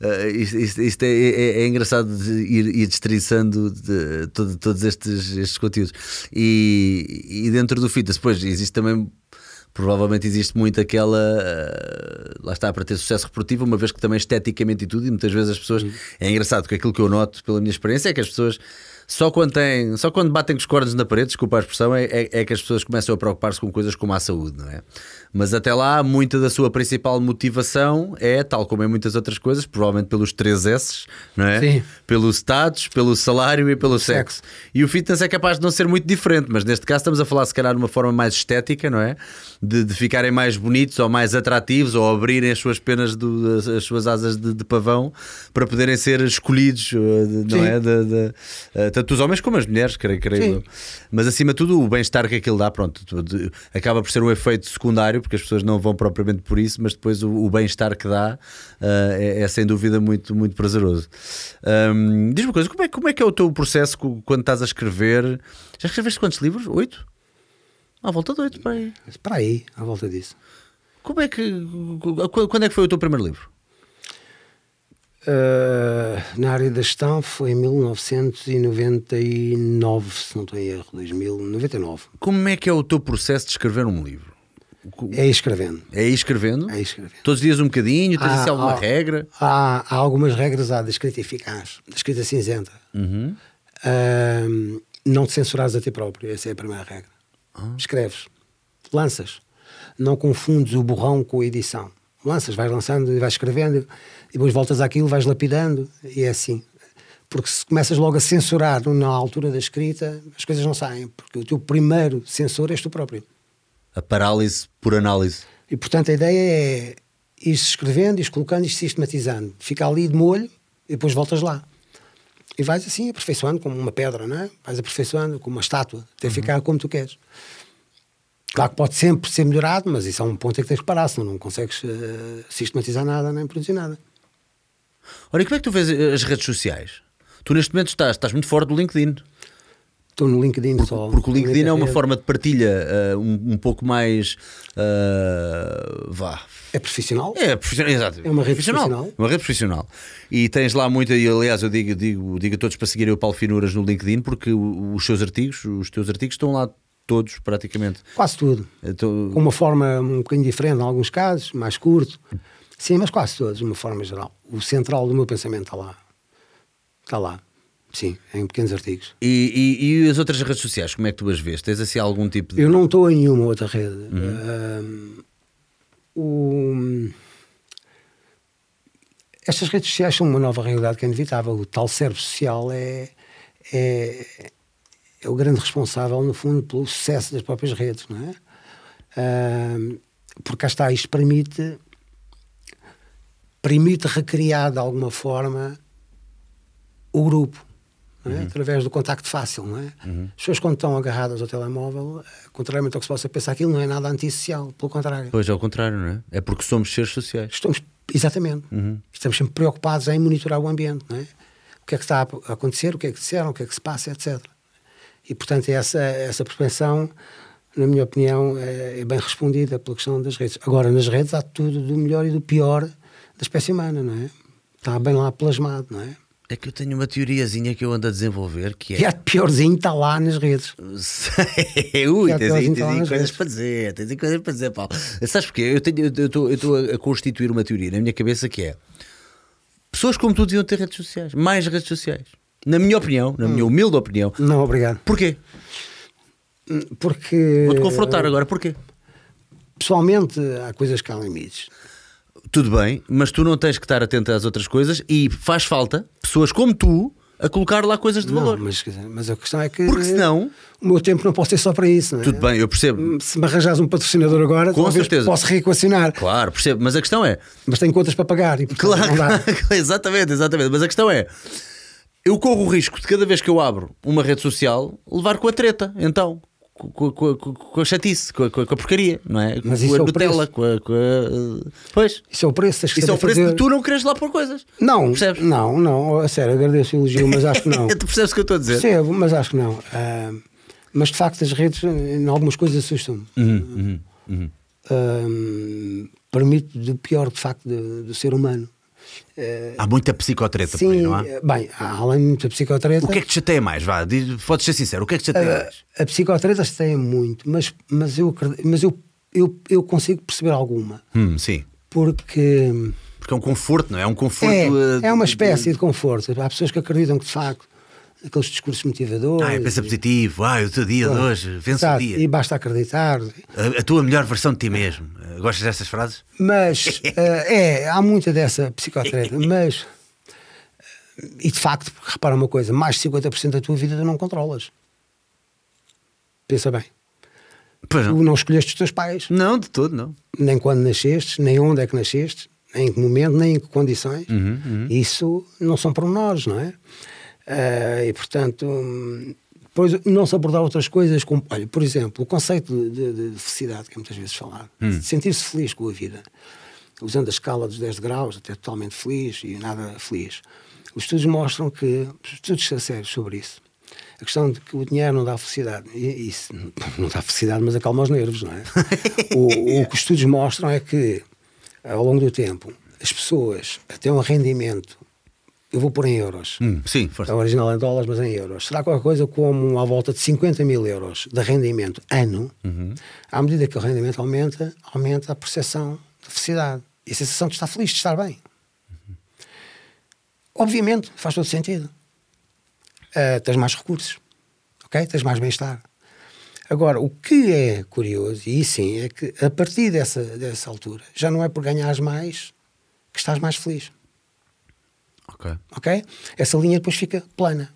Speaker 1: Uh, isto, isto, é, é, é, engraçado de ir, ir destriçando de, todo, todos estes, estes conteúdos. E, e dentro do fitness, depois existe também provavelmente existe muito aquela uh, lá está para ter sucesso reprodutivo, uma vez que também esteticamente e tudo, e muitas vezes as pessoas uhum. é engraçado porque aquilo que eu noto pela minha experiência é que as pessoas só quando, tem, só quando batem com os cornos na parede, desculpa a expressão, é, é, é que as pessoas começam a preocupar-se com coisas como a saúde, não é? Mas até lá, muita da sua principal motivação é, tal como em muitas outras coisas, provavelmente pelos três S, não é? Sim. Pelo status, pelo salário e pelo sexo. E o fitness é capaz de não ser muito diferente, mas neste caso estamos a falar, se calhar, de uma forma mais estética, não é? De, de ficarem mais bonitos ou mais atrativos ou abrirem as suas penas, do, as suas asas de, de pavão para poderem ser escolhidos, eh, não Sim. é? De, de, tanto os homens como as mulheres, creio, creio.
Speaker 3: Sim.
Speaker 1: eu. Mas acima de tudo, o bem-estar que aquilo dá, pronto, acaba por ser um efeito secundário, porque as pessoas não vão propriamente por isso, mas depois o, o bem-estar que dá ah, é, é sem dúvida muito, muito prazeroso. Ahm, Diz-me uma coisa, como é, como é que é o teu processo quando estás a escrever? Já escreveste quantos livros? Oito? À volta de oito, para aí.
Speaker 3: Para aí, à volta disso.
Speaker 1: Como é que. Quando é que foi o teu primeiro livro?
Speaker 3: Uh, na área da gestão foi em 1999, se não estou em erro, 2099.
Speaker 1: Como é que é o teu processo de escrever um livro?
Speaker 3: É escrevendo.
Speaker 1: É escrevendo?
Speaker 3: É escrevendo.
Speaker 1: Todos os dias um bocadinho? Tens
Speaker 3: Há-
Speaker 1: alguma
Speaker 3: há-
Speaker 1: regra?
Speaker 3: Há, há algumas regras há da escrita eficaz, da escrita cinzenta.
Speaker 1: Uhum.
Speaker 3: Ahm, não te censurares a ti próprio, essa é a primeira regra.
Speaker 1: Ah.
Speaker 3: Escreves, lanças. Não confundes o borrão com a edição. Lanças, vais lançando e vais escrevendo, e depois voltas àquilo, vais lapidando, e é assim. Porque se começas logo a censurar na altura da escrita, as coisas não saem, porque o teu primeiro censor és tu próprio.
Speaker 1: A parálise por análise.
Speaker 3: E portanto a ideia é ir escrevendo, ir colocando, ir sistematizando. Fica ali de molho e depois voltas lá. E vais assim aperfeiçoando como uma pedra, não é? Vais aperfeiçoando como uma estátua, até ficar como tu queres. Claro que pode sempre ser melhorado, mas isso é um ponto em que tens que parar, senão não consegues eh, sistematizar nada nem produzir nada.
Speaker 1: E como é que tu vês as redes sociais? Tu neste momento estás, estás muito fora do LinkedIn.
Speaker 3: Estou no LinkedIn só.
Speaker 1: Porque o LinkedIn é uma forma de partilha ah, um, um pouco mais. ah, vá.
Speaker 3: É profissional?
Speaker 1: É profissional, exato.
Speaker 3: É uma rede profissional.
Speaker 1: É Uma rede profissional. E tens lá muita, e aliás, eu digo, digo, digo a todos para seguirem o Paulo Finuras no LinkedIn, porque os seus artigos, os teus artigos estão lá todos praticamente.
Speaker 3: Quase tudo.
Speaker 1: Então,
Speaker 3: Com uma forma um bocadinho diferente em alguns casos, mais curto. Sim, mas quase todos, de uma forma geral. O central do meu pensamento está lá. Está lá. Sim, em pequenos artigos.
Speaker 1: e, e- e as outras redes sociais, como é que tu as vês? Tens assim algum tipo de.
Speaker 3: Eu não estou em nenhuma outra rede. Ahm, o- Estas redes sociais são uma nova realidade que é inevitável. O tal cérebro social é, é, é o grande responsável, no fundo, pelo sucesso das próprias redes, não é? Ahm, porque cá está, isto permite, permite recriar de alguma forma o grupo, é? através do contacto fácil. Não é? As pessoas, quando estão agarradas ao telemóvel, eh, contrariamente ao que se possa pensar, aquilo não é nada antissocial, pelo contrário.
Speaker 1: Pois, ao contrário, não é? É porque somos seres sociais.
Speaker 3: Estamos, exatamente, estamos sempre preocupados em monitorar o ambiente, não é? O que é que está a acontecer, o que é que disseram, o que é que se passa, etc. E, portanto, essa, essa propensão, na minha opinião, é, é bem respondida pela questão das redes. Agora, nas redes há tudo do melhor e do pior da espécie humana, não é? Está bem lá plasmado, não é?
Speaker 1: É que eu tenho uma teoriazinha que eu ando a desenvolver que
Speaker 3: E
Speaker 1: é.
Speaker 3: há de piorzinho, está lá nas redes.
Speaker 1: Ui,
Speaker 3: Já
Speaker 1: tens aí, tens
Speaker 3: a nas
Speaker 1: coisas para dizer, tens aí coisas para dizer, Paulo. Sabes porquê? Eu estou a a constituir uma teoria na minha cabeça que é pessoas como tu deviam ter redes sociais, mais redes sociais. Na minha opinião, na
Speaker 3: Hum.
Speaker 1: minha humilde opinião.
Speaker 3: Não, obrigado.
Speaker 1: Porquê?
Speaker 3: Porque,
Speaker 1: Vou-te confrontar agora, porquê?
Speaker 3: pessoalmente, há coisas que há limites.
Speaker 1: Tudo bem, mas tu não tens que estar atento às outras coisas e faz falta pessoas como tu a colocar lá coisas de
Speaker 3: Não,
Speaker 1: valor.
Speaker 3: mas, mas a questão é que
Speaker 1: Porque senão,
Speaker 3: o meu tempo não pode ser só para isso. Não é?
Speaker 1: tudo bem, eu percebo.
Speaker 3: Se me arranjares um patrocinador agora,
Speaker 1: Com certeza.
Speaker 3: posso reequacionar,
Speaker 1: Claro, percebo, mas a questão é,
Speaker 3: mas tenho contas para pagar e portanto,
Speaker 1: Claro,
Speaker 3: não dá.
Speaker 1: claro, exatamente, exatamente. Mas a questão é: eu corro o risco de cada vez que eu abro uma rede social levar com a treta, então. Com, com- com- a chatice, com a, com a porcaria, não é?
Speaker 3: Mas
Speaker 1: com a
Speaker 3: é
Speaker 1: Nutella, com a, com a- Pois,
Speaker 3: Isso é o preço, que
Speaker 1: isso é o preço
Speaker 3: fazer.
Speaker 1: de tu não queres lá pôr coisas.
Speaker 3: Não,
Speaker 1: Percebes?
Speaker 3: não, não, a sério, agradeço o elogio, mas acho que não.
Speaker 1: tu percebes o que eu estou a dizer?
Speaker 3: Percebo, mas acho que não. Ah, mas de facto as redes em algumas coisas assustam-me.
Speaker 1: Uhum, uhum,
Speaker 3: Ah, permite do pior de facto do, do ser humano.
Speaker 1: Há muita psicotreta por
Speaker 3: Sim,
Speaker 1: aí, não há?
Speaker 3: bem, há além de muita psicotreta.
Speaker 1: O que é que te chateia mais? Vá, diz- podes ser sincero, o que é que te chateia mais?
Speaker 3: A psicotreta tem muito, mas, mas, eu, mas eu, eu, eu consigo perceber alguma.
Speaker 1: Hum, sim.
Speaker 3: Porque
Speaker 1: Porque é um conforto, não é? É um conforto.
Speaker 3: é,
Speaker 1: eh,
Speaker 3: é uma espécie de conforto. Há pessoas que acreditam que, de facto, aqueles discursos motivadores.
Speaker 1: Ah, pensa positivo, ah, o teu dia de hoje, vence o
Speaker 3: Exato,
Speaker 1: dia.
Speaker 3: E basta acreditar.
Speaker 1: A, a tua melhor versão de ti mesmo. Gostas dessas frases?
Speaker 3: Mas eh, é, há muita dessa psicotreta, mas. eh, E de facto, repara uma coisa: mais de 50% da tua vida tu não controlas. Pensa bem.
Speaker 1: Pois
Speaker 3: Tu
Speaker 1: não.
Speaker 3: não escolheste os teus pais,
Speaker 1: Não, de todo, não.
Speaker 3: nem quando nasceste, nem onde é que nasceste, nem em que momento, nem em que condições.
Speaker 1: Uhum,
Speaker 3: Isso não são pormenores, não é? Uh, e, portanto, depois não se abordar outras coisas, como, olha, por exemplo, o conceito de, de, de felicidade, que é muitas vezes falado, hum. sentir-se feliz com a vida, usando a escala dos 10 graus, até totalmente feliz e nada feliz. Os estudos mostram que, estudos sérios sobre isso, a questão de que o dinheiro não dá felicidade. E, isso não dá felicidade, mas acalma os nervos, não é? o, o que os estudos mostram é que, ao longo do tempo, as pessoas têm um rendimento. Eu vou pôr em euros.
Speaker 1: Hum, sim, força.
Speaker 3: A original é em dólares, mas em euros. Será qualquer coisa como à volta de 50 mil euros de rendimento ano. Uhum. À medida que o rendimento aumenta, aumenta a percepção de felicidade e a sensação de estar feliz, de estar bem. Uhum. Obviamente, faz todo sentido uh, tens mais recursos, ok? Tens mais bem-estar. Agora, o que é curioso, e sim, é que a partir dessa, dessa altura já não é por ganhares mais que estás mais feliz.
Speaker 1: Ok.
Speaker 3: Ok? Essa linha depois fica plana.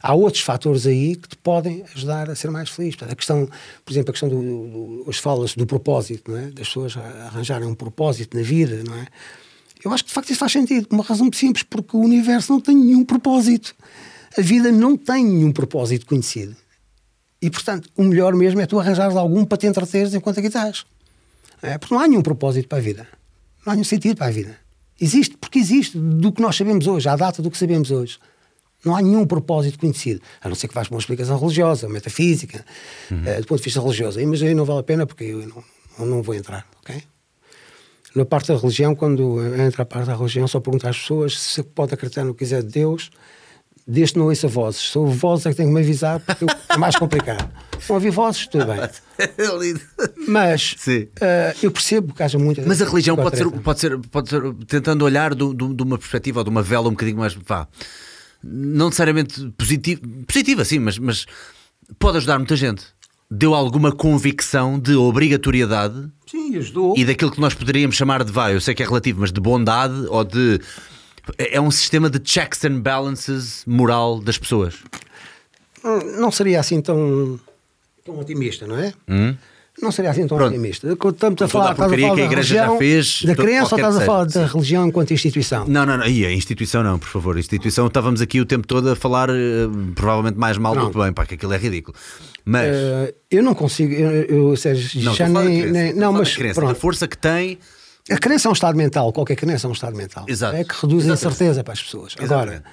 Speaker 3: Há outros fatores aí que te podem ajudar a ser mais feliz. Portanto, a questão, por exemplo, a questão do, do hoje fala-se do propósito, não é? das pessoas arranjarem um propósito na vida, não é? Eu acho que de facto isso faz sentido, uma razão simples, porque o universo não tem nenhum propósito a vida não tem nenhum propósito conhecido. E, portanto, o melhor mesmo é tu arranjares algum para te entreteres enquanto aqui estás. É, porque não há nenhum propósito para a vida. Não há nenhum sentido para a vida. Existe porque existe do que nós sabemos hoje, à data do que sabemos hoje. Não há nenhum propósito conhecido, a não ser que vais para uma explicação religiosa, metafísica, uhum. uh, do ponto de vista religioso. Mas aí não vale a pena porque eu não, eu não vou entrar, ok? Na parte da religião, quando entra a parte da religião, só pergunta às pessoas se pode acreditar no que quiser de Deus, desde que não ouça vozes. Sou vozes é que tenho que me avisar porque é mais complicado. Não ouvir vozes, tudo bem. Mas uh, eu percebo que haja muita.
Speaker 1: Mas a religião pode ser, pode, ser, pode ser, tentando olhar do, do, de uma perspectiva ou de uma vela um bocadinho mais. Vá, não necessariamente positiva, positiva sim, mas, mas pode ajudar muita gente. Deu alguma convicção de obrigatoriedade
Speaker 3: sim, ajudou.
Speaker 1: e daquilo que nós poderíamos chamar de vai, eu sei que é relativo, mas de bondade ou de é, é um sistema de checks and balances moral das pessoas.
Speaker 3: Não seria assim tão, tão otimista, não é? Hum? Não seria assim tão Pronto. otimista. Estamos a falar, estás a falar
Speaker 1: que a Igreja religião, já fez.
Speaker 3: Da crença ou estás a falar da religião enquanto instituição?
Speaker 1: Não, não, não. E a instituição não, por favor. A instituição estávamos aqui o tempo todo a falar uh, provavelmente mais mal do que bem, pá, que aquilo é ridículo. Mas. Uh,
Speaker 3: eu não consigo, eu, eu Sérgio,
Speaker 1: não,
Speaker 3: já nem. nem não, mas.
Speaker 1: A força que tem
Speaker 3: a crença é um estado mental, qualquer crença é um estado mental.
Speaker 1: Exato.
Speaker 3: É que reduz Exatamente. a incerteza para as pessoas. Agora,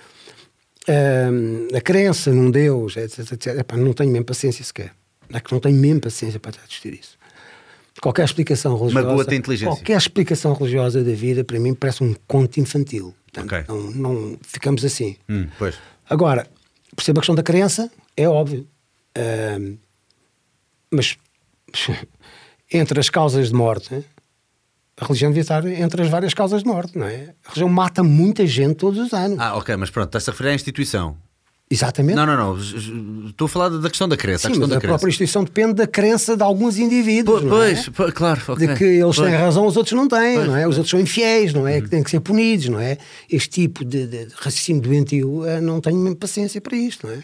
Speaker 3: hum, a crença num Deus, etc, etc, epá, não tenho mesmo paciência sequer. É que não tenho mesmo paciência para discutir isso. Qualquer explicação religiosa.
Speaker 1: Uma boa inteligência.
Speaker 3: Qualquer explicação religiosa da vida, para mim, parece um conto infantil. Portanto, okay. não, não, ficamos assim.
Speaker 1: Hum, pois.
Speaker 3: Agora, perceba a questão da crença, é óbvio. Uh, mas entre as causas de morte a religião devia estar entre as várias causas de morte, não é? A religião mata muita gente todos os anos.
Speaker 1: Ah, ok, mas pronto, estás a referir à instituição.
Speaker 3: Exatamente.
Speaker 1: Não, não, não. Estou a falar da questão da crença.
Speaker 3: Sim,
Speaker 1: a,
Speaker 3: mas
Speaker 1: a
Speaker 3: própria instituição depende da crença de alguns indivíduos.
Speaker 1: Po, pois, é? claro. Okay.
Speaker 3: De que eles pois. têm razão, os outros não têm, pois, não é? Os outros são infiéis, não é? Uhum. Que têm que ser punidos, não é? Este tipo de, de raciocínio doentio, eh, não tenho mesmo paciência para isto, não é?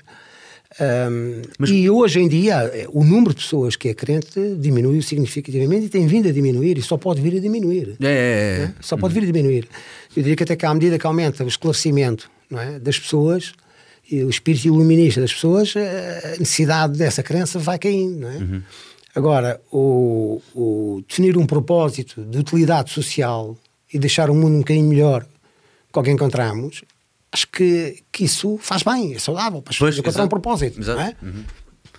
Speaker 3: Um, Mas... E hoje em dia eh, o número de pessoas que é crente diminuiu significativamente e tem vindo a diminuir e só pode vir a diminuir.
Speaker 1: É, é, é.
Speaker 3: Né? Só pode vir a diminuir. Eu diria que até que à medida que aumenta o esclarecimento é, das pessoas e o espírito iluminista das pessoas, eh, a necessidade dessa crença vai caindo. Não é? Uhum. Agora, o, o, definir um propósito de utilidade social e deixar o mundo um bocadinho melhor com alguém que encontramos acho que, que isso faz bem, é saudável para pessoas encontrar um propósito. Exato. Não é? Uhum.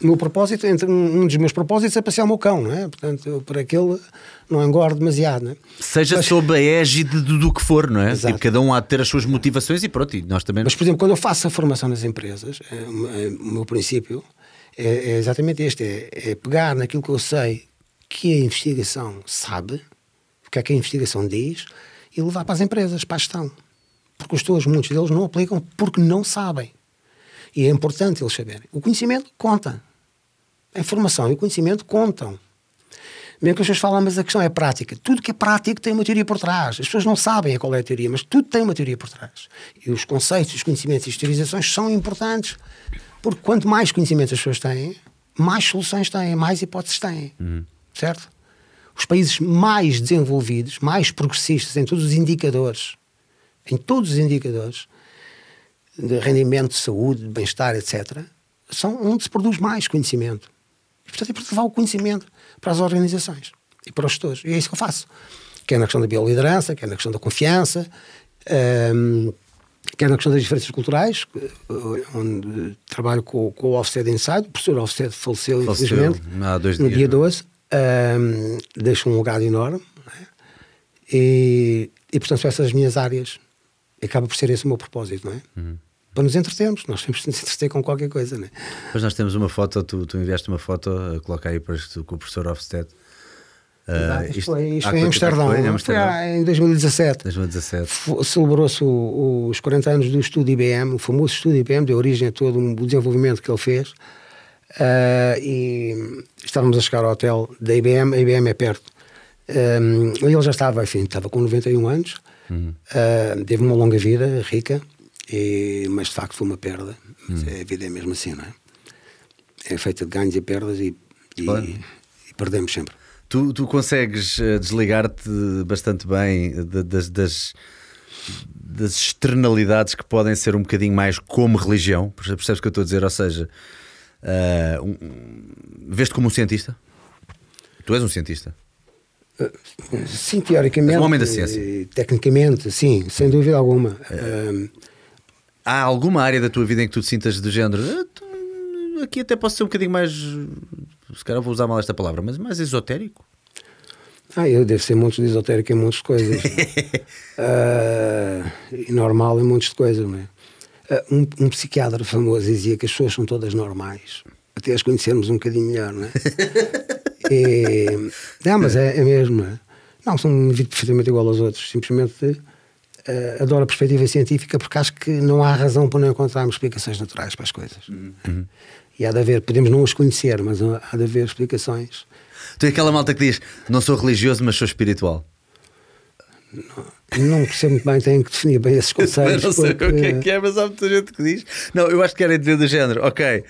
Speaker 3: O meu propósito, entre um, dos meus propósitos é passear o meu cão, não é? Portanto, eu, por aquele não engordo demasiado, não é?
Speaker 1: Seja Mas, sob a égide do, do que for, não é? Tipo, cada um há de ter as suas motivações e pronto, e nós também.
Speaker 3: Mas, por exemplo, quando eu faço a formação nas empresas, é, é, o meu princípio é, é exatamente este: é, é, pegar naquilo que eu sei que a investigação sabe, o que é que a investigação diz, e levar para as empresas, para a gestão porque os teus, muitos deles não aplicam porque não sabem. E é importante eles saberem. O conhecimento conta. A informação e o conhecimento contam. Mesmo que as pessoas falam, mas a questão é prática. Tudo que é prático tem uma teoria por trás. As pessoas não sabem qual é a teoria, mas tudo tem uma teoria por trás. E os conceitos, os conhecimentos e as teorizações são importantes. Porque quanto mais conhecimentos as pessoas têm, mais soluções têm, mais hipóteses têm. Uhum. Certo? Os países mais desenvolvidos, mais progressistas em todos os indicadores, em todos os indicadores, de rendimento, de saúde, de bem-estar, etc., são onde se produz mais conhecimento. E, portanto, é para levar o conhecimento para as organizações e para os gestores. E é isso que eu faço. Quer na questão da bioliderança, quer na questão da confiança, um, quer na questão das diferenças culturais, onde trabalho com, com o Offset Inside. O professor Offset faleceu, faleceu infelizmente,
Speaker 1: há dois
Speaker 3: no
Speaker 1: dias,
Speaker 3: dia 12. Um, deixa um legado enorme. É? E, e, portanto, são essas as minhas áreas. Acaba por ser esse o meu propósito, não é? Uhum para nos entretermos. Nós temos que nos entreter com qualquer coisa, né?
Speaker 1: Pois nós temos uma foto, tu, tu enviaste uma foto, coloca aí para com o professor Ofsted.
Speaker 3: Uh, isto, foi, isto foi em Amsterdão, foi, em, Amsterdão. foi em 2017.
Speaker 1: 2017.
Speaker 3: Celebrou-se os 40 anos do estudo IBM, o famoso estudo IBM, deu origem a todo o desenvolvimento que ele fez. Uh, e estávamos a chegar ao hotel da IBM, a IBM é perto. Um, ele já estava, enfim, estava com 91 anos, uhum. uh, teve uma longa vida, rica, e, mas de facto foi uma perda. Mas hum. é, a vida é mesmo assim, não é? É feita de ganhos e perdas e, e, e perdemos sempre.
Speaker 1: Tu, tu consegues eh, desligar-te bastante bem das, das, das, externalidades que podem ser um bocadinho mais como religião, percebes o que eu estou a dizer? Ou seja, uh, um, vês-te como um cientista? Tu és um cientista?
Speaker 3: Sim, teoricamente.
Speaker 1: Um homem da ciência.
Speaker 3: Tecnicamente, sim, sem dúvida alguma. Uh,
Speaker 1: há alguma área da tua vida em que tu te sintas do género ah, aqui até posso ser um bocadinho mais se calhar vou usar mal esta palavra mas mais esotérico
Speaker 3: ah, eu devo ser muito de esotérico em muitas coisas uh, e normal em muitas coisas não é? Uh, um, um, psiquiatra famoso dizia que as pessoas são todas normais até as conhecermos um bocadinho melhor não é? e, não, mas é, é mesmo não é? são um indivíduo perfeitamente igual aos outros simplesmente uh, adoro a perspectiva científica porque acho que não há razão para não encontrarmos explicações naturais para as coisas. Uhum. E há de haver, podemos não as conhecer, mas há de haver explicações.
Speaker 1: Tu é aquela malta que diz: não sou religioso, mas sou espiritual.
Speaker 3: Não, não percebo muito bem, tenho que definir bem esses conceitos.
Speaker 1: não sei porque... o que é que é, mas há muita gente que diz. Não, eu acho que era dizer do género: ok,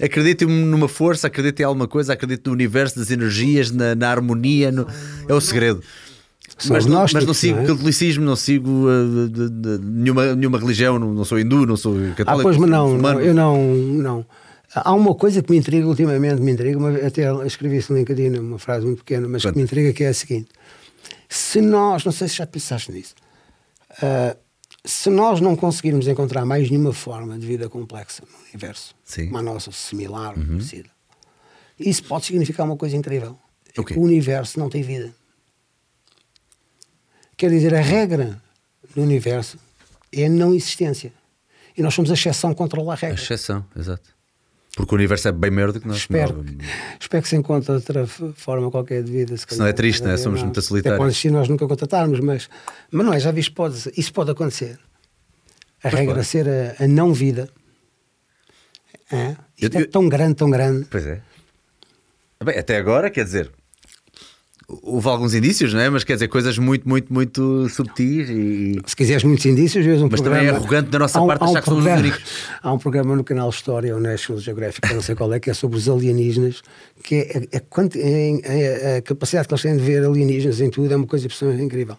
Speaker 1: acredito numa força, acredito em alguma coisa, acredito no universo, das energias, na, na harmonia, no... é o segredo mas, não, mas não sigo não é? catolicismo, não sigo uh, de, de, de, nenhuma, nenhuma religião, não, não, sou hindu, não sou católico.
Speaker 3: Ah, pois, mas não, não, eu não, não. Há uma coisa que me intriga ultimamente, me intriga, até escrevi isso no LinkedIn, uma frase muito pequena, mas Quanto? que me intriga que é a seguinte: se nós, não sei se já pensaste nisso, uh, se nós não conseguirmos encontrar mais nenhuma forma de vida complexa no universo, Sim. uma nossa similar, uhum. parecida, isso pode significar uma coisa incrível. Okay. O universo não tem vida. Quer dizer, a regra do universo é a não existência. E nós somos a exceção que controla a regra. A
Speaker 1: exceção, exato. Porque o universo é bem maior do que nós.
Speaker 3: Espero, que, espero que se encontre outra forma qualquer de vida.
Speaker 1: Se, se não é triste, não é? Somos muito solitários.
Speaker 3: pode existir nós nunca contratarmos, mas, mas não é, já viste, pode, isso pode acontecer. A regra pode. ser a, a, não vida. É? Isto eu, é tão grande, tão grande.
Speaker 1: Pois é. Bem, até agora, quer dizer, houve alguns indícios, não é? Mas quer dizer, coisas muito, muito, muito subtis e.
Speaker 3: Se quiseres muitos indícios, vês um
Speaker 1: Mas
Speaker 3: programa,
Speaker 1: também é arrogante da nossa
Speaker 3: um,
Speaker 1: parte achar
Speaker 3: um que somos
Speaker 1: os únicos.
Speaker 3: Há um programa no canal História, o National Geographic, não sei qual é, que é sobre os alienígenas, que é, é, é, é, a capacidade que eles têm de ver alienígenas em tudo é uma coisa absolutamente incrível.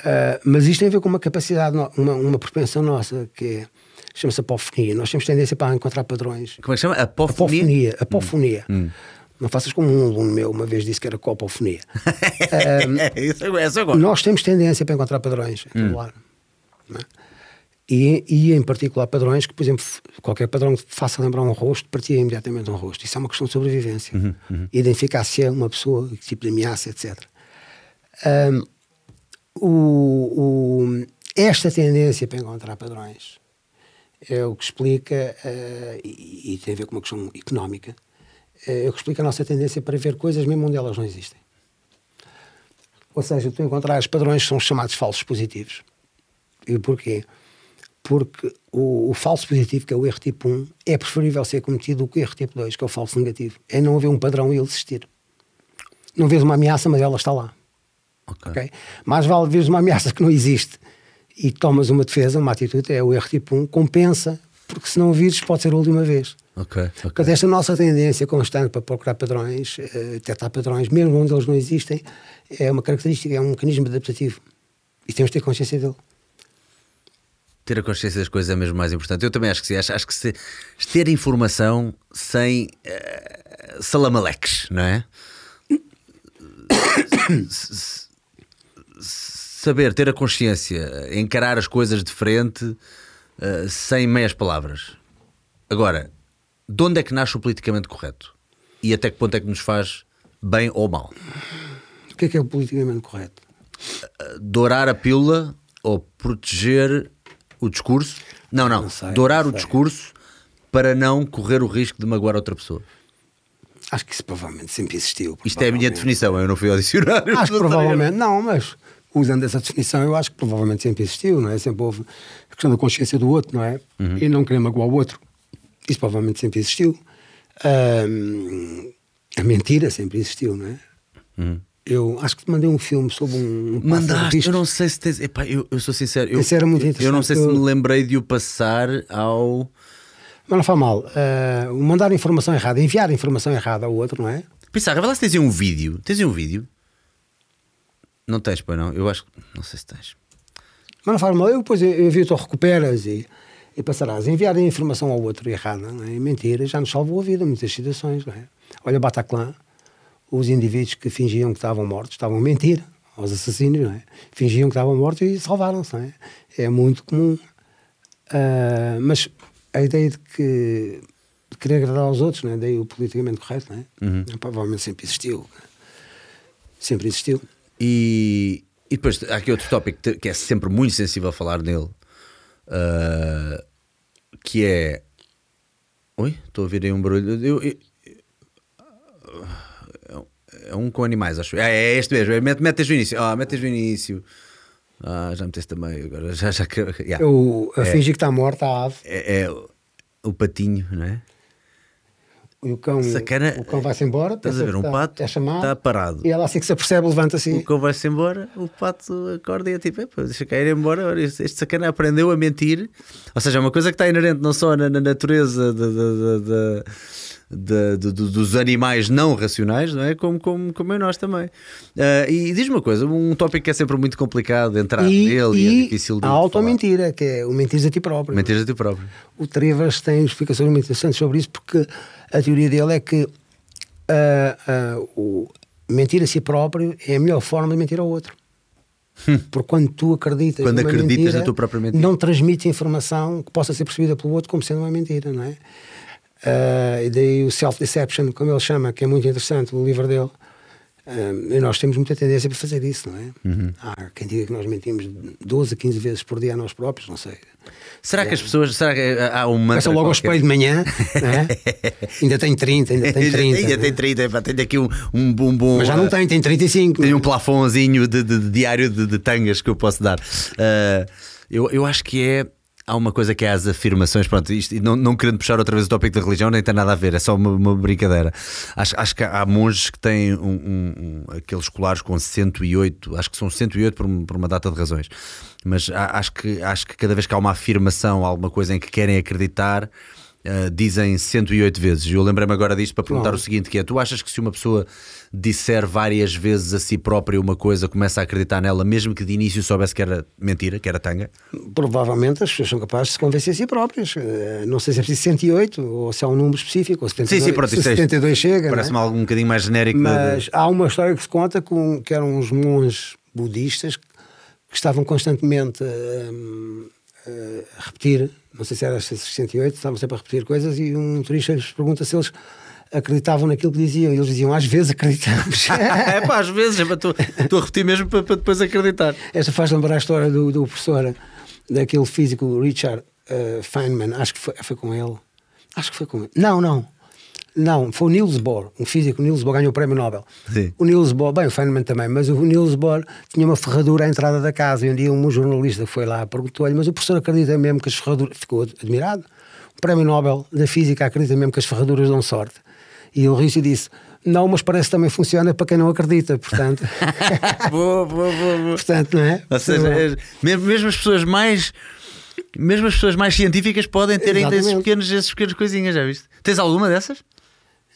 Speaker 3: Uh, mas isto tem a ver com uma capacidade, uma, uma propensão nossa, que é chama-se apofonia. Nós temos tendência para encontrar padrões.
Speaker 1: Como é que chama? Apofonia?
Speaker 3: Apofonia. apofonia. Hum. Não faças como um aluno meu uma vez disse que era copofonia. um,
Speaker 1: Isso agora.
Speaker 3: Nós temos tendência para encontrar padrões em hum. É? E, e, em particular padrões que, por exemplo, qualquer padrão que faça lembrar um rosto, partia imediatamente um rosto. Isso é uma questão de sobrevivência. Uhum, uhum. Identificar se é uma pessoa, que tipo de ameaça, etc. Um, o, o, esta tendência para encontrar padrões é o que explica, uh, e, e, tem a ver com uma questão económica, é o que explica a nossa tendência para ver coisas mesmo onde elas não existem. Ou seja, tu encontrares padrões que são chamados falsos positivos. E porquê? Porque o, o, falso positivo, que é o erro tipo 1, é preferível ser cometido do que o erro tipo 2, que é o falso negativo. É não haver um padrão e ele existir. Não vês uma ameaça, mas ela está lá. Okay. okay? Mais vale veres uma ameaça que não existe e tomas uma defesa, uma atitude, é o erro tipo 1, compensa, porque se não vires pode ser a última vez.
Speaker 1: Ok. okay.
Speaker 3: Portanto, esta nossa tendência constante para procurar padrões, uh, detectar padrões, mesmo onde eles não existem, é uma característica, é um mecanismo adaptativo. E temos de ter consciência dele.
Speaker 1: Ter a consciência das coisas é mesmo mais importante. Eu também acho que sim. Acho, acho que se, ter informação sem uh, salamaleques, não é? Saber, ter a consciência, encarar as coisas de frente uh, sem meias palavras. Agora, de onde é que nasce o politicamente correto? E até que ponto é que nos faz bem ou mal?
Speaker 3: O que é que é o politicamente correto?
Speaker 1: Dourar a pílula ou proteger o discurso? Não, não. não sei, dourar não o discurso para não correr o risco de magoar outra pessoa.
Speaker 3: Acho que isso provavelmente sempre existiu.
Speaker 1: Isto é a minha definição, eu não fui ao dicionário.
Speaker 3: Acho que provavelmente, não, mas usando essa definição, eu acho que provavelmente sempre existiu, não é? Sempre houve a questão da consciência do outro, não é? Uhum. E não querer magoar o outro. Isso provavelmente sempre existiu. Um, a mentira sempre existiu, não é? Uhum. Eu acho que te mandei um filme sobre um.
Speaker 1: um Mandaste, eu não sei se tens. Epá, eu, eu sou sincero. Eu,
Speaker 3: Esse era muito interessante.
Speaker 1: Eu não sei se me lembrei de o passar ao.
Speaker 3: Mas não faz mal. Uh, mandar informação errada, enviar informação errada ao outro, não é?
Speaker 1: Pensar, vai lá se tens um vídeo. Tens um vídeo? Não tens, pois não? Eu acho que. Não sei se tens.
Speaker 3: Mas não faz mal. Eu depois envio-te recuperas e, e passarás. Enviar a informação ao outro errada, não é? mentira, já nos salvou a vida muitas situações, não é? Olha Bataclan os indivíduos que fingiam que estavam mortos estavam a mentir aos assassinos, não é? Fingiam que estavam mortos e salvaram-se, é? É muito comum. Uh, mas a ideia de que de querer agradar aos outros, não é? Daí o politicamente correto, não é? Uhum. Provavelmente sempre existiu. Sempre existiu.
Speaker 1: E, e depois há aqui outro tópico que é sempre muito sensível a falar nele, uh, que é. Oi? Estou a ouvir aí um barulho. Eu, eu, é um com animais, acho. É, é este mesmo. É, mete, metes no início. Ah, metes no início. Ah, já meteste também. Agora já. já
Speaker 3: yeah. Eu, a é, fingir que está morta a ave.
Speaker 1: É, é, o patinho, não é?
Speaker 3: E o cão, Sacana, o cão vai-se embora.
Speaker 1: Estás a ver? Um
Speaker 3: tá,
Speaker 1: pato é chamado, está parado.
Speaker 3: E ela assim que se apercebe, levanta-se.
Speaker 1: O cão vai-se embora, o pato acorda e é tipo, deixa cair embora. Este sacana aprendeu a mentir. Ou seja, é uma coisa que está inerente não só na, na natureza da de, de, dos animais não racionais, não é? Como, como, como em nós também. Uh, e diz uma coisa: um tópico que é sempre muito complicado de entrar e, nele e, e é difícil de.
Speaker 3: A auto-mentira, que é o mentir a ti próprio.
Speaker 1: Mentir a ti próprio.
Speaker 3: O Trevas tem explicações muito interessantes sobre isso, porque a teoria dele é que uh, uh, o mentir a si próprio é a melhor forma de mentir ao outro. Hum. Porque quando tu acreditas
Speaker 1: quando acreditas mentira, na tua própria mentira,
Speaker 3: não transmite informação que possa ser percebida pelo outro como sendo uma mentira, não é? Uh, e daí o Self-Deception, como ele chama, que é muito interessante, o livro dele. Uh, e nós temos muita tendência para fazer isso, não é? Uhum. Há quem diga que nós mentimos 12 a 15 vezes por dia a nós próprios, não sei.
Speaker 1: Será é. que as pessoas. Será que há um mantra.
Speaker 3: logo ao espelho de manhã, é? ainda tem 30, ainda tem 30.
Speaker 1: ainda tem 30, é? tenho aqui um, um bom.
Speaker 3: Mas já não tem, tem 35.
Speaker 1: Tem um plafonzinho de, de, de diário de, de, tangas que eu posso dar. Uh, eu, eu acho que é há uma coisa que é as afirmações, pronto, isto, não, não querendo puxar outra vez o tópico da religião, nem tem nada a ver, é só uma, uma brincadeira. Acho, acho que há monges que têm um, um, aqueles colares com 108, acho que são 108 por, por uma data de razões, mas acho que, acho que cada vez que há uma afirmação, alguma coisa em que querem acreditar Uh, dizem 108 vezes. Eu lembrei-me agora disto para perguntar o seguinte: que é, tu achas que se uma pessoa disser várias vezes a si própria uma coisa, começa a acreditar nela, mesmo que de início soubesse que era mentira, que era tanga?
Speaker 3: Provavelmente as pessoas são capazes de se convencer a si próprias. Uh, não sei se é preciso 108 ou se há um número específico, ou 72, sim, sim, pronto, se 72 é, chega.
Speaker 1: Parece-me
Speaker 3: é?
Speaker 1: algo um bocadinho mais genérico.
Speaker 3: Mas de... há uma história que se conta com, que eram uns monges budistas que estavam constantemente uh, a repetir não sei se era 68, estavam sempre a repetir coisas e um turista lhes pergunta se eles acreditavam naquilo que diziam. E eles diziam, às vezes acreditamos.
Speaker 1: é pá, às vezes, estou a repetir mesmo para, para, depois acreditar.
Speaker 3: Esta faz lembrar a história do, do professor, daquele físico Richard uh, Feynman, acho que foi, foi com ele. Acho que foi com ele. Não, não. Não, foi o Niels Bohr, um físico. O Niels Bohr ganhou o prémio Nobel. Sim. O Niels Bohr, bem, o Feynman também, mas o Niels Bohr tinha uma ferradura à entrada da casa. E um dia um jornalista foi lá perguntou-lhe: Mas o professor acredita mesmo que as ferraduras. Ficou admirado. O prémio Nobel da Física acredita mesmo que as ferraduras dão sorte. E o Rício disse: não, mas parece que também funciona para quem não acredita, portanto.
Speaker 1: boa, boa, boa, boa.
Speaker 3: Portanto, não é?
Speaker 1: Ou seja, é, mesmo, mesmo as pessoas mais mesmo as pessoas mais científicas podem ter ainda esses pequenos, esses pequenos coisinhas, já viste? Tens alguma dessas?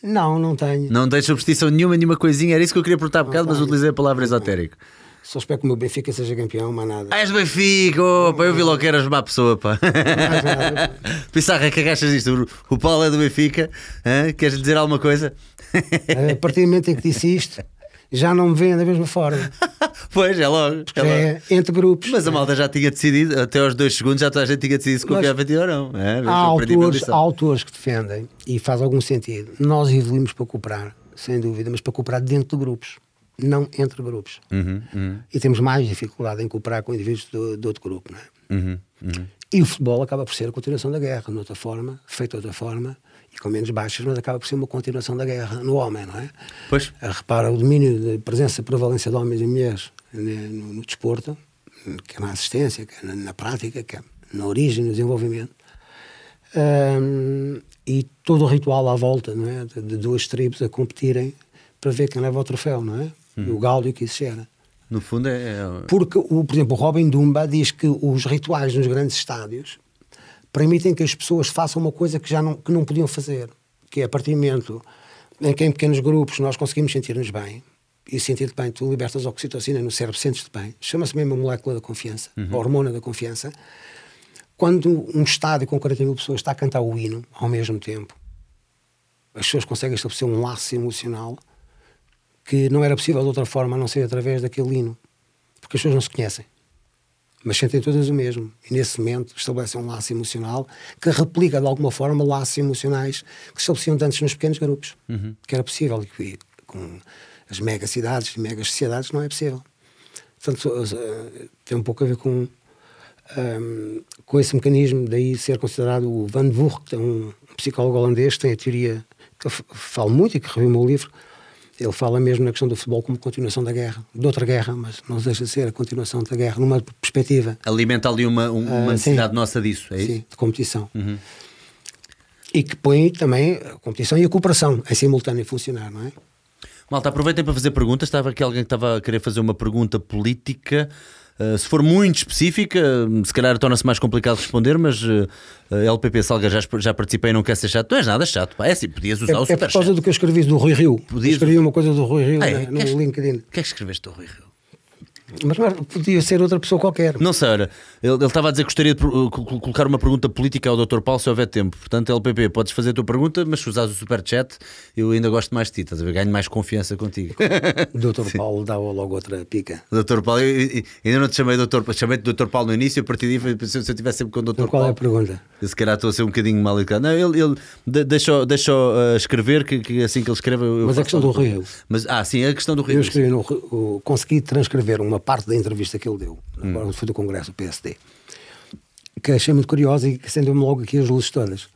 Speaker 3: Não, não tenho.
Speaker 1: Não tens superstição nenhuma, nenhuma coisinha. Era isso que eu queria perguntar há bocado, mas utilizei a palavra esotérico.
Speaker 3: Só espero que o meu Benfica seja campeão, mais nada.
Speaker 1: Ah, és Benfica, opa, eu vi logo que eras má pessoa, pá.
Speaker 3: Mais nada.
Speaker 1: Pissarra, que agachas isto? O o Paulo é do Benfica, hã? queres dizer alguma coisa?
Speaker 3: A partir do momento em que disse isto, já não me veem da mesma forma.
Speaker 1: pois, é logo. é
Speaker 3: é entre grupos.
Speaker 1: Mas a malta já tinha decidido, até aos dois segundos já toda a gente tinha decidido se confiava em ti ou não. É,
Speaker 3: há, autores, há autores que defendem, e faz algum sentido, nós evoluímos para cooperar, sem dúvida, mas para cooperar dentro de grupos, não entre grupos.
Speaker 1: Uhum, uhum,
Speaker 3: E temos mais dificuldade em cooperar com indivíduos do, de outro grupo. Não é?
Speaker 1: uhum, uhum.
Speaker 3: E o futebol acaba por ser a continuação da guerra, de outra forma, feito de outra forma, com menos baixas, mas acaba por ser uma continuação da guerra no homem, não é?
Speaker 1: Pois,
Speaker 3: Ah, Repara o domínio da presença e prevalência de homens e mulheres né, no, no desporto, que é na assistência, que é na, na prática, que é na origem, no desenvolvimento. Ahm, e todo o ritual à volta, não é? De, de duas tribos a competirem para ver quem leva o troféu, não é?
Speaker 1: Uhum.
Speaker 3: O gáudio que isso gera.
Speaker 1: no fundo é. é-
Speaker 3: Porque, o, por exemplo, o Robin Dumba diz que os rituais nos grandes estádios permitem que as pessoas façam uma coisa que já não, que não podiam fazer, que é a partir do momento em que em pequenos grupos nós conseguimos sentir-nos bem, e sentir-te bem, tu libertas oxitocina no cérebro, sentes-te bem, chama-se mesmo a molécula da confiança, a hormona da confiança. Quando um estádio com 40 mil pessoas está a cantar o hino ao mesmo tempo, as pessoas conseguem estabelecer um laço emocional que não era possível de outra forma a não ser através daquele hino. Porque as pessoas não se conhecem, mas sentem todas o mesmo. E nesse momento estabelecem um laço emocional que replica de alguma forma laços emocionais que se estabeleciam antes nos pequenos grupos, que era possível. E com as mega cidades e megas sociedades não é possível. Portanto, tem um pouco a ver com, ehm, com esse mecanismo, daí ser considerado o Van Voort, um psicólogo holandês, tem a teoria que eu falo muito e que revi o meu livro. Ele fala mesmo na questão do futebol como continuação da guerra, de outra guerra, mas não deixa de ser a continuação da guerra, numa perspectiva
Speaker 1: Alimenta ali uma, um- uma
Speaker 3: Ah,
Speaker 1: necessidade
Speaker 3: sim.
Speaker 1: nossa disso, é isso? Uhum.
Speaker 3: sim, de competição. E que põe também a competição e a cooperação em simultâneo a funcionar, não é?
Speaker 1: Malta, aproveitem para fazer perguntas. Estava aqui alguém que estava a querer fazer uma pergunta política. Uh, se for muito específica, um, se calhar torna-se mais complicado responder, mas uh, uh, LPP Salga já, já participei e não quer ser chato. Tu és nada chato, pá. É assim, podias
Speaker 3: É,
Speaker 1: usar o
Speaker 3: é por causa do que eu escrevi do Rui Rio.
Speaker 1: Podias-
Speaker 3: Escrevi uma coisa do Rui Rio
Speaker 1: Ah, é?
Speaker 3: na- no LinkedIn.
Speaker 1: O que é que escreveste, Rui Rio?
Speaker 3: Mas não podia ser outra pessoa qualquer.
Speaker 1: Não sei, olha, ele, ele estava a dizer que gostaria de uh, col- colocar uma pergunta política ao Dr. Paulo se houver tempo. Portanto, LPP, podes fazer a tua pergunta, mas se usares o superchat, eu ainda gosto mais de ti, estás a ver? Ganho mais confiança contigo.
Speaker 3: Dr. Paulo dava logo outra pica.
Speaker 1: Dr. Paulo, eu, eu- ainda não te chamei Dr. Paulo, chamei-te Dr. Paulo no início, a partir daí, se eu estivesse sempre com o Dr.
Speaker 3: Então, qual é
Speaker 1: Paulo.
Speaker 3: a pergunta?
Speaker 1: Se calhar estou a ser um bocadinho mal educado. Não, ele, ele de- deixa, deixa uh, escrever, que, que assim que ele escreve.
Speaker 3: Mas a questão do. Rio.
Speaker 1: Mas, ah, sim, a questão do Rio.
Speaker 3: Eu escrevi no, consegui transcrever uma parte da entrevista que ele deu,
Speaker 1: Hum.
Speaker 3: agora foi do Congresso do PSD, que achei muito curiosa e que acendeu-me logo aqui as luzes todas.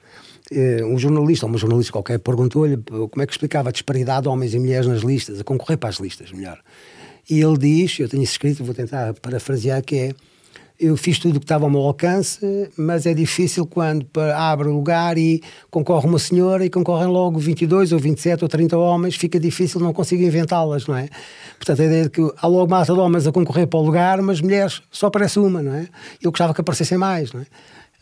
Speaker 3: Eh, Um jornalista, ou uma jornalista qualquer, perguntou-lhe como é que explicava a disparidade de homens e mulheres nas listas, a concorrer para as listas, melhor. E ele diz, eu tenho isso escrito, vou tentar parafrasear, que é eu fiz tudo o que estava ao meu alcance, mas é difícil quando abre o lugar e concorre uma senhora e concorrem logo 22 ou 27 ou 30 homens, fica difícil, não consigo inventá-las, não é? Portanto, a ideia de que há logo massa de homens a concorrer para o lugar, mas mulheres só aparece uma, não é? Eu gostava que aparecessem mais, não é?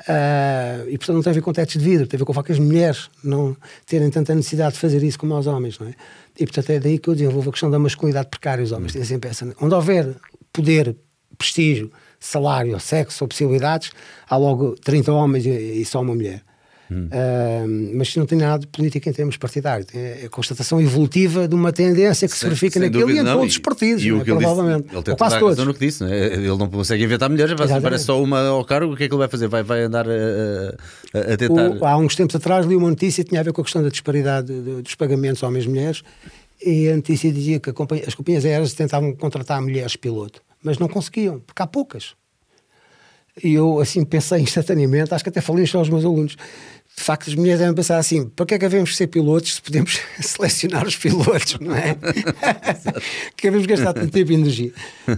Speaker 3: Ah, e portanto não tem a ver com tetos de vidro, tem a ver com o facto que as mulheres não terem tanta necessidade de fazer isso como os homens, não é? E portanto é daí que eu desenvolvo a questão da masculinidade precária. Os homens têm sempre essa. Onde houver poder, prestígio, salário, sexo ou possibilidades, há logo 30 homens e, só uma mulher. Ah, mas isso não tem nada de política em termos partidários. É a constatação evolutiva de uma tendência que se verifica
Speaker 1: Sem
Speaker 3: naquele
Speaker 1: dúvida,
Speaker 3: e em todos os partidos,
Speaker 1: e
Speaker 3: é?
Speaker 1: que ele disse-
Speaker 3: provavelmente.
Speaker 1: ele tem
Speaker 3: quase todos.
Speaker 1: no que disse, não é? ele não consegue inventar mulheres,
Speaker 3: Exatamente.
Speaker 1: parece só uma ao cargo. O que é que ele vai fazer? Vai, vai andar a, a- a tentar.
Speaker 3: O- há uns tempos atrás li uma notícia que tinha a ver com a questão da disparidade de- dos pagamentos homens e mulheres e a notícia dizia que as companhias aéreas tentavam contratar mulheres piloto, mas não conseguiam, porque há poucas. E eu assim pensei instantaneamente, acho que até falei isto aos meus alunos. De facto, as mulheres devem pensar assim: para que é que havemos de ser pilotos se podemos selecionar os pilotos, não é? que havemos de gastar tanto tempo e energia.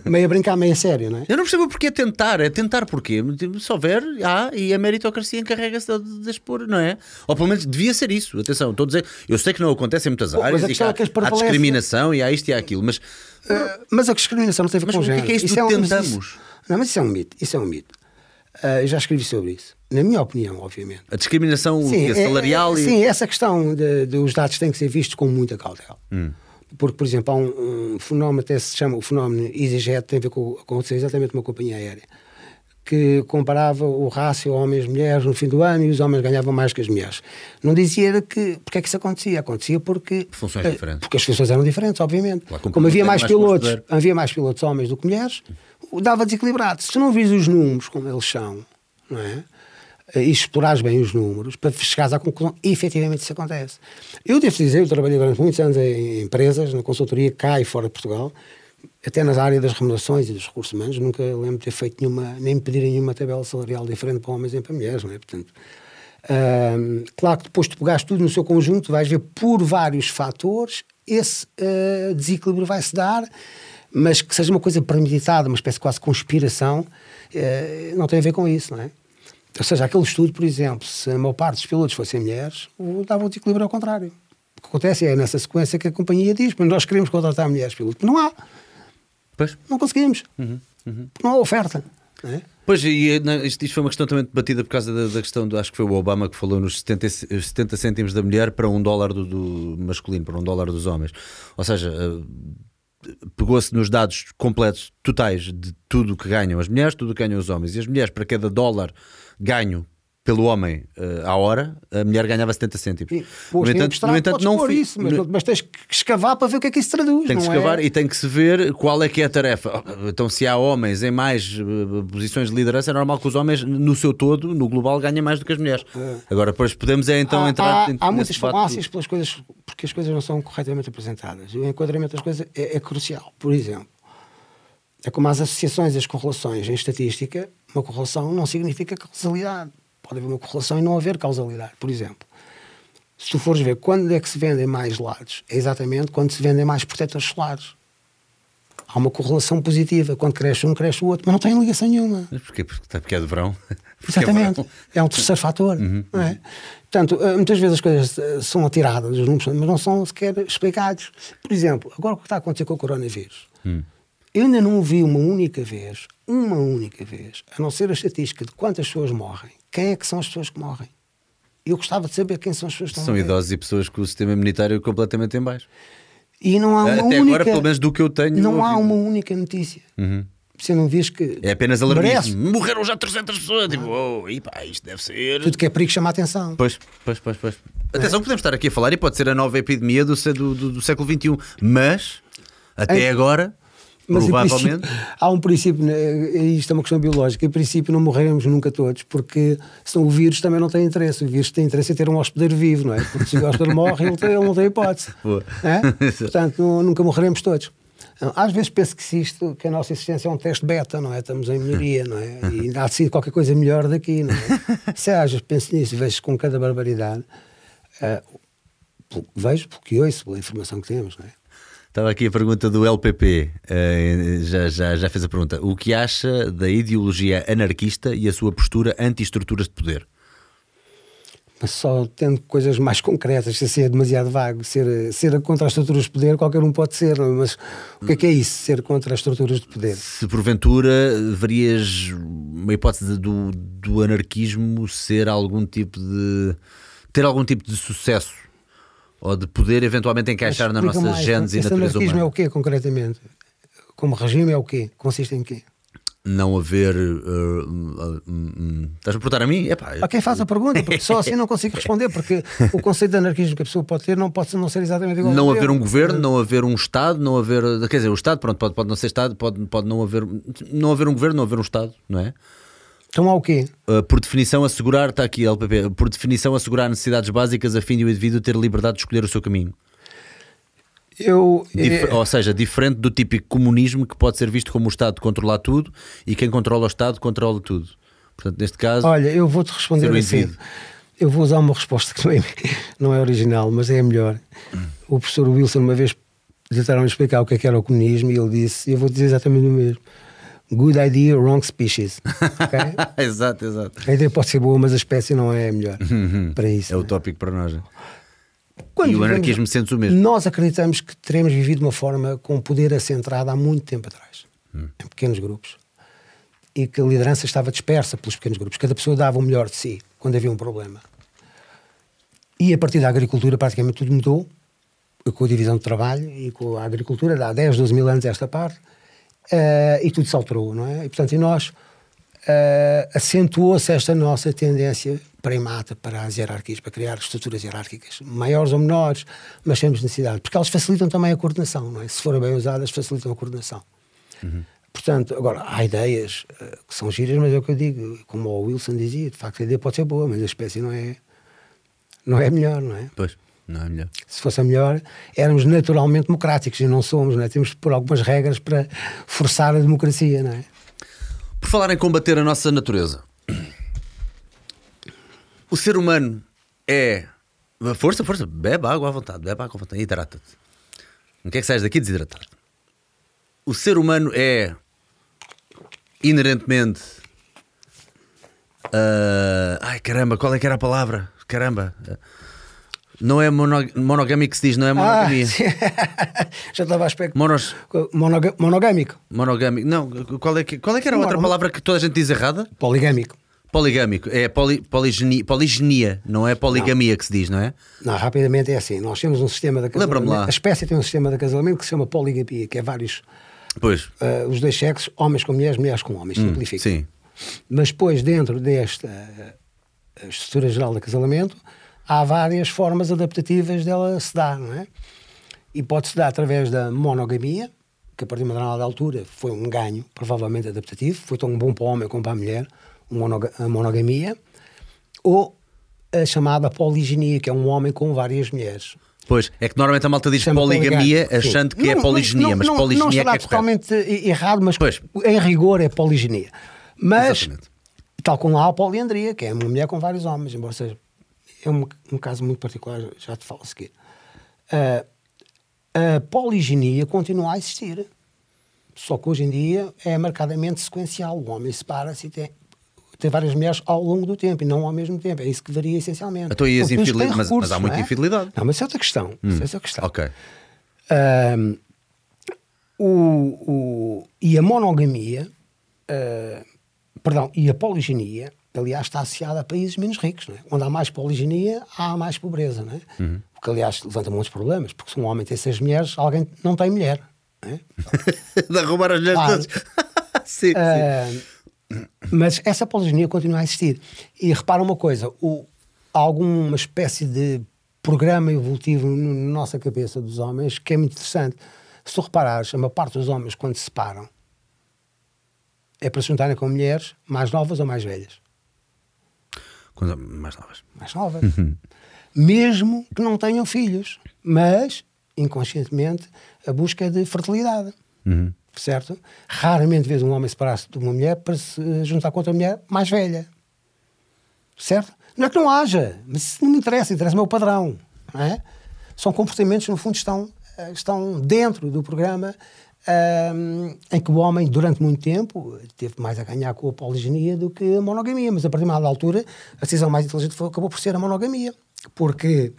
Speaker 3: Meio a brincar, meio a sério, não é?
Speaker 1: Eu não percebo porque é tentar, é tentar porquê? Se houver, há, e a meritocracia encarrega-se de, de expor, não é? Ou pelo menos devia ser isso. Atenção, estou a dizer, eu sei que não acontece em muitas
Speaker 3: mas
Speaker 1: áreas e
Speaker 3: questão
Speaker 1: há,
Speaker 3: é
Speaker 1: há discriminação e há isto e há aquilo, mas
Speaker 3: Uh, mas a discriminação não tem a ver
Speaker 1: Mas
Speaker 3: com
Speaker 1: o que é
Speaker 3: género.
Speaker 1: que é isto
Speaker 3: Isso
Speaker 1: do
Speaker 3: um- mas
Speaker 1: tentamos?
Speaker 3: isso- Não, mas isso é um mito. Isso é um mito. Uh, eu já escrevi sobre isso. Na minha opinião, obviamente.
Speaker 1: a discriminação
Speaker 3: Sim,
Speaker 1: é
Speaker 3: é-
Speaker 1: salarial
Speaker 3: é-
Speaker 1: e.
Speaker 3: sim essa questão de, de os dados têm que ser vistos com muita cautela.
Speaker 1: Hum.
Speaker 3: Porque, por exemplo, há um, um fenómeno, até se chama o fenómeno EasyJet, tem a ver com, com exatamente uma companhia aérea, que comparava o rácio homens-mulheres no fim do ano e os homens ganhavam mais que as mulheres. Não dizia que porque é que isso acontecia. Acontecia porque.
Speaker 1: Funções
Speaker 3: eh,
Speaker 1: diferentes.
Speaker 3: Porque as funções eram diferentes, obviamente.
Speaker 1: Como
Speaker 3: Como havia mais,
Speaker 1: mais
Speaker 3: pilotos,
Speaker 1: poder.
Speaker 3: havia mais pilotos homens do que mulheres, dava desequilibrado. Se tu não vis os números como eles são, não é? E explorares bem os números para chegares à conclusão, efetivamente isso acontece. Eu devo dizer, eu trabalhei durante muitos anos em empresas, na consultoria cá e fora de Portugal, até nas áreas das remunerações e dos recursos humanos, nunca lembro de ter feito nenhuma, nem pedir nenhuma tabela salarial diferente para homens e para mulheres, não é? Portanto, claro que depois de pegares tudo no seu conjunto, vais ver por vários fatores, esse ah, desequilíbrio vai-se dar, mas que seja uma coisa premeditada, uma espécie de quase conspiração, eh, não tem a ver com isso, não é? Ou seja, aquele estudo, por exemplo, se a maior parte dos pilotos fossem mulheres, dava o desequilíbrio ao contrário. O que acontece é nessa sequência que a companhia diz, mas nós queremos contratar mulheres pilotos. Não há,
Speaker 1: Pois.
Speaker 3: não conseguimos.
Speaker 1: Uhum,
Speaker 3: Porque não há oferta. É?
Speaker 1: Pois, e não, isto, isto foi uma questão também debatida por causa da, da questão, do, acho que foi o Obama que falou nos 70, e- os 70 cêntimos da mulher para um dólar do, do masculino, para um dólar dos homens. Ou seja, eh, pegou-se nos dados completos, totais, de tudo o que ganham as mulheres, tudo o que ganham os homens. E as mulheres, para cada dólar ganho pelo homem eh, à hora, a mulher ganhava 70 cêntimos.
Speaker 3: E,
Speaker 1: No entanto, no entanto não
Speaker 3: isso, mas,
Speaker 1: no-
Speaker 3: mas tens que escavar para ver o que é que isso traduz.
Speaker 1: tem que escavar
Speaker 3: é?
Speaker 1: e tem que se ver qual é que é a tarefa. Então, se há homens em mais eh, posições de liderança, é normal que os homens, no seu todo, no global, ganhem mais do que as mulheres. Agora, depois podemos é então
Speaker 3: há,
Speaker 1: entrar
Speaker 3: há, há muitas falácias pelas coisas, porque as coisas não são corretamente apresentadas. O enquadramento das coisas é, é crucial. Por exemplo, é como as associações e as correlações em estatística, uma correlação não significa causalidade. Pode haver uma correlação e não haver causalidade. Por exemplo, se tu fores ver quando é que se vendem mais lados, é exatamente quando se vendem mais protetores solares. Há uma correlação positiva. Quando cresce um, cresce o outro, mas não tem ligação nenhuma.
Speaker 1: Mas porquê? Porque, porque é de verão. Porque é
Speaker 3: Exatamente.
Speaker 1: verão.
Speaker 3: É um terceiro fator. Não é? Portanto, eh, muitas vezes as coisas eh, são atiradas, mas não são sequer explicados. Por exemplo, agora o que está a acontecer com o coronavírus? Eu ainda não vi uma única vez, uma única vez, a não ser a estatística de quantas pessoas morrem, quem é que são as pessoas que morrem? Eu gostava de saber quem são as pessoas que
Speaker 1: São idosos e pessoas com o sistema imunitário completamente em baixo.
Speaker 3: E não há uma
Speaker 1: Até
Speaker 3: única,
Speaker 1: agora, pelo menos do que eu tenho
Speaker 3: Não há
Speaker 1: ouvido.
Speaker 3: uma única notícia.
Speaker 1: Uhum.
Speaker 3: Você não vês que.
Speaker 1: É apenas
Speaker 3: merece.
Speaker 1: alarmismo. Morreram já 300 pessoas. Tipo, oh, e pá, isto deve ser.
Speaker 3: Tudo que é perigo chama a atenção.
Speaker 1: Pois, pois, pois, pois. Atenção, podemos estar aqui a falar e pode ser a nova epidemia do, do, do- do século XXI, mas até
Speaker 3: Em-
Speaker 1: agora,
Speaker 3: Mas
Speaker 1: provavelmente.
Speaker 3: há um princípio, né, isto é uma questão biológica, em princípio não morreremos nunca todos, porque senão o vírus também não tem interesse. O vírus tem interesse em ter um hospedeiro vivo, não é? Porque se o hospedeiro morre, ele, tem- ele não tem hipótese. É? Portanto, nu- nunca morreremos todos. Às vezes penso que, isto, que a nossa existência é um teste beta, não é? Estamos em melhoria, não é? E ainda há de sair qualquer coisa melhor daqui, não é? Se às vezes penso nisso e vejo com cada barbaridade, pelo- vejo porque ouço pela informação que temos, não é?
Speaker 1: Estava aqui a pergunta do LPP, eh, já, já, já fez a pergunta. O que acha da ideologia anarquista e a sua postura anti-estruturas de poder?
Speaker 3: Mas só tendo coisas mais concretas, se assim é demasiado vago, ser, ser contra as estruturas de poder, qualquer um pode ser, é? mas o que é que é isso, ser contra as estruturas de poder?
Speaker 1: Se porventura verias uma hipótese do, do anarquismo ser algum tipo de. ter algum tipo de sucesso ou de poder eventualmente encaixar na nossa
Speaker 3: mais,
Speaker 1: gênese e natureza
Speaker 3: anarquismo
Speaker 1: humana.
Speaker 3: é o quê, concretamente? Como regime é o quê? Consiste em quê?
Speaker 1: Não haver. eh, hum, hum. Estás a perguntar a mim? Epá,
Speaker 3: A quem faz a pergunta, porque só assim não consigo responder, porque o conceito de anarquismo que a pessoa pode ter não pode não ser exatamente igual
Speaker 1: não haver um governo, não haver um Estado, não haver. Quer dizer, o Estado, pronto, pode, pode não ser Estado, pode, pode não haver. Não haver um governo, não haver um Estado, não é?
Speaker 3: Então há o quê?
Speaker 1: Uh, por definição, assegurar, está aqui LPP, por definição, assegurar necessidades básicas a fim de o indivíduo ter liberdade de escolher o seu caminho.
Speaker 3: Eu,
Speaker 1: Dif-
Speaker 3: eh,
Speaker 1: Ou seja, diferente do típico comunismo que pode ser visto como o Estado controlar tudo e quem controla o Estado controla tudo. Portanto, neste caso,
Speaker 3: Olha, eu vou-te responder assim. Eu vou usar uma resposta que não é, não é original, mas é a melhor. O professor Wilson, uma vez, tentaram explicar o que é que era o comunismo e ele disse: Eu vou dizer exatamente o mesmo. Good idea, wrong species. Ok?
Speaker 1: exato, exato.
Speaker 3: A ideia pode ser boa, mas a espécie não é a melhor para isso.
Speaker 1: É o tópico para nós.
Speaker 3: Quando
Speaker 1: e o
Speaker 3: vivemos-
Speaker 1: anarquismo sente-se o mesmo.
Speaker 3: Nós acreditamos que teremos vivido de uma forma com poder assentrado há muito tempo atrás,
Speaker 1: Hum.
Speaker 3: em pequenos grupos. E que a liderança estava dispersa pelos pequenos grupos. Cada pessoa dava o melhor de si quando havia um problema. E a partir da agricultura praticamente tudo mudou. com a divisão de trabalho e com a agricultura, dá 10, 12 mil anos esta parte, uh, e tudo se alterou, não é? E, portanto, nós uh, acentuou-se esta nossa tendência primata para as hierarquias, para criar estruturas hierárquicas, maiores ou menores, mas temos necessidade, porque elas facilitam também a coordenação, não é? Se forem bem usadas, facilitam a coordenação. Uhum. Portanto, agora, há ideias uh, que são giras, mas é o que eu digo, como o Wilson dizia, de facto a ideia pode ser boa, mas a espécie não é, não é melhor, não é?
Speaker 1: Pois. Não é melhor.
Speaker 3: Se fosse a melhor, éramos naturalmente democráticos e não somos, não é? Temos que pôr algumas regras para forçar a democracia, não é?
Speaker 1: Por falar em combater a nossa natureza, o ser humano é. Força, força, bebe água à vontade, bebe água à vontade, hidrata-te. Não quer que saias daqui desidratado. O ser humano é inerentemente. Uh... ai caramba, qual é que era a palavra? Caramba. Não é monogâmico que se diz, não é monogamia.
Speaker 3: Ah, Já estava a esperar.
Speaker 1: Monos...
Speaker 3: Monoga monogâmico.
Speaker 1: Monogâmico. Não, qual é que, qual é que era a outra palavra que toda a gente diz errada?
Speaker 3: Poligâmico.
Speaker 1: Poligâmico. É poli, poligenia, poligenia, não é poligamia não. que se diz, não é?
Speaker 3: Não, rapidamente é assim. Nós temos um sistema de
Speaker 1: acasalamento. lá.
Speaker 3: A espécie tem um sistema de acasalamento que se chama poligamia, que é vários.
Speaker 1: Pois.
Speaker 3: Uh, os dois sexos, homens com mulheres, mulheres com homens, hum, simplifica.
Speaker 1: Sim.
Speaker 3: Mas depois, dentro desta uh, estrutura geral de acasalamento, há várias formas adaptativas dela se dar, não é? E pode-se dar através da monogamia, que a partir de uma determinada altura foi um ganho, provavelmente adaptativo, foi tão bom para o homem como para a mulher, a monogamia, ou a chamada poliginia, que é um homem com várias mulheres.
Speaker 1: Pois, é que normalmente a malta diz Chama poligamia achando que é não, é poliginia, não, mas não, poliginia não é que é
Speaker 3: totalmente errado, mas pois. em rigor é poliginia. Mas, Exatamente. tal como há a poliandria, que é uma mulher com vários homens, embora seja é um, um caso muito particular, já te falo a seguir. Uh, a poliginia continua a existir. Só que hoje em dia é marcadamente sequencial. O homem separa-se e tem, tem várias mulheres ao longo do tempo e não ao mesmo tempo. É isso que varia essencialmente.
Speaker 1: Então, e as infidelidades? Mas, mas, há muita é? infidelidade.
Speaker 3: Não, mas é outra questão. Hum. é outra questão.
Speaker 1: Ok.
Speaker 3: Uh, o, o, e a monogamia, uh, perdão, e a poliginia aliás, está associada a países menos ricos, é? onde há mais poliginia, há mais pobreza, não é? Uhum. Porque, aliás, levanta muitos problemas, porque se um homem tem seis mulheres, alguém não tem mulher. Não é?
Speaker 1: de roubar as mulheres claro. todas. sim, uh,
Speaker 3: sim. Mas essa poliginia continua a existir. E repara uma coisa: o, há alguma espécie de programa evolutivo na nossa cabeça dos homens que é muito interessante. Se tu reparares, a maior parte dos homens, quando se separam, é para se juntarem com mulheres mais novas ou mais velhas.
Speaker 1: Quando, mais novas.
Speaker 3: Mais novas. Uhum. Mesmo que não tenham filhos. Mas, inconscientemente, a busca é de fertilidade.
Speaker 1: Uhum.
Speaker 3: Certo? Raramente vês um homem separar-se de uma mulher para se juntar com outra mulher mais velha. Certo? Não é que não haja, mas isso não me interessa, interessa-me o padrão. Não é? São comportamentos, no fundo, estão, eh, estão dentro do programa um, em que o homem, durante muito tempo, teve mais a ganhar com a poliginia do que a monogamia. Mas a partir de uma altura, a decisão mais inteligente foi, acabou por ser a monogamia. Porque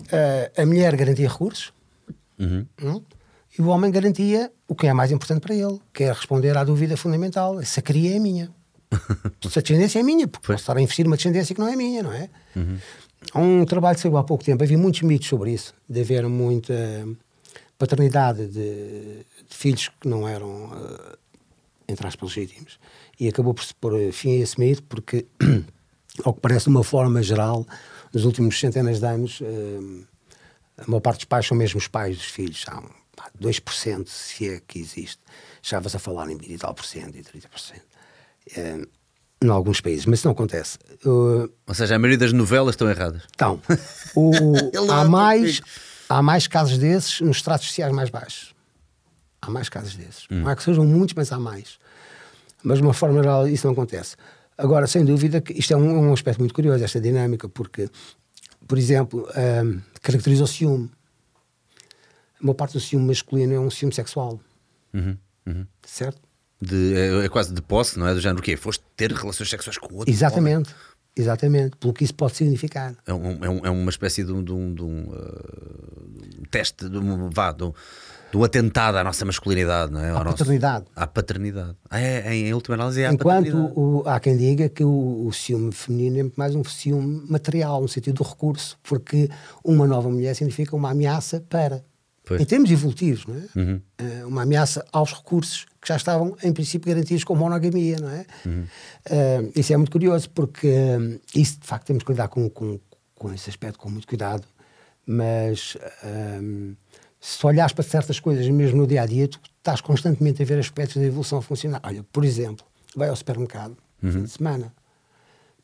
Speaker 3: uh, a mulher garantia recursos
Speaker 1: uhum.
Speaker 3: um, e o homem garantia o que é mais importante para ele, que é responder à dúvida fundamental: se a cria é minha. se a descendência é minha, porque posso estar a investir numa descendência que não é minha, não é?
Speaker 1: Uhum.
Speaker 3: Há um trabalho que saiu há pouco tempo, havia muitos mitos sobre isso, de haver muita paternidade de, de filhos que não eram, uh, entre aspas, legítimos. E acabou por se pôr fim a esse mito, porque, ao que parece, de uma forma geral, nos últimos centenas de anos, uh, a maior parte dos pais são mesmo os pais dos filhos. São pá, 2%, se é que existe. Já vas a falar em 20 e tal por cento e 30%. Uh, em alguns países, mas isso não acontece. Uh,
Speaker 1: Ou seja, a maioria das novelas estão erradas.
Speaker 3: Então, o, há, mais, há mais casos desses nos estratos sociais mais baixos. Há mais casos desses. Hum. Não é que sejam muitos, mas há mais. Mas de uma forma geral isso não acontece. Agora, sem dúvida que isto é um, um aspecto muito curioso, esta dinâmica, porque, por exemplo, um, caracteriza o ciúme. A maior parte do ciúme masculino é um ciúme sexual.
Speaker 1: Uhum, uhum.
Speaker 3: Certo?
Speaker 1: De, é, é, quase de posse, não é? Do género o quê? Foste ter relações sexuais com outro
Speaker 3: Exatamente.
Speaker 1: Homem?
Speaker 3: Exatamente, pelo que isso pode significar.
Speaker 1: É, um, é, um, é uma espécie de um, de um, de um, uh, teste, de um, vá, de um, um atentado à nossa masculinidade, não é?
Speaker 3: À
Speaker 1: Ao nosso-
Speaker 3: paternidade.
Speaker 1: à paternidade. Ah, é, em, em última análise, é
Speaker 3: Enquanto
Speaker 1: paternidade.
Speaker 3: o- há quem diga que o, o ciúme feminino é muito mais um ciúme material, no sentido do recurso, porque uma nova mulher significa uma ameaça para.
Speaker 1: Pois.
Speaker 3: Em termos evolutivos, não é? Eh, uma ameaça aos recursos que já estavam, em princípio, garantidos com monogamia, não é? Eh, isso é muito curioso, porque eh, isso, de facto, temos que lidar com, com, com esse aspecto com muito cuidado, mas se olhares para certas coisas, mesmo no dia a dia, tu estás constantemente a ver aspectos da evolução funcional. Olha, por exemplo, vai ao supermercado, fim de semana,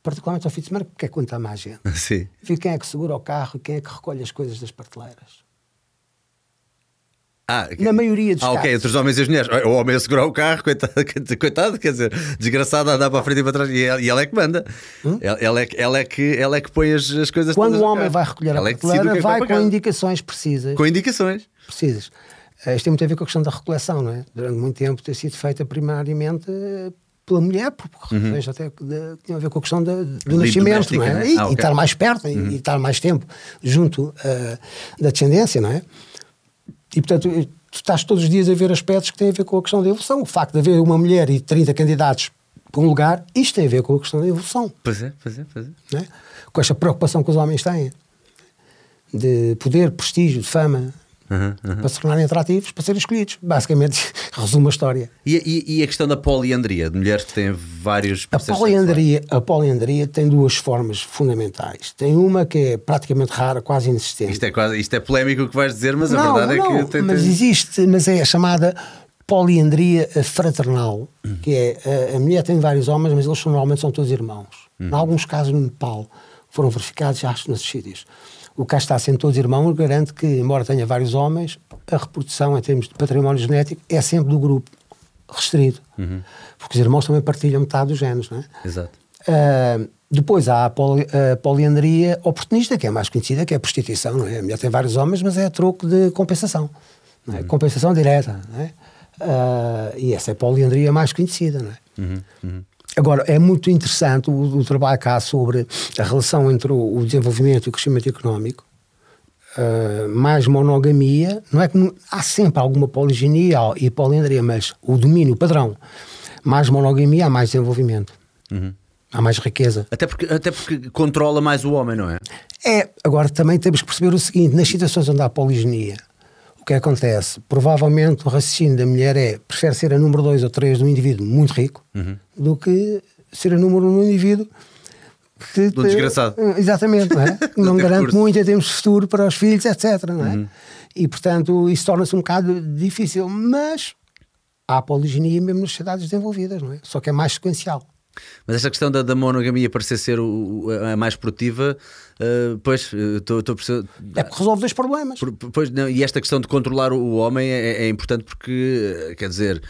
Speaker 3: particularmente ao fim de semana, porque é quando está mais gente.
Speaker 1: Sim.
Speaker 3: Vê quem é que segura o carro e quem é que recolhe as coisas das prateleiras.
Speaker 1: Ah,
Speaker 3: Na maioria dos
Speaker 1: ah, ok,
Speaker 3: casos.
Speaker 1: entre os homens e as mulheres. O homem a segurar o carro, coitado, coitado quer dizer, desgraçado a andar para a frente e para trás. E ela, e ela é que manda. Ela, ela é, que- ela, é que, ela é que põe as, as coisas
Speaker 3: Hum? Quando o homem vai recolher
Speaker 1: ela
Speaker 3: a
Speaker 1: é
Speaker 3: prateleira,
Speaker 1: é que
Speaker 3: vai com
Speaker 1: casa.
Speaker 3: indicações precisas.
Speaker 1: Com indicações.
Speaker 3: precisas. Eh, Isto tem muito a ver com a questão da recoleção, não é? Durante muito tempo ter sido feita primariamente eh, pela mulher, por por razões até que, que tinham a ver com a questão da- do nascimento, não é?
Speaker 1: né?
Speaker 3: E,
Speaker 1: Ah,
Speaker 3: e
Speaker 1: ok.
Speaker 3: estar mais perto e- e estar mais tempo junto eh, da descendência, não é? E portanto, tu estás todos os dias a ver aspectos que têm a ver com a questão da evolução. O facto de haver uma mulher e 30 candidatos para um lugar, isto tem a ver com a questão da evolução
Speaker 1: Pois é, pois é, pois é.
Speaker 3: é? com esta preocupação que os homens têm de poder, prestígio, de fama,
Speaker 1: Uhum, uhum.
Speaker 3: para se tornarem atrativos, para serem escolhidos. Basicamente, resume a história.
Speaker 1: E, e- e a questão da poliandria, de mulheres que têm vários
Speaker 3: A poliandria, a poliandria tem duas formas fundamentais. Tem uma que é praticamente rara, quase inexistente.
Speaker 1: Isto é, quase, isto é polémico o que vais dizer, mas a
Speaker 3: não,
Speaker 1: verdade
Speaker 3: não,
Speaker 1: é que tem,
Speaker 3: mas
Speaker 1: tem-
Speaker 3: existe, mas é a chamada poliandria fraternal, que é a, a mulher tem vários homens, mas eles normalmente são todos irmãos. Em alguns casos no Nepal foram verificados, acho, nesses sítios. O cá está sendo todos irmãos garante que, embora tenha vários homens, a reprodução em termos de património genético é sempre do grupo restrito. Porque os irmãos também partilham metade dos genes, não é?
Speaker 1: Exato.
Speaker 3: Uh, depois há a, poli- a poliandria oportunista, que é a mais conhecida, que é a prostituição. Não é? A mulher tem vários homens, mas é a troco de compensação. É? Compensação direta. Não é? Uh, e essa é a poliandria mais conhecida. Não é? Agora, é muito interessante o, o trabalho cá sobre a relação entre o, o desenvolvimento e o crescimento económico. Uh, mais monogamia, não é que não- há sempre alguma poliginia e poliandria, mas o domínio, o padrão, mais monogamia, há mais desenvolvimento, há mais riqueza.
Speaker 1: Até porque, até porque controla mais o homem, não é?
Speaker 3: É, agora também temos que perceber o seguinte: nas situações onde há poliginia, o que acontece? Provavelmente o raciocínio da mulher é prefere ser a número 2 ou 3 de um indivíduo muito rico do que ser a número 1 um de um indivíduo que
Speaker 1: De um desgraçado.
Speaker 3: Exatamente, não é? Não garante muito em termos de futuro para os filhos, etc. Não é? E portanto isso torna-se um bocado difícil, mas há poliginia mesmo nas sociedades desenvolvidas, não é? Só que é mais sequencial.
Speaker 1: Mas esta questão da, da monogamia parecer ser o- a mais produtiva, eh, pois, eh, estou a perceber.
Speaker 3: É porque resolve dois problemas.
Speaker 1: Por- Pois, não, e esta questão de controlar o, o homem é, é importante porque, eh, quer dizer,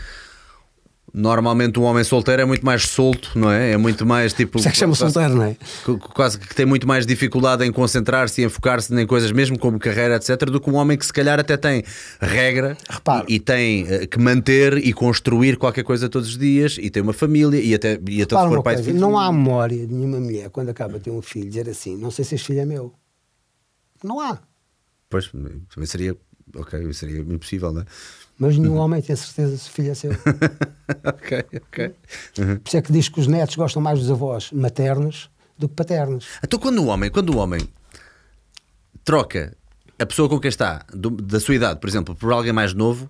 Speaker 1: normalmente um homem solteiro é muito mais solto, não é? É muito mais tipo.
Speaker 3: Isso é que chama
Speaker 1: quase-
Speaker 3: solteiro, não é?
Speaker 1: qu- Quase que tem muito mais dificuldade em concentrar-se e em focar-se em coisas mesmo como carreira, etc., do que um homem que se calhar até tem regra e, tem eh, que manter e construir qualquer coisa todos os dias e tem uma família e até, e até
Speaker 3: Repara
Speaker 1: se for pai de
Speaker 3: coisa,
Speaker 1: filhos.
Speaker 3: não há memória de nenhuma mulher quando acaba de ter um filho dizer assim: não sei se este filho é meu. Não há.
Speaker 1: Pois, também seria. Ok, seria impossível, não é?
Speaker 3: Mas nenhum homem tem certeza se o filho é seu.
Speaker 1: ok, ok.
Speaker 3: Por isso é que diz que os netos gostam mais dos avós maternos do que paternos.
Speaker 1: Então, quando o homem, quando o homem troca a pessoa com quem está, do- da sua idade, por exemplo, por alguém mais novo,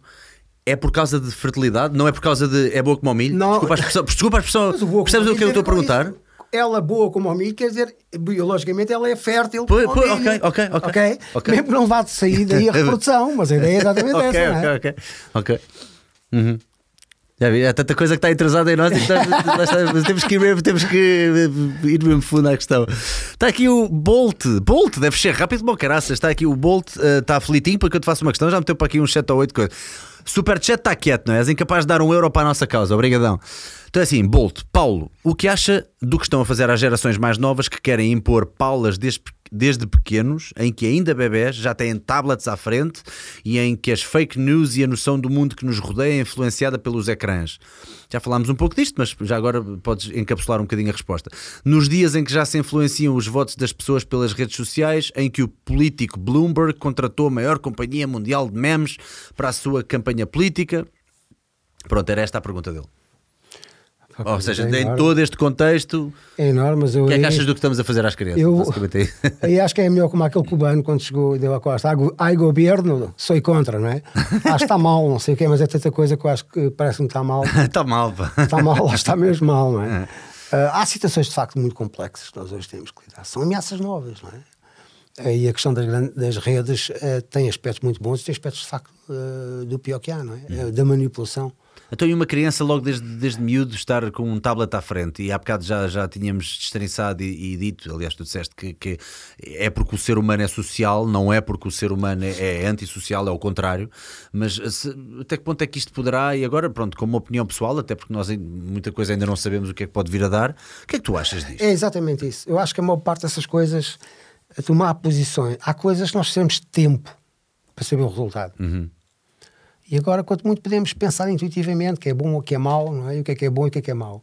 Speaker 1: é por causa de fertilidade? Não é por causa de é boa como ao milho?
Speaker 3: Não.
Speaker 1: Desculpa a expressão. Desculpa a expressão.
Speaker 3: O
Speaker 1: Percebes o que eu estou a perguntar?
Speaker 3: isso. Ela boa como milho quer dizer, biologicamente, ela é fértil.
Speaker 1: Pois,
Speaker 3: milho.
Speaker 1: ok, ok, ok. Ok.
Speaker 3: Mesmo não vá de sair daí a reprodução, mas a ideia é exatamente
Speaker 1: ok,
Speaker 3: essa. não é?
Speaker 1: ok, ok. Ok. Uhum. Já vi, há tanta coisa que está atrasada em nós e lá está, temos que ir mesmo, temos que ir mesmo fundo à questão. Está aqui o Bolt, Bolt, deve ser rápido, bom caraças. Está aqui o Bolt, eh, está aflitinho para que eu te faça uma questão. Já meteu para aqui uns 7 ou 8 coisas. Superchat está quieto, não é? És incapaz de dar um euro para a nossa causa, obrigadão. Então é assim, Bolt, Paulo, o que acha do que estão a fazer às gerações mais novas que querem impor paulas desde, desde pequenos, em que ainda bebés já têm tablets à frente e em que as fake news e a noção do mundo que nos rodeia é influenciada pelos ecrãs. Já falámos um pouco disto, mas já agora podes encapsular um bocadinho a resposta. Nos dias em que já se influenciam os votos das pessoas pelas redes sociais, em que o político Bloomberg contratou a maior companhia mundial de memes para a sua campanha política. Pronto, era esta a pergunta dele. Ou seja,
Speaker 3: é
Speaker 1: em todo este contexto,
Speaker 3: É enorme, mas eu.
Speaker 1: o que é que achas do que estamos a fazer às crianças?
Speaker 3: Eu- acho que é melhor como aquele cubano quando chegou e deu a costa. Ai, governo, sou contra, não é? Acho que está mal, não sei o quê, mas é tanta coisa que eu acho que parece-me que está mal.
Speaker 1: Está mal, pá.
Speaker 3: Está mal, está mesmo mal, não é? Ah, há situações de facto muito complexas que nós hoje temos que lidar. São ameaças novas, não é? E a questão das, das redes eh, tem aspectos muito bons e tem aspectos de facto eh, do pior que há, não é? Eh, Da manipulação.
Speaker 1: Então, e uma criança logo desde, desde miúdo estar com um tablet à frente, e há bocado já, já tínhamos destrinçado e, e dito, aliás, tu disseste que, que é porque o ser humano é social, não é porque o ser humano é, é antissocial, é o contrário, mas se- até que ponto é que isto poderá, e agora, pronto, como opinião pessoal, até porque nós muita coisa ainda não sabemos o que é que pode vir a dar, o que é que tu achas disto?
Speaker 3: É exatamente isso. Eu acho que a maior parte dessas coisas, a tomar posições, há coisas que nós de tempo para saber o resultado. E agora, quanto muito podemos pensar intuitivamente que é bom ou que é mau, não é? E o que é que é bom e o que é que é mau.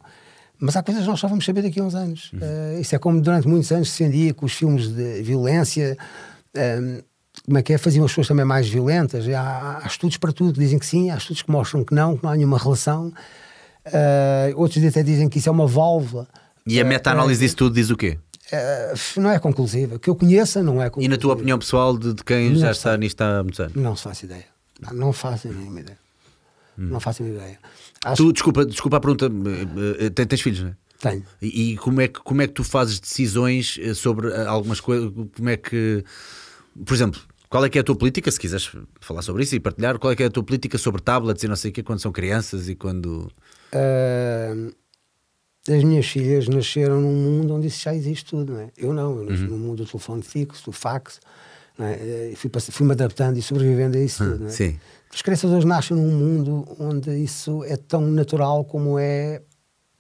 Speaker 3: Mas há coisas que nós só vamos saber daqui a uns anos. Eh, isso é como durante muitos anos se defendia com os filmes de violência. eh, como é que é? Faziam as pessoas também mais violentas. E Há, há estudos para tudo que dizem que sim, há estudos que mostram que não, que não há nenhuma relação. Eh, outros até dizem que isso é uma válvula.
Speaker 1: E a
Speaker 3: Eh,
Speaker 1: meta-análise disso tudo diz o quê?
Speaker 3: eh, não é conclusiva. Que eu conheça, não é
Speaker 1: E
Speaker 3: conclusiva.
Speaker 1: na tua opinião pessoal de, de quem já
Speaker 3: Não
Speaker 1: está nisto há muitos anos?
Speaker 3: Não se faz ideia. Não, não faço a mínima ideia. Não faço a mínima ideia. Acho
Speaker 1: Tu, desculpa, desculpa a pergunta, eh, eh, tens, tens filhos, não é?
Speaker 3: tenho.
Speaker 1: E, e como, é que, como é que tu fazes decisões eh, sobre algumas coisas? Como é que, por exemplo, qual é que é a tua política? Se quiseres falar sobre isso e partilhar, qual é que é a tua política sobre tablets e não sei o quê, quando são crianças e quando.
Speaker 3: Ah, as minhas filhas nasceram num mundo onde isso já existe tudo, não é? Eu não, eu nasci num mundo do telefone fixo, do fax, é? Fui fui-me adaptando e sobrevivendo a isso tudo, não é?
Speaker 1: sim.
Speaker 3: As crianças hoje nascem num mundo onde isso é tão natural como é,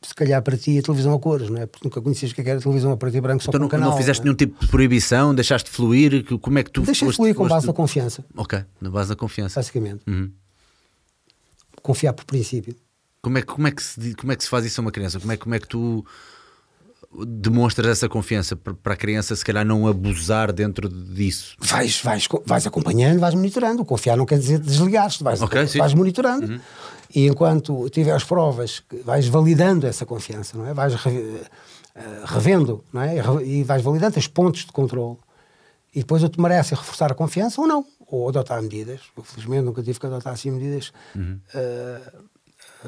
Speaker 3: se calhar para ti, a televisão a cores, não é? Porque nunca conhecias o que é era a televisão a preto e branco só
Speaker 1: Então
Speaker 3: com
Speaker 1: não,
Speaker 3: um canal.
Speaker 1: não fizeste
Speaker 3: não é?
Speaker 1: nenhum tipo de proibição, deixaste fluir? Como é que tu
Speaker 3: Deixa
Speaker 1: foste-
Speaker 3: fluir com base na confiança,
Speaker 1: Ok, na base da confiança.
Speaker 3: basicamente.
Speaker 1: Uhum.
Speaker 3: Confiar por princípio.
Speaker 1: Como é, que- como, é que se, como é que se faz isso a uma criança? Como é, como é que tu demonstras essa confiança para a criança, se calhar, não abusar dentro disso?
Speaker 3: vais, vais, vais acompanhando, vais monitorando. Confiar não quer dizer desligar-te, vais,
Speaker 1: Ok, sim.
Speaker 3: vais monitorando. E enquanto tiveres provas, que vais validando essa confiança, não é? Vais re- eh, revendo, não é? E vais validando os pontos de controle. E depois ou te merece reforçar a confiança ou não. Ou adotar medidas. Eu, felizmente, nunca tive que adotar assim medidas eh,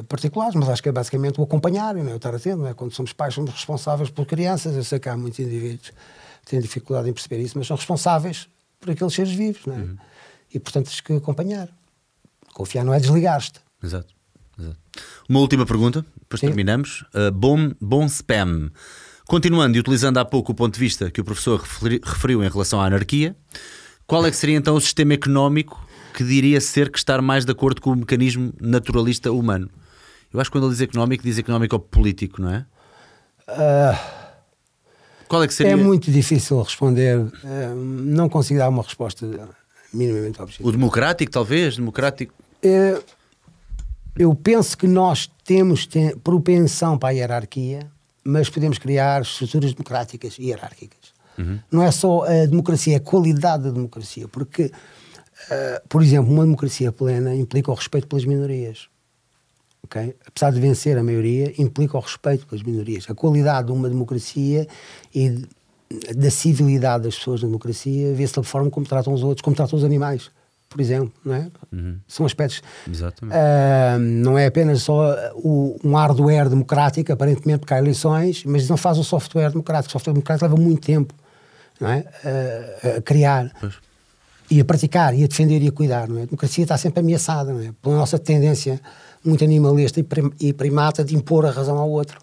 Speaker 3: particulares, mas acho que é basicamente o acompanhar, não é? o estar atento. É? Quando somos pais, somos responsáveis por crianças. Eu sei que há muitos indivíduos que têm dificuldade em perceber isso, mas são responsáveis por aqueles seres vivos. Não é? E, portanto, tens que acompanhar. Confiar não é desligar-te.
Speaker 1: Exato. exato. Uma última pergunta, depois
Speaker 3: Sim.
Speaker 1: terminamos. Uh, bom, bom spam. Continuando e utilizando há pouco o ponto de vista que o professor referi- referiu em relação à anarquia, qual é que seria então o sistema económico que diria ser que estar mais de acordo com o mecanismo naturalista humano? Eu acho que quando ele diz económico, diz económico ou político, não é? Qual é que seria
Speaker 3: É muito difícil responder. eh, não consigo dar uma resposta minimamente objetiva.
Speaker 1: o democrático, talvez? Democrático.
Speaker 3: Eh, eu penso que nós temos te- propensão para a hierarquia, mas podemos criar estruturas democráticas e hierárquicas. Não é só a democracia, é a qualidade da democracia, porque, eh, por exemplo, uma democracia plena implica o respeito pelas minorias. Ok? Apesar de vencer a maioria, implica o respeito pelas minorias. A qualidade de uma democracia e da civilidade das pessoas na democracia vê-se da forma como tratam os outros, como tratam os animais, por exemplo. Não é? São aspectos.
Speaker 1: Exatamente.
Speaker 3: Ah, não é apenas só o- um hardware democrático, aparentemente, porque há eleições, mas não faz o software democrático. O software democrático leva muito tempo não é? Ah, a criar
Speaker 1: Pois.
Speaker 3: e a praticar e a defender e a cuidar. Não é? A democracia está sempre ameaçada não é? pela nossa tendência muito animalista e prim- primata de impor a razão ao outro.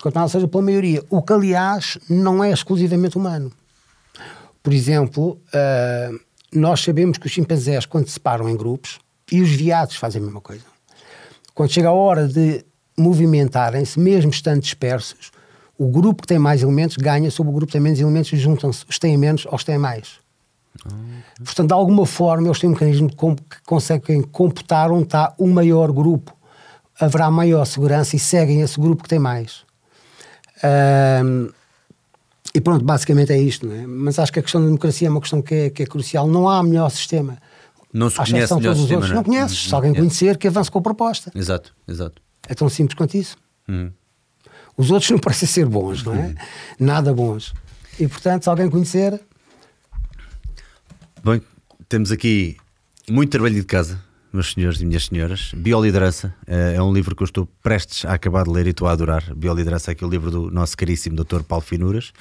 Speaker 3: Quanto mais seja pela maioria, o que aliás não é exclusivamente humano. Por exemplo, nós sabemos que os chimpanzés, quando se param em grupos, e os veados fazem a mesma coisa, quando chega a hora de movimentarem-se, mesmo estando dispersos, O grupo que tem mais elementos ganha sobre o grupo que tem menos elementos e juntam-se os têm menos aos que têm mais. Portanto, de alguma forma, eles têm um mecanismo que conseguem computar onde está o maior grupo. Haverá maior segurança e seguem esse grupo que tem mais. Um, e pronto, basicamente é isto. Não é? Mas acho que a questão da democracia é uma questão que é, que é crucial. Não há melhor sistema.
Speaker 1: Não se conhece melhor
Speaker 3: todos
Speaker 1: sistema,
Speaker 3: os outros.
Speaker 1: Não,
Speaker 3: não conheces. Se alguém conhecer, que avance com a proposta.
Speaker 1: Exato, exato.
Speaker 3: É tão simples quanto isso.
Speaker 1: Hum.
Speaker 3: Os outros não parecem ser bons, não é? Nada bons. E portanto, se alguém conhecer.
Speaker 1: Bem, temos aqui muito trabalho de casa, meus senhores e minhas senhoras. Bioliderança eh, é um livro que eu estou prestes a acabar de ler e estou a adorar. Bioliderança é aquele livro do nosso caríssimo Dr. Paulo Finuras.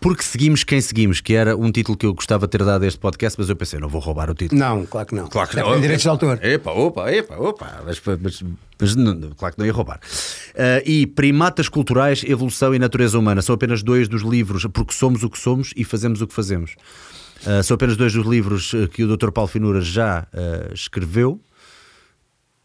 Speaker 1: Porque seguimos quem seguimos, que era um título que eu gostava de ter dado a este podcast, mas eu pensei, não vou roubar o título.
Speaker 3: Não, claro que não.
Speaker 1: Claro que
Speaker 3: não.
Speaker 1: não.
Speaker 3: direitos de autor.
Speaker 1: Epa, opa, epa, opa. Mas, mas, mas não, claro que não ia roubar. Uh, e Primatas Culturais, Evolução e Natureza Humana são apenas dois dos livros, porque somos o que somos e fazemos o que fazemos. Uh, são apenas dois dos livros que o Dr. Paulo Finura já uh, escreveu.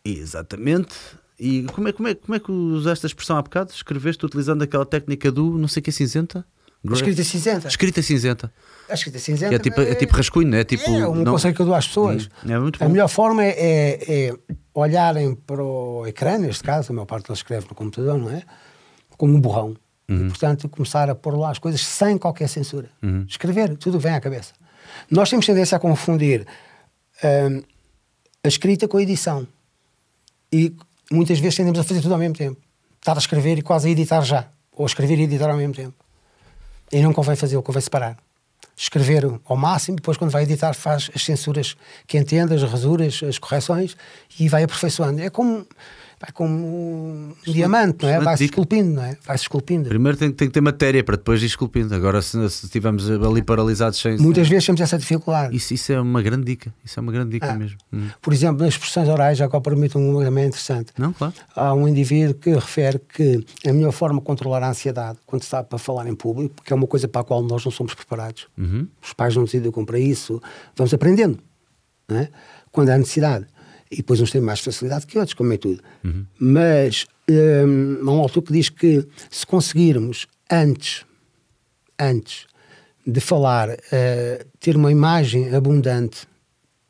Speaker 1: Exatamente. E como é, como, é, como é que usaste a expressão há bocado? Escreveste utilizando aquela técnica do não sei que é cinzenta?
Speaker 3: Escrita cinzenta.
Speaker 1: Escrita cinzenta.
Speaker 3: A escrita cinzenta.
Speaker 1: É, tipo, é, é tipo rascunho, não é? Tipo,
Speaker 3: é um
Speaker 1: não...
Speaker 3: conselho que eu dou às pessoas.
Speaker 1: Hum, é muito bom.
Speaker 3: A melhor forma é, é, é, olharem para o ecrã, neste caso, a maior parte deles escreve no computador, não é? Como um borrão. Uhum. E, portanto, começar a pôr lá as coisas sem qualquer censura.
Speaker 1: Uhum.
Speaker 3: Escrever, tudo vem à cabeça. Nós temos tendência a confundir hum, a escrita com a edição. E muitas vezes tendemos a fazer tudo ao mesmo tempo. Estar a escrever e quase a editar já. Ou escrever e editar ao mesmo tempo. E não convém fazer, convém separar. Escrever ao máximo, depois, quando vai editar, faz as censuras que entende, as rasuras, as correções e vai aperfeiçoando. É como vai como um diamante, não é? Vai-se esculpindo, não é? Vai-se esculpindo.
Speaker 1: Primeiro tem, tem, que ter matéria para depois ir esculpindo. Agora, se, se estivermos ali paralisados sem.
Speaker 3: Muitas vezes temos essa dificuldade.
Speaker 1: Isso, isso é uma grande dica. Isso é uma grande dica
Speaker 3: ah,
Speaker 1: mesmo. Hum.
Speaker 3: Por exemplo, nas expressões orais, já que eu permito um também interessante.
Speaker 1: Não, claro.
Speaker 3: Há um indivíduo que refere que a melhor forma de controlar a ansiedade quando está para falar em público, que é uma coisa para a qual nós não somos preparados.
Speaker 1: Uhum.
Speaker 3: Os pais não nos educam para isso. Vamos aprendendo. Não é? Quando há necessidade e depois uns têm mais facilidade que outros, como é tudo.
Speaker 1: Uhum.
Speaker 3: Mas hum, há um autor que diz que se conseguirmos antes, antes de falar, uh, ter uma imagem abundante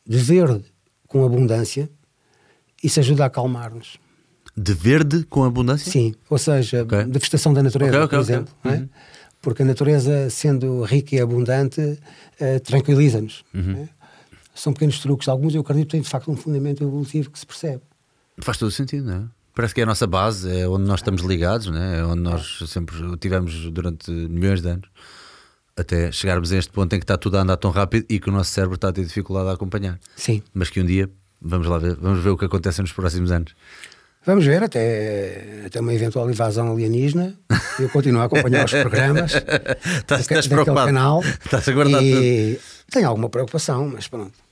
Speaker 3: de verde com abundância, isso ajuda a acalmar-nos.
Speaker 1: De verde com abundância?
Speaker 3: Sim, ou seja, okay. de vegetação da natureza,
Speaker 1: okay, okay,
Speaker 3: por exemplo. É? Uhum. Porque a natureza, sendo rica e abundante, uh, tranquiliza-nos.
Speaker 1: Uhum.
Speaker 3: São pequenos truques. Alguns eu acredito que têm de facto um fundamento evolutivo que se percebe.
Speaker 1: Faz todo sentido, não é? Parece que é a nossa base, é onde nós estamos ligados, né? é onde nós sempre tivemos durante milhões de anos, até chegarmos a este ponto em que está tudo a andar tão rápido e que o nosso cérebro está a ter dificuldade a acompanhar.
Speaker 3: Sim.
Speaker 1: Mas que um dia, vamos lá ver, vamos ver o que acontece nos próximos anos.
Speaker 3: Vamos ver, até, até uma eventual invasão alienígena. Eu continuo a acompanhar os programas.
Speaker 1: estás, estás preocupado?
Speaker 3: Canal,
Speaker 1: estás a guardar
Speaker 3: e tudo. Tenho alguma preocupação, mas pronto.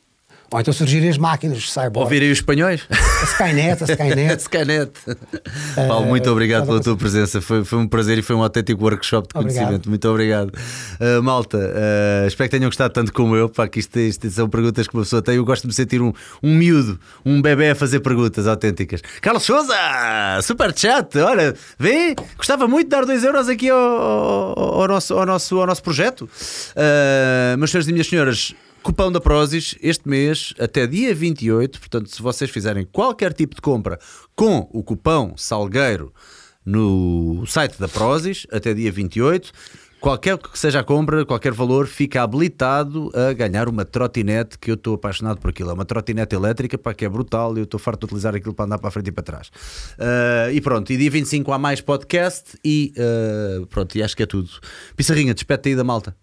Speaker 3: Ou então surgirem as máquinas, cyborg.
Speaker 1: Ouvirem os espanhóis?
Speaker 3: A Skynet, a Skynet.
Speaker 1: Skynet. Uh, Paulo, muito obrigado pela tua presença. Foi, foi um prazer e foi um autêntico workshop de conhecimento. Obrigado. Muito obrigado. Uh, malta, uh, espero que tenham gostado tanto como eu. Pá, que isto, isto, são perguntas que uma pessoa tem. Eu gosto de me sentir um, um miúdo, um bebê a fazer perguntas autênticas. Carlos Souza, super chat. Olha, vem, gostava muito de dar 2 euros aqui ao, ao, ao, nosso, ao, nosso, ao nosso projeto. Meus senhores e minhas senhoras, Cupão da Prozis este mês até dia 28. Portanto, se vocês fizerem qualquer tipo de compra com o cupão Salgueiro no site da Prozis até dia 28, qualquer que seja a compra, qualquer valor, fica habilitado a ganhar uma trotinete que eu estou apaixonado por aquilo. É uma trotinete elétrica para que é brutal e eu estou farto de utilizar aquilo para andar para a frente e para trás. Uh, e pronto, e dia 25 há mais podcast e uh, pronto, e acho que é tudo. Pissarrinha, despete aí da malta.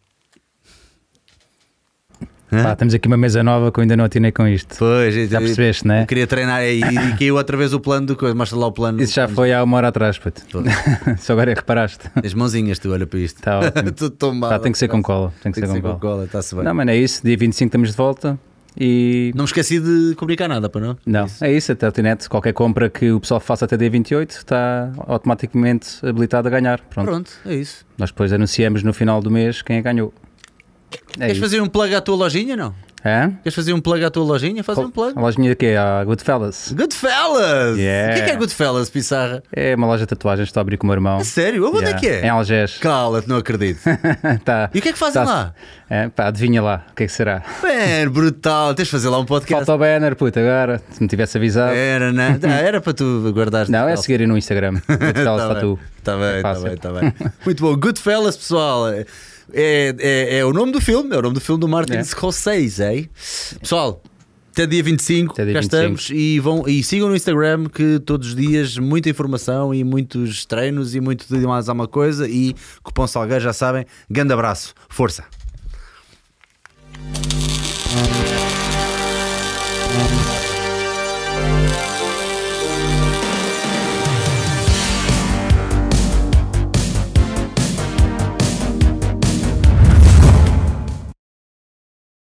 Speaker 2: Pá, temos aqui uma mesa nova que eu ainda não atinei com isto.
Speaker 1: Pois,
Speaker 2: já percebeste, não é?
Speaker 1: queria treinar aí e, caiu outra vez o plano do coisa. Mostra lá o plano.
Speaker 2: Isso já foi há uma hora atrás, puto. Só agora é que reparaste.
Speaker 1: As mãozinhas, tu olha para isto.
Speaker 2: Está ótimo.
Speaker 1: Tudo tombado.
Speaker 2: Tá, tem que ser com cola. Tem que,
Speaker 1: tem
Speaker 2: ser,
Speaker 1: que
Speaker 2: com,
Speaker 1: ser com cola. Está-se bem.
Speaker 2: Não, mas é isso. Dia 25 estamos de volta. E...
Speaker 1: Não me esqueci de comunicar nada, para não?
Speaker 2: Não, isso. é isso, a Teltinet, qualquer compra que o pessoal faça até dia 28 está automaticamente habilitado a ganhar. Pronto,
Speaker 1: Pronto é isso.
Speaker 2: Nós depois anunciamos no final do mês quem a ganhou.
Speaker 1: É Queres isso. fazer um plug à tua lojinha, não?
Speaker 2: Hã?
Speaker 1: Queres fazer um plug à tua lojinha? Faz um plug.
Speaker 2: A lojinha aqui, a Goodfellas.
Speaker 1: Goodfellas!
Speaker 2: Yeah.
Speaker 1: O que é que é Goodfellas, Pissarra?
Speaker 2: É uma loja de tatuagens que estou a abrir com o meu irmão.
Speaker 1: É sério? Onde é
Speaker 2: Yeah.
Speaker 1: que é?
Speaker 2: Em Algés.
Speaker 1: Cala-te, não acredito.
Speaker 2: tá.
Speaker 1: E o que é que fazem
Speaker 2: Tá-
Speaker 1: lá?
Speaker 2: É, pá, adivinha lá, o que é que será?
Speaker 1: Man, brutal. Tens de fazer lá um podcast.
Speaker 2: Falta o banner, puta, agora, se me tivesse avisado.
Speaker 1: Era, não. Ah, era para tu guardares.
Speaker 2: Não, é seguirem no Instagram. Goodfellas
Speaker 1: Tá
Speaker 2: Tattoo.
Speaker 1: Está bem,
Speaker 2: É
Speaker 1: está
Speaker 2: fácil.
Speaker 1: bem, está bem. Muito bom. Goodfellas, pessoal. É, é, é, o nome do filme, é o nome do filme do Martin
Speaker 2: é.
Speaker 1: Scorsese, hein? Pessoal, até dia 25,
Speaker 2: até dia
Speaker 1: cá
Speaker 2: 25.
Speaker 1: estamos e, vão, e sigam no Instagram que todos os dias muita informação e muitos treinos e muito de mais alguma coisa e cupom Salgueiro, já sabem, grande abraço, força!